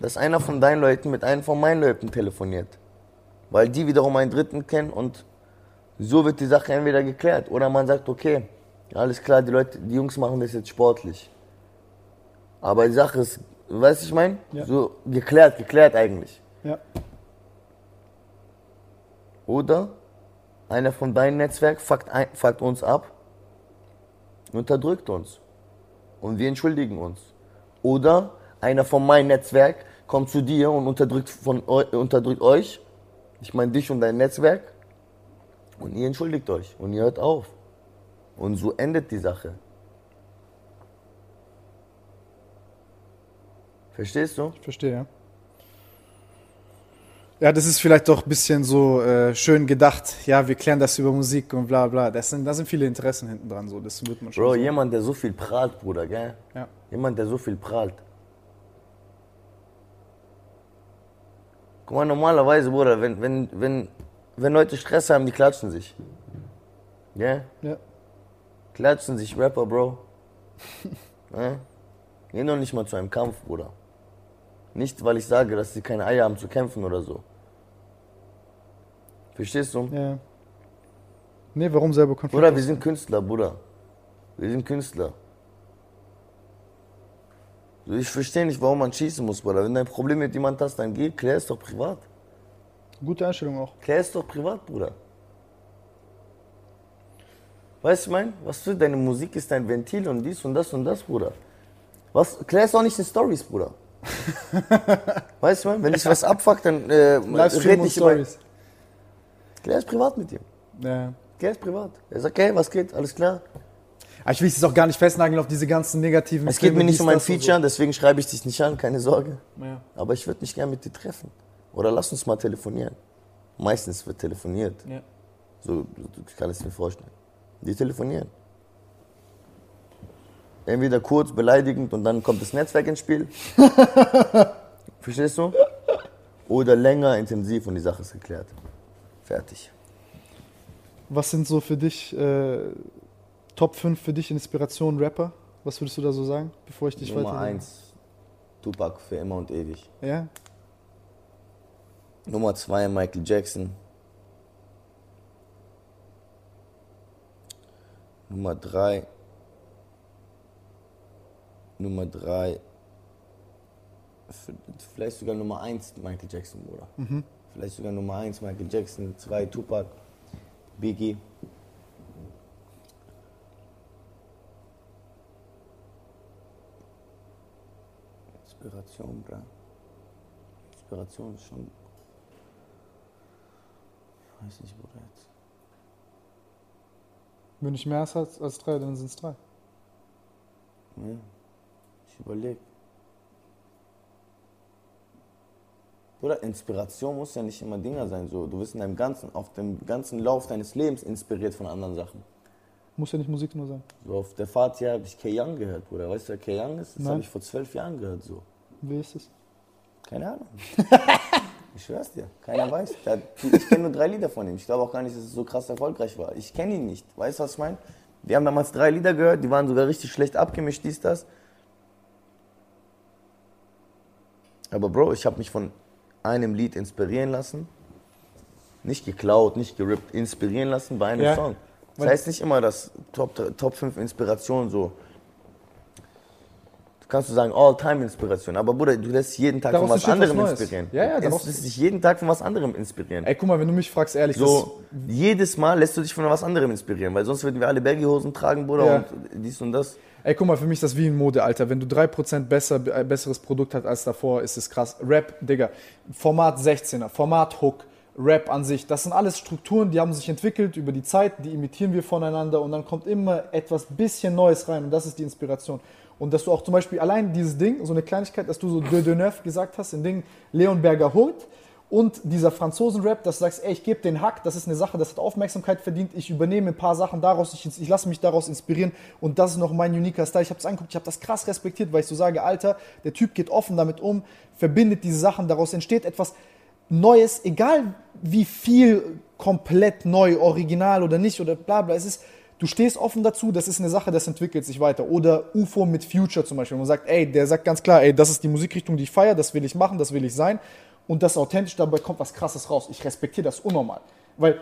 dass einer von deinen Leuten mit einem von meinen Leuten telefoniert. Weil die wiederum einen Dritten kennen und so wird die Sache entweder geklärt. Oder man sagt, okay, alles klar, die Leute, die Jungs machen das jetzt sportlich. Aber die Sache ist, weißt du, ich meine? Ja. So geklärt, geklärt eigentlich. Ja. Oder einer von deinem Netzwerk fuckt, ein, fuckt uns ab, unterdrückt uns. Und wir entschuldigen uns. Oder einer von meinem Netzwerk kommt zu dir und unterdrückt, von, unterdrückt euch, ich meine dich und dein Netzwerk, und ihr entschuldigt euch und ihr hört auf. Und so endet die Sache. Verstehst du? Ich verstehe, ja. Ja, das ist vielleicht doch ein bisschen so äh, schön gedacht. Ja, wir klären das über Musik und bla bla. Das sind, da sind viele Interessen hinten dran. So. Das wird man schon. Bro, so. jemand, der so viel prahlt, Bruder, gell? Ja. Jemand, der so viel prahlt. Guck mal, normalerweise, Bruder, wenn, wenn, wenn, wenn Leute Stress haben, die klatschen sich. Gell? Ja. Klatschen sich Rapper, Bro. ja? Geh noch nicht mal zu einem Kampf, Bruder. Nicht, weil ich sage, dass sie keine Eier haben zu kämpfen oder so. Verstehst du? ja. Nee, warum selber Konflikt? Bruder, wir sind Künstler, Bruder. Wir sind Künstler. Ich verstehe nicht, warum man schießen muss, Bruder. Wenn du ein Problem mit jemand hast, dann geh, klär es doch privat. Gute Einstellung auch. Klär es doch privat, Bruder. Weißt du, ich mein, was für deine Musik ist dein Ventil und dies und das und das, Bruder. Was, klär es doch nicht in Stories, Bruder. weißt du, ich mein, wenn dich was abfuckt, dann äh, red nicht über. Klär es privat mit ihm. Ja. Klär es privat. Er sagt, okay, was geht, alles klar. Aber ich will es auch gar nicht festnageln auf diese ganzen negativen Es geht Filme, mir nicht um ein Feature, deswegen schreibe ich dich nicht an, keine Sorge. So. Ja. Aber ich würde mich gerne mit dir treffen. Oder lass uns mal telefonieren. Meistens wird telefoniert. Ja. So, ich kann es mir vorstellen. Die telefonieren. Entweder kurz, beleidigend und dann kommt das Netzwerk ins Spiel. Verstehst du? Oder länger, intensiv und die Sache ist geklärt. Fertig. Was sind so für dich äh, Top 5 für dich Inspiration Rapper? Was würdest du da so sagen, bevor ich dich Nummer weiter... 1, Tupac für immer und ewig. Ja? Nummer 2, Michael Jackson. Nummer 3. Nummer 3. Vielleicht sogar Nummer 1 Michael Jackson, Bruder. Vielleicht sogar Nummer 1 Michael Jackson, 2 Tupac, Biggie. Inspiration, bra. Inspiration ist schon. Ich weiß nicht, Bruder jetzt. Wenn ich mehr als, als drei, dann sind es drei. Ja, ich überlege. Oder Inspiration muss ja nicht immer Dinger sein. So. Du wirst in deinem ganzen, auf dem ganzen Lauf deines Lebens inspiriert von anderen Sachen. Muss ja nicht Musik nur sein. So auf der Fahrt hier habe ich K. Young gehört, Bruder. Weißt du, wer K. Young ist? Das habe ich vor zwölf Jahren gehört, so. Wie ist es? Keine Ahnung. ich schwör's dir, keiner weiß. Der, ich kenne nur drei Lieder von ihm. Ich glaube auch gar nicht, dass es so krass erfolgreich war. Ich kenne ihn nicht. Weißt du, was ich meine? Wir haben damals drei Lieder gehört, die waren sogar richtig schlecht abgemischt, dies, das. Aber Bro, ich habe mich von einem Lied inspirieren lassen. Nicht geklaut, nicht gerippt, inspirieren lassen bei einem Ja. Song. Das heißt nicht immer, dass Top, Top 5 Inspiration so. Kannst du sagen, All-Time-Inspiration. Aber Bruder, du lässt jeden Tag Daraus von was was anderem Neues. inspirieren. Ja, ja, du daraus- lässt dich jeden Tag von was anderem inspirieren. Ey, guck mal, wenn du mich fragst, ehrlich, So, jedes Mal lässt du dich von was anderem inspirieren, weil sonst würden wir alle Baggy-Hosen tragen, Bruder, Ja. und dies und das. ey, guck mal, für mich ist das wie in Mode, Alter. Wenn du 3% besser, ein besseres Produkt hast als davor, ist es krass. Rap, Digga, Format 16er, Format Hook, Rap an sich, das sind alles Strukturen, die haben sich entwickelt über die Zeit, die imitieren wir voneinander und dann kommt immer etwas bisschen Neues rein und das ist die Inspiration. Und dass du auch zum Beispiel allein dieses Ding, so eine Kleinigkeit, dass du so De de Neuf gesagt hast, ein Ding Leonberger Hood und dieser Franzosen-Rap, dass du sagst, ey, ich gebe den Hack, das ist eine Sache, das hat Aufmerksamkeit verdient, ich übernehme ein paar Sachen daraus, ich, ich lasse mich daraus inspirieren und das ist noch mein uniker Style. Ich habe es angeguckt, ich habe das krass respektiert, weil ich so sage, Alter, der Typ geht offen damit um, verbindet diese Sachen, daraus entsteht etwas Neues, egal wie viel komplett neu, original oder nicht oder bla bla, es ist, du stehst offen dazu, das ist eine Sache, das entwickelt sich weiter. Oder UFO mit Future zum Beispiel, wo man sagt, ey, der sagt ganz klar, ey, das ist die Musikrichtung, die ich feiere, das will ich machen, das will ich sein und das ist authentisch, dabei kommt was krasses raus. Ich respektiere das unnormal, weil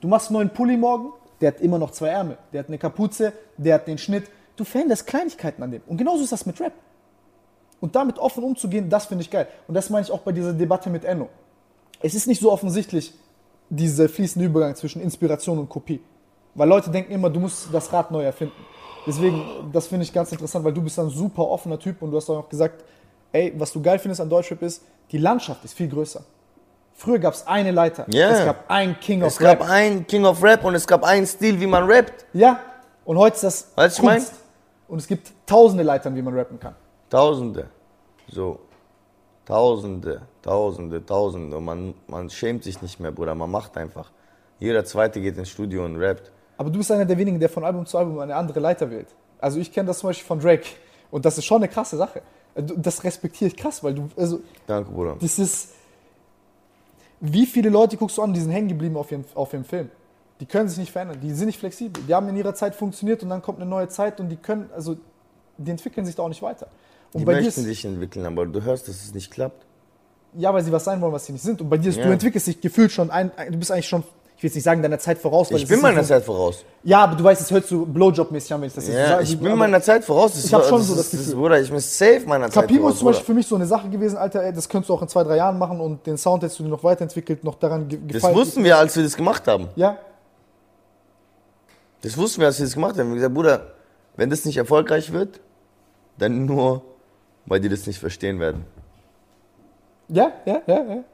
du machst einen neuen Pulli morgen, der hat immer noch zwei Ärmel, der hat eine Kapuze, der hat den Schnitt, du veränderst Kleinigkeiten an dem und genauso ist das mit Rap. Und damit offen umzugehen, das finde ich geil. Und das meine ich auch bei dieser Debatte mit Enno. Es ist nicht so offensichtlich, dieser fließende Übergang zwischen Inspiration und Kopie. Weil Leute denken immer, du musst das Rad neu erfinden. Deswegen, das finde ich ganz interessant, weil du bist ein super offener Typ und du hast auch gesagt, ey, was du geil findest an Deutschrap ist, die Landschaft ist viel größer. Früher gab es eine Leiter. Ja. Es gab einen King of Es gab Rap. einen King of Rap und es gab einen Stil, wie man rappt. Ja. Und heute ist das Weißt du, ich mein? Und es gibt tausende Leitern, wie man rappen kann. Tausende. So. Tausende, Tausende, Tausende. Und man, man schämt sich nicht mehr, Bruder. Man macht einfach. Jeder Zweite geht ins Studio und rappt. Aber du bist einer der wenigen, der von Album zu Album eine andere Leiter wählt. Also ich kenne das zum Beispiel von Drake. Und das ist schon eine krasse Sache. Das respektiere ich krass, weil du, also Danke, Bruder. das ist, wie viele Leute guckst du an, die sind hängen geblieben auf ihrem, auf ihrem Film. Die können sich nicht verändern, die sind nicht flexibel. Die haben in ihrer Zeit funktioniert und dann kommt eine neue Zeit und die können, also die entwickeln sich da auch nicht weiter. Und Die bei dir möchten ist, sich entwickeln, aber du hörst, dass es nicht klappt. ja, weil sie was sein wollen, was sie nicht sind. Und bei dir ist, Ja. du entwickelst dich gefühlt schon, ein, du bist eigentlich schon, ich will jetzt nicht sagen, deiner Zeit voraus. Ich bin meiner Zeit voraus. Ja, aber du weißt, es hört so Blowjob-mäßig an, wenn ich das jetzt Ja, sage. ich bin meiner Zeit voraus. Das Ich hab war- schon das so das ist- das Gefühl. Bruder, ich bin safe meiner Zeit Capimo voraus. ist zum Beispiel Bruder. für mich so eine Sache gewesen, Alter, ey, das könntest du auch in zwei, drei Jahren machen und den Sound hättest du dir noch weiterentwickelt, noch daran ge Das gefallen. wussten wir, als wir das gemacht haben. Ja, Das wussten wir, als wir das gemacht haben. Wir haben gesagt, Bruder, wenn das nicht erfolgreich wird, dann nur, weil die das nicht verstehen werden. ja, ja, ja, ja.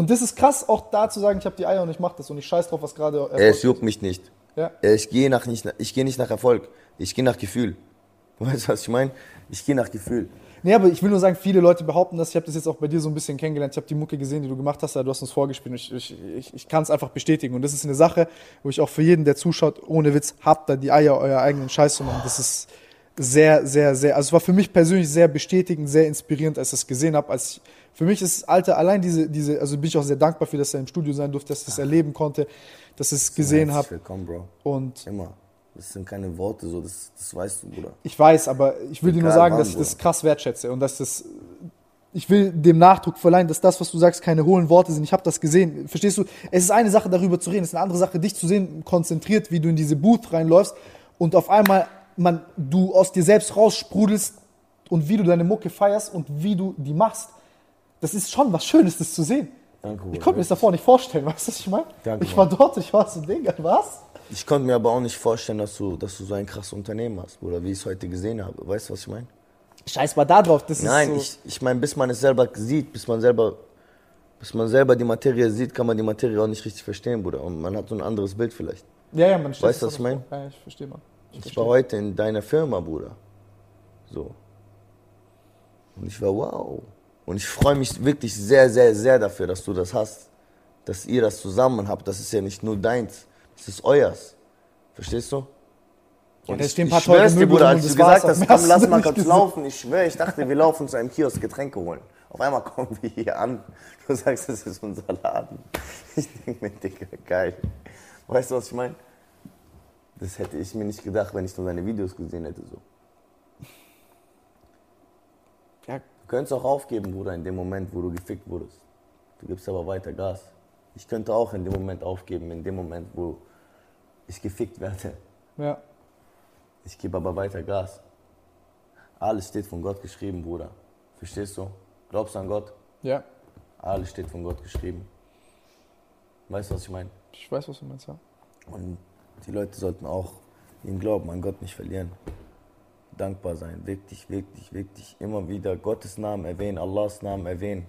Und das ist krass, auch da zu sagen, ich habe die Eier und ich mache das und ich scheiß drauf, was gerade es juckt mich nicht. Ja. Ich gehe nach nicht, ich gehe nicht nach Erfolg. Ich gehe nach Gefühl. Weißt du, was ich meine? Ich gehe nach Gefühl. Nee, aber ich will nur sagen, viele Leute behaupten das. Ich habe das jetzt auch bei dir so ein bisschen kennengelernt. Ich habe die Mucke gesehen, die du gemacht hast. Du hast uns vorgespielt. Und ich, ich, ich, ich kann es einfach bestätigen. Und das ist eine Sache, wo ich auch für jeden, der zuschaut, ohne Witz, habt da die Eier, euer eigenen Scheiß zu machen. Das ist sehr, sehr, sehr, also es war für mich persönlich sehr bestätigend, sehr inspirierend, als ich das gesehen habe. Als ich, für mich ist, Alter, allein diese, diese, also bin ich auch sehr dankbar für, dass er im Studio sein durfte, dass ich das erleben konnte, dass ich es gesehen habe. Willkommen, Bro. Und Immer. Das sind keine Worte, so, das, das weißt du, Bruder. Ich weiß, aber ich will dir nur Egal sagen, wann, dass ich das krass wertschätze und dass das. Ich will dem Nachdruck verleihen, dass das, was du sagst, keine hohlen Worte sind. Ich habe das gesehen. Verstehst du? Es ist eine Sache, darüber zu reden. Es ist eine andere Sache, dich zu sehen, konzentriert, wie du in diese Booth reinläufst und auf einmal man, du aus dir selbst raussprudelst und wie du deine Mucke feierst und wie du die machst. Das ist schon was Schönes, das zu sehen. Danke. Ich konnte mir das davor nicht vorstellen, weißt du, was ich meine? Danke, Ich war dort, ich war so, Digga, was? Ich konnte mir aber auch nicht vorstellen, dass du, dass du so ein krasses Unternehmen hast, Bruder, wie ich es heute gesehen habe. Weißt du, was ich meine? Scheiß mal da drauf. Das Nein, ist so, ich, ich meine, bis man es selber sieht, bis man selber, bis man selber die Materie sieht, kann man die Materie auch nicht richtig verstehen, Bruder. Und man hat so ein anderes Bild vielleicht. Ja, ja, man stellt Weißt du, was ich vor. Ja, ich verstehe, man. Ich war heute in deiner Firma, Bruder. So. Und ich war wow. Und ich freue mich wirklich sehr, sehr, sehr dafür, dass du das hast. Dass ihr das zusammen habt. Das ist ja nicht nur deins. Das ist euers. Verstehst du? Ja, Und da ich, stehen ein paar teure Möbel Bruder, als du gesagt hast, komm, lass mal kurz laufen, ich schwöre, ich dachte, wir laufen zu einem Kiosk Getränke holen. Auf einmal kommen wir hier an, du sagst, das ist unser Laden. Ich denke mir, Digga, geil. Weißt du, was ich meine? Das hätte ich mir nicht gedacht, wenn ich nur deine Videos gesehen hätte. So. Ja, Du könntest auch aufgeben, Bruder, in dem Moment, wo du gefickt wurdest. Du gibst aber weiter Gas. Ich könnte auch in dem Moment aufgeben, in dem Moment, wo ich gefickt werde. ja. Ich gebe aber weiter Gas. Alles steht von Gott geschrieben, Bruder. Verstehst du? Glaubst du an Gott? ja. Alles steht von Gott geschrieben. Weißt du, was ich meine? Ich weiß, was du meinst, ja. Und die Leute sollten auch ihren Glauben an Gott nicht verlieren. Dankbar sein, wirklich, wirklich, wirklich immer wieder Gottes Namen erwähnen, Allahs Namen erwähnen.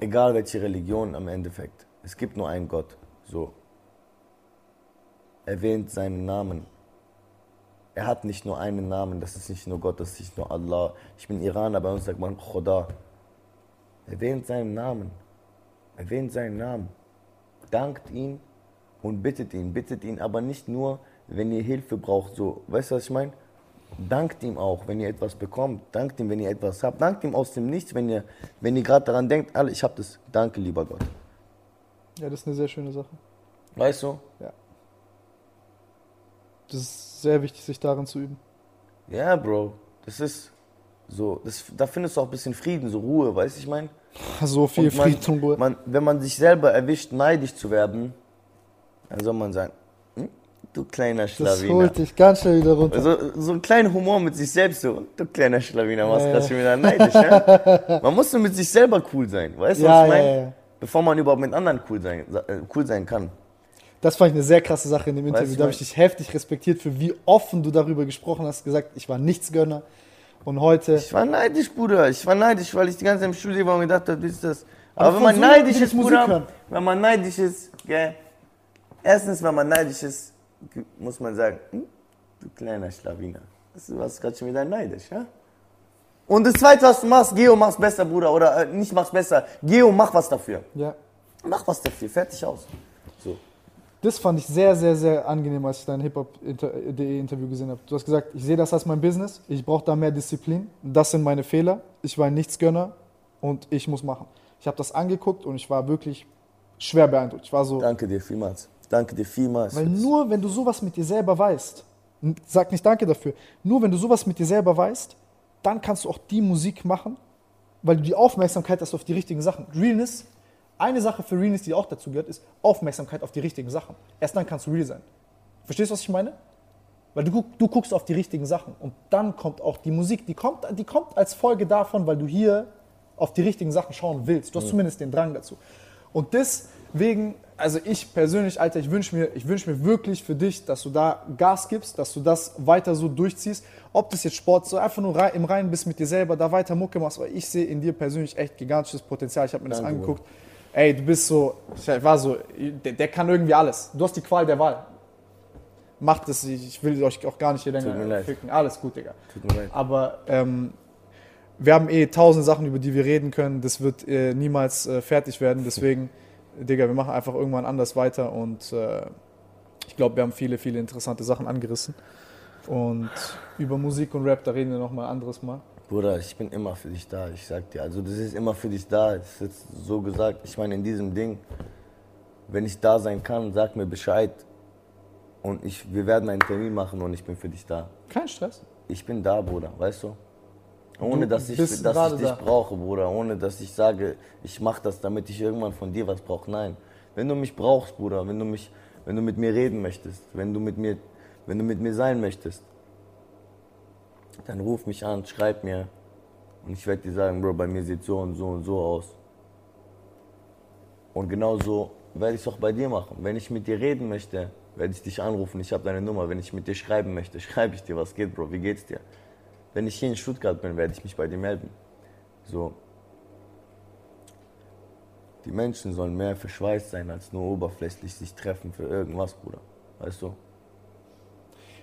Egal welche Religion am Endeffekt. Es gibt nur einen Gott. So. Erwähnt seinen Namen. Er hat nicht nur einen Namen, das ist nicht nur Gott, das ist nicht nur Allah. Ich bin Iraner, bei uns sagt man Khoda. Erwähnt seinen Namen. Erwähnt seinen Namen. Dankt ihn und bittet ihn. Bittet ihn aber nicht nur, wenn ihr Hilfe braucht. So, weißt du, was ich meine? Dankt ihm auch, wenn ihr etwas bekommt. Dankt ihm, wenn ihr etwas habt. Dankt ihm aus dem Nichts, wenn ihr, wenn ihr gerade daran denkt, alle, ich hab das. Danke, lieber Gott. Ja, das ist eine sehr schöne Sache. Weißt du? Das ist sehr wichtig, sich darin zu üben. Ja, Bro. Das ist so, das, da findest du auch ein bisschen Frieden, so Ruhe, weißt du, ich meine? So viel man- Frieden und Ruhe. Man, wenn man sich selber erwischt, neidisch zu werden, dann soll man sagen, du kleiner Das Schlawiner. holt dich ganz schnell wieder runter. So, so ein kleiner Humor mit sich selbst, so, du kleiner Schlawiner, machst Ja, ja. schon wieder neidisch, ja? Man muss so mit sich selber cool sein, weißt du, was Ja, ich ja, meine? ja. Bevor man überhaupt mit anderen cool sein, äh, cool sein kann. Das fand ich eine sehr krasse Sache in dem Weißt Interview. du, Da habe ich dich heftig respektiert für wie offen du darüber gesprochen hast. Gesagt, ich war Nichtsgönner. Und heute. Ich war neidisch, Bruder. Ich war neidisch, weil ich die ganze Zeit im Studio war und gedacht habe, wie ist das? Aber Aber, wenn man so neidisch ist, ich Bruder, wenn man neidisch ist, gell, erstens, wenn man neidisch ist, muss man sagen, hm, du kleiner Schlawiner, du warst gerade schon wieder neidisch, ja? Und das Zweite, was du machst, Geo, mach's besser, Bruder, oder äh, nicht mach's besser, Geo, mach was dafür. Ja. Mach was dafür, fertig aus. So. Das fand ich sehr, sehr, sehr angenehm, als ich dein Hip-Hop.de Interview gesehen habe. Du hast gesagt, ich sehe das als mein Business, ich brauche da mehr Disziplin, das sind meine Fehler, ich war ein Nichtsgönner und ich muss machen. Ich habe das angeguckt und ich war wirklich schwer beeindruckt. Ich war so, Danke dir vielmals. Danke dir vielmals. weil nur wenn du sowas mit dir selber weißt, sag nicht danke dafür, nur wenn du sowas mit dir selber weißt, dann kannst du auch die Musik machen, weil du die Aufmerksamkeit hast auf die richtigen Sachen. Realness, eine Sache für Realness, die auch dazu gehört, ist Aufmerksamkeit auf die richtigen Sachen. Erst dann kannst du real sein. Verstehst du, was ich meine? Weil du, du guckst auf die richtigen Sachen und dann kommt auch die Musik, die kommt, die kommt als Folge davon, weil du hier auf die richtigen Sachen schauen willst. Du hast zumindest den Drang dazu. Und deswegen, also ich persönlich, Alter, ich wünsche mir, ich wünsch mir wirklich für dich, dass du da Gas gibst, dass du das weiter so durchziehst. Ob das jetzt Sport so einfach nur im Reinen bist mit dir selber, da weiter Mucke machst, weil ich sehe in dir persönlich echt gigantisches Potenzial. Ich habe mir das Danke, angeguckt. Ey, du bist so, ich war so, der, der kann irgendwie alles. Du hast die Qual der Wahl. Macht es, ich will euch auch gar nicht hier länger ficken. Alles gut, Digga. Tut mir leid. Aber ähm, wir haben eh tausend Sachen, über die wir reden können. Das wird äh, niemals äh, fertig werden. Deswegen, Digga, wir machen einfach irgendwann anders weiter. Und äh, ich glaube, wir haben viele, viele interessante Sachen angerissen. Und über Musik und Rap, da reden wir nochmal anderes Mal. Bruder, ich bin immer für dich da, ich sag dir. Also das ist immer für dich da. Das ist jetzt so gesagt. Ich meine, in diesem Ding, wenn ich da sein kann, sag mir Bescheid. Und ich, wir werden einen Termin machen und ich bin für dich da. Kein Stress. Ich bin da, Bruder, weißt du? Ohne dass ich, dass ich dich da. brauche, Bruder. Ohne dass ich sage, ich mache das, damit ich irgendwann von dir was brauche. Nein. Wenn du mich brauchst, Bruder, wenn du, mich, wenn du mit mir reden möchtest, wenn du mit mir, wenn du mit mir sein möchtest, dann ruf mich an, schreib mir. Und ich werde dir sagen, Bro, bei mir sieht so und so und so aus. Und genau so werde ich es auch bei dir machen. Wenn ich mit dir reden möchte, werde ich dich anrufen. Ich habe deine Nummer. Wenn ich mit dir schreiben möchte, schreibe ich dir, was geht, Bro, wie geht's dir? Wenn ich hier in Stuttgart bin, werde ich mich bei dir melden. So. Die Menschen sollen mehr verschweißt sein, als nur oberflächlich sich treffen für irgendwas, Bruder. Weißt du?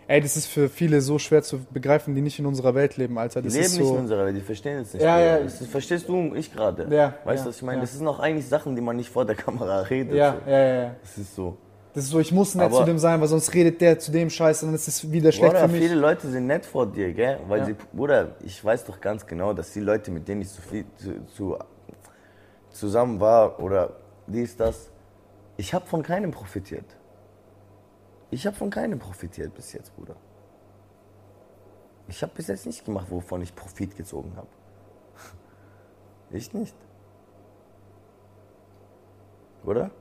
Ey, das ist für viele so schwer zu begreifen, die nicht in unserer Welt leben, Alter. Die Das leben ist nicht so. in unserer Welt, die verstehen es nicht. Ja, ja. Das verstehst du und ich gerade? Ja, Weißt ja, du, was ich meine? ja. Das sind auch eigentlich Sachen, die man nicht vor der Kamera redet. ja, so. ja, ja, ja. Das ist so. Das ist so, ich muss nett Aber- zu dem sein, weil sonst redet der zu dem Scheiß und dann ist es wieder schlecht Bruder, für mich. viele Leute sind nett vor dir, gell? Weil Ja. sie, Bruder, ich weiß doch ganz genau, dass die Leute, mit denen ich zu viel, zu, zu, zusammen war oder dies, das, ich habe von keinem profitiert. Ich habe von keinem profitiert bis jetzt, Bruder. Ich habe bis jetzt nicht gemacht, wovon ich Profit gezogen habe. Ich nicht. Oder?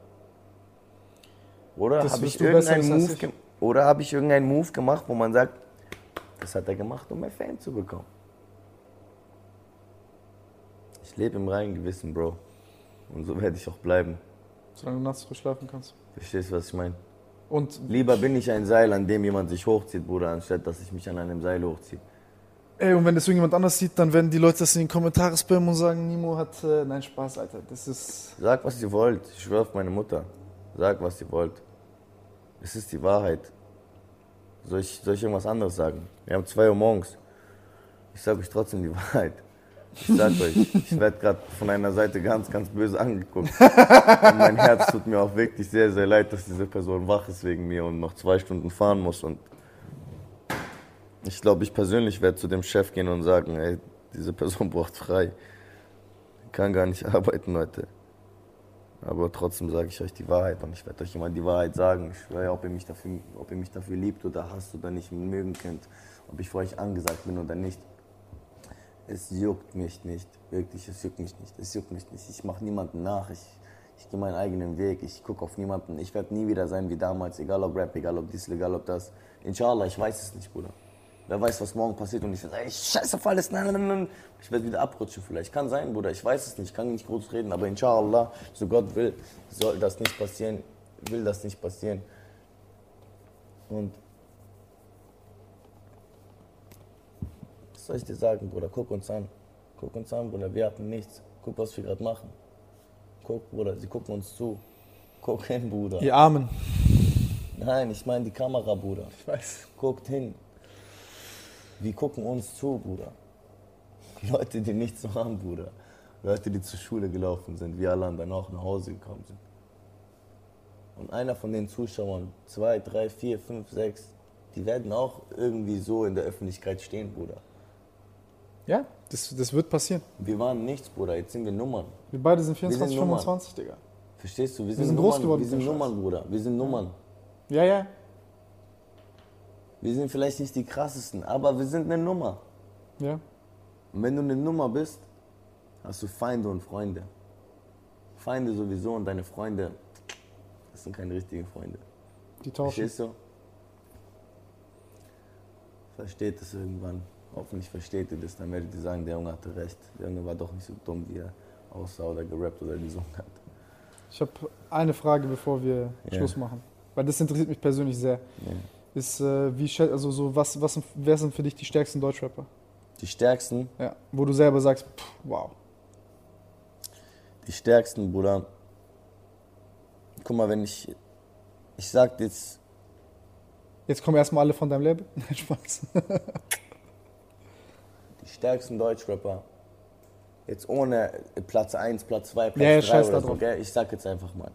Oder habe ich, irgendeinen Move ich. ge- oder hab ich irgendeinen Move gemacht, wo man sagt, das hat er gemacht, um mehr Fame zu bekommen? Ich lebe im reinen Gewissen, Bro. Und so werde ich auch bleiben. Solange du nachts ruhig schlafen kannst. Verstehst du, was ich meine? Und Lieber bin ich ein Seil, an dem jemand sich hochzieht, Bruder, anstatt dass ich mich an einem Seil hochziehe. Ey, und wenn das irgendjemand anders sieht, dann werden die Leute das in den Kommentaren spammen und sagen, Nimo hat. Äh, nein, Spaß, Alter. Das ist. Sag, was ihr wollt. Ich schwöre auf meine Mutter. Sag, was ihr wollt. Es ist die Wahrheit. Soll ich, soll ich irgendwas anderes sagen? Wir haben 2 Uhr morgens. Ich sage euch trotzdem die Wahrheit. Ich sag euch, ich werde gerade von einer Seite ganz, ganz böse angeguckt. Und mein Herz tut mir auch wirklich sehr, sehr leid, dass diese Person wach ist wegen mir und noch zwei Stunden fahren muss. Und ich glaube, ich persönlich werde zu dem Chef gehen und sagen, ey, diese Person braucht frei. Kann gar nicht arbeiten, Leute. Aber trotzdem sage ich euch die Wahrheit und ich werde euch immer die Wahrheit sagen. Ich schwöre, ob ihr, mich dafür, ob ihr mich dafür liebt oder hasst oder nicht mögen könnt, ob ich für euch angesagt bin oder nicht. Es juckt mich nicht, wirklich, es juckt mich nicht. Es juckt mich nicht. Ich mache niemanden nach, ich, ich gehe meinen eigenen Weg, ich gucke auf niemanden. Ich werde nie wieder sein wie damals, egal ob Rap, egal ob dies, egal ob das. Inshallah, ich weiß es nicht, Bruder. Wer weiß, was morgen passiert und ich sage, ey, scheiße auf alles, nein, nein, nein. Ich werde wieder abrutschen vielleicht. Kann sein, Bruder, ich weiß es nicht, kann nicht groß reden, aber inshallah, so Gott will, soll das nicht passieren, will das nicht passieren. Und was soll ich dir sagen, Bruder, guck uns an. Guck uns an, Bruder, wir hatten nichts. Guck, was wir gerade machen. Guck, Bruder, sie gucken uns zu. Guck hin, Bruder. Ihr Armen. Nein, ich meine die Kamera, Bruder. Ich weiß. Guckt hin. Wir gucken uns zu, Bruder. Leute, die nichts so haben, Bruder. Leute, die zur Schule gelaufen sind, wir alle dann auch nach Hause gekommen sind. Und einer von den Zuschauern, zwei, drei, vier, fünf, sechs, die werden auch irgendwie so in der Öffentlichkeit stehen, Bruder. Ja, das, das wird passieren. Wir waren nichts, Bruder, jetzt sind wir Nummern. Wir beide sind sind 24, Nummern. 25, Digga. Verstehst du? Wir sind, sind Nummern, groß geworden Wir sind Nummern, Bruder. Wir sind Nummern. Ja, ja. Wir sind vielleicht nicht die krassesten, aber wir sind eine Nummer. Ja. Und wenn du eine Nummer bist, hast du Feinde und Freunde. Feinde sowieso und deine Freunde, das sind keine richtigen Freunde. Die tauschen. Verstehst du? Versteht es irgendwann. Hoffentlich versteht ihr das, dann werdet ihr sagen, der Junge hatte recht. Der Junge war doch nicht so dumm, wie er aussah oder gerappt oder gesungen hat. Ich habe eine Frage, bevor wir Ja. Schluss machen. Weil das interessiert mich persönlich sehr. Ja. Ist, äh, wie, also so, was, was, wer sind für dich die stärksten Deutschrapper? Die stärksten, Ja. Wo du selber sagst, pff, wow. die stärksten, Bruder. Guck mal, wenn ich, ich sag jetzt, Jetzt kommen erstmal alle von deinem Label. Nein, Spaß. die stärksten Deutschrapper, jetzt ohne Platz 1, Platz 2, Platz Ja, ja, 3 scheiß oder so, drauf. gell? Ich sag jetzt einfach mal.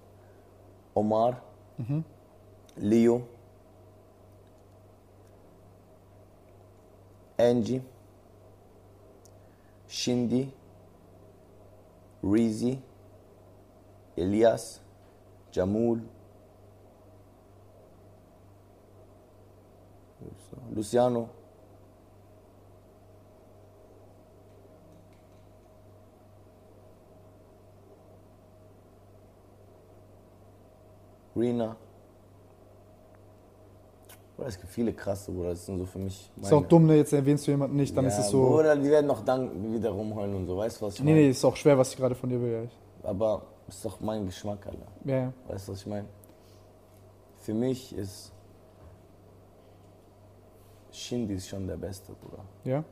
Omar, Leo, Angie, Shindy, Reezy, Elias, Jamul, Luciano, Rina. Bruder, es gibt viele krasse, Bruder. Das sind so für mich. Ist auch dumm, ne? Jetzt erwähnst du jemanden nicht, dann ja, ist es so. Bruder, die werden noch dann wieder rumheulen und so. Weißt du, was ich Nee, meine? nee, ist auch schwer, was ich gerade von dir will. Aber ist doch mein Geschmack, Alter. ja. ja. Weißt du, was ich meine? Für mich ist Shindy ist schon der Beste, Bruder. ja?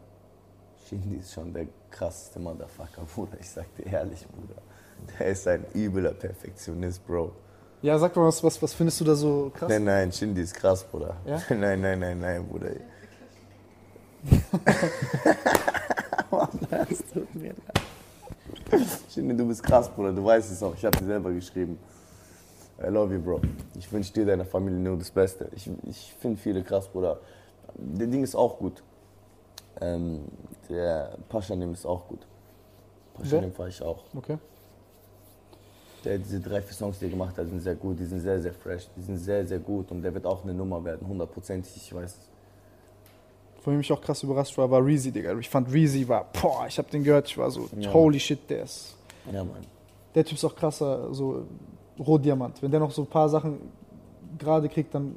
Shindy ist schon der krasseste Motherfucker, Bruder. Ich sag dir ehrlich, Bruder. Der ist ein übler Perfektionist, Bro. Ja, sag mal, was, was, was findest du da so krass? Nein, nein, Shindy ist krass, Bruder. Ja? Nein, nein, nein, nein, Bruder. Mann, das tut mir leid. Shindy, du bist krass, Bruder. Du weißt es auch. Ich habe dir selber geschrieben. I love you, Bro. Ich wünsche dir, deiner Familie nur das Beste. Ich, ich finde viele krass, Bruder. Der Ding ist auch gut. Ähm, der Paschanim ist auch gut. Paschanim fahre ich auch. Okay. Der, diese drei, vier Songs, die er gemacht hat, sind sehr gut. Die sind sehr, sehr fresh. Die sind sehr, sehr gut. Und der wird auch eine Nummer werden, hundertprozentig. Ich weiß es. Von dem ich auch krass überrascht war, war Reezy, Digga. Ich fand Reezy war, boah, ich hab den gehört, ich war so, Ja. holy shit, der ist. Ja, Mann. Der Typ ist auch krasser, so Rohdiamant. Wenn der noch so ein paar Sachen gerade kriegt, dann.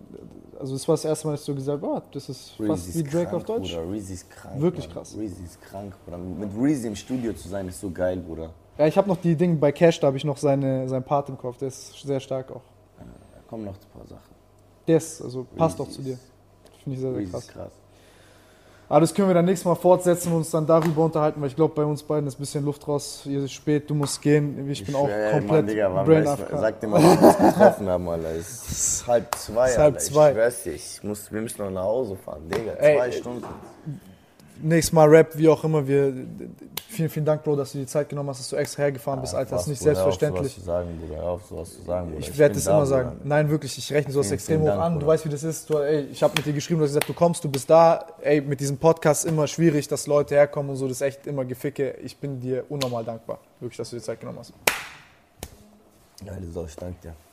Also, das war das erste Mal, dass so gesagt habe, oh, das ist fast wie Drake auf Deutsch. Bruder. Reezy ist krank. Wirklich Mann. krass. Reezy ist krank, Bruder. Mit Reezy im Studio zu sein, ist so geil, Bruder. Ja, ich habe noch die Dinge bei Cash, da habe ich noch seine, seinen Part im Kopf. Der ist sehr stark auch. Da kommen noch ein paar Sachen. Der ist, also passt auch Reezy zu dir. Finde ich sehr, sehr Reezy krass. krass. Aber das können wir dann nächstes Mal fortsetzen und uns dann darüber unterhalten, weil ich glaube, bei uns beiden ist ein bisschen Luft raus. Ihr ist spät, du musst gehen. Ich bin auch ey, komplett Mann, Digga, wann brain weiß-. Sag dir mal, wann wir uns getroffen haben, Alter. Es ist halb zwei, ist halb Alter. zwei. Ich schwör's dir, ich muss, wir müssen noch nach Hause fahren, Digga. Ey, Zwei ey, Stunden. Nächstes Mal Rap, wie auch immer. Wir, vielen, vielen Dank, Bro, dass du die Zeit genommen hast, dass du extra hergefahren bist, Alter. Das ist nicht Bruder, selbstverständlich. Auf, sagen, Bruder. Auf, sowas zu sagen, Bruder. Ich werde es immer Bruder. sagen. Nein, wirklich, ich rechne sowas Vielen, extrem vielen hoch Dank, an. Du Bruder. weißt, wie das ist. Du, ey, ich habe mit dir geschrieben, du hast gesagt, du kommst, du bist da. Ey, mit diesem Podcast immer schwierig, dass Leute herkommen und so. Das ist echt immer Geficke. Ich bin dir unnormal dankbar, wirklich, dass du dir Zeit genommen hast. Geile Sau, ich danke dir.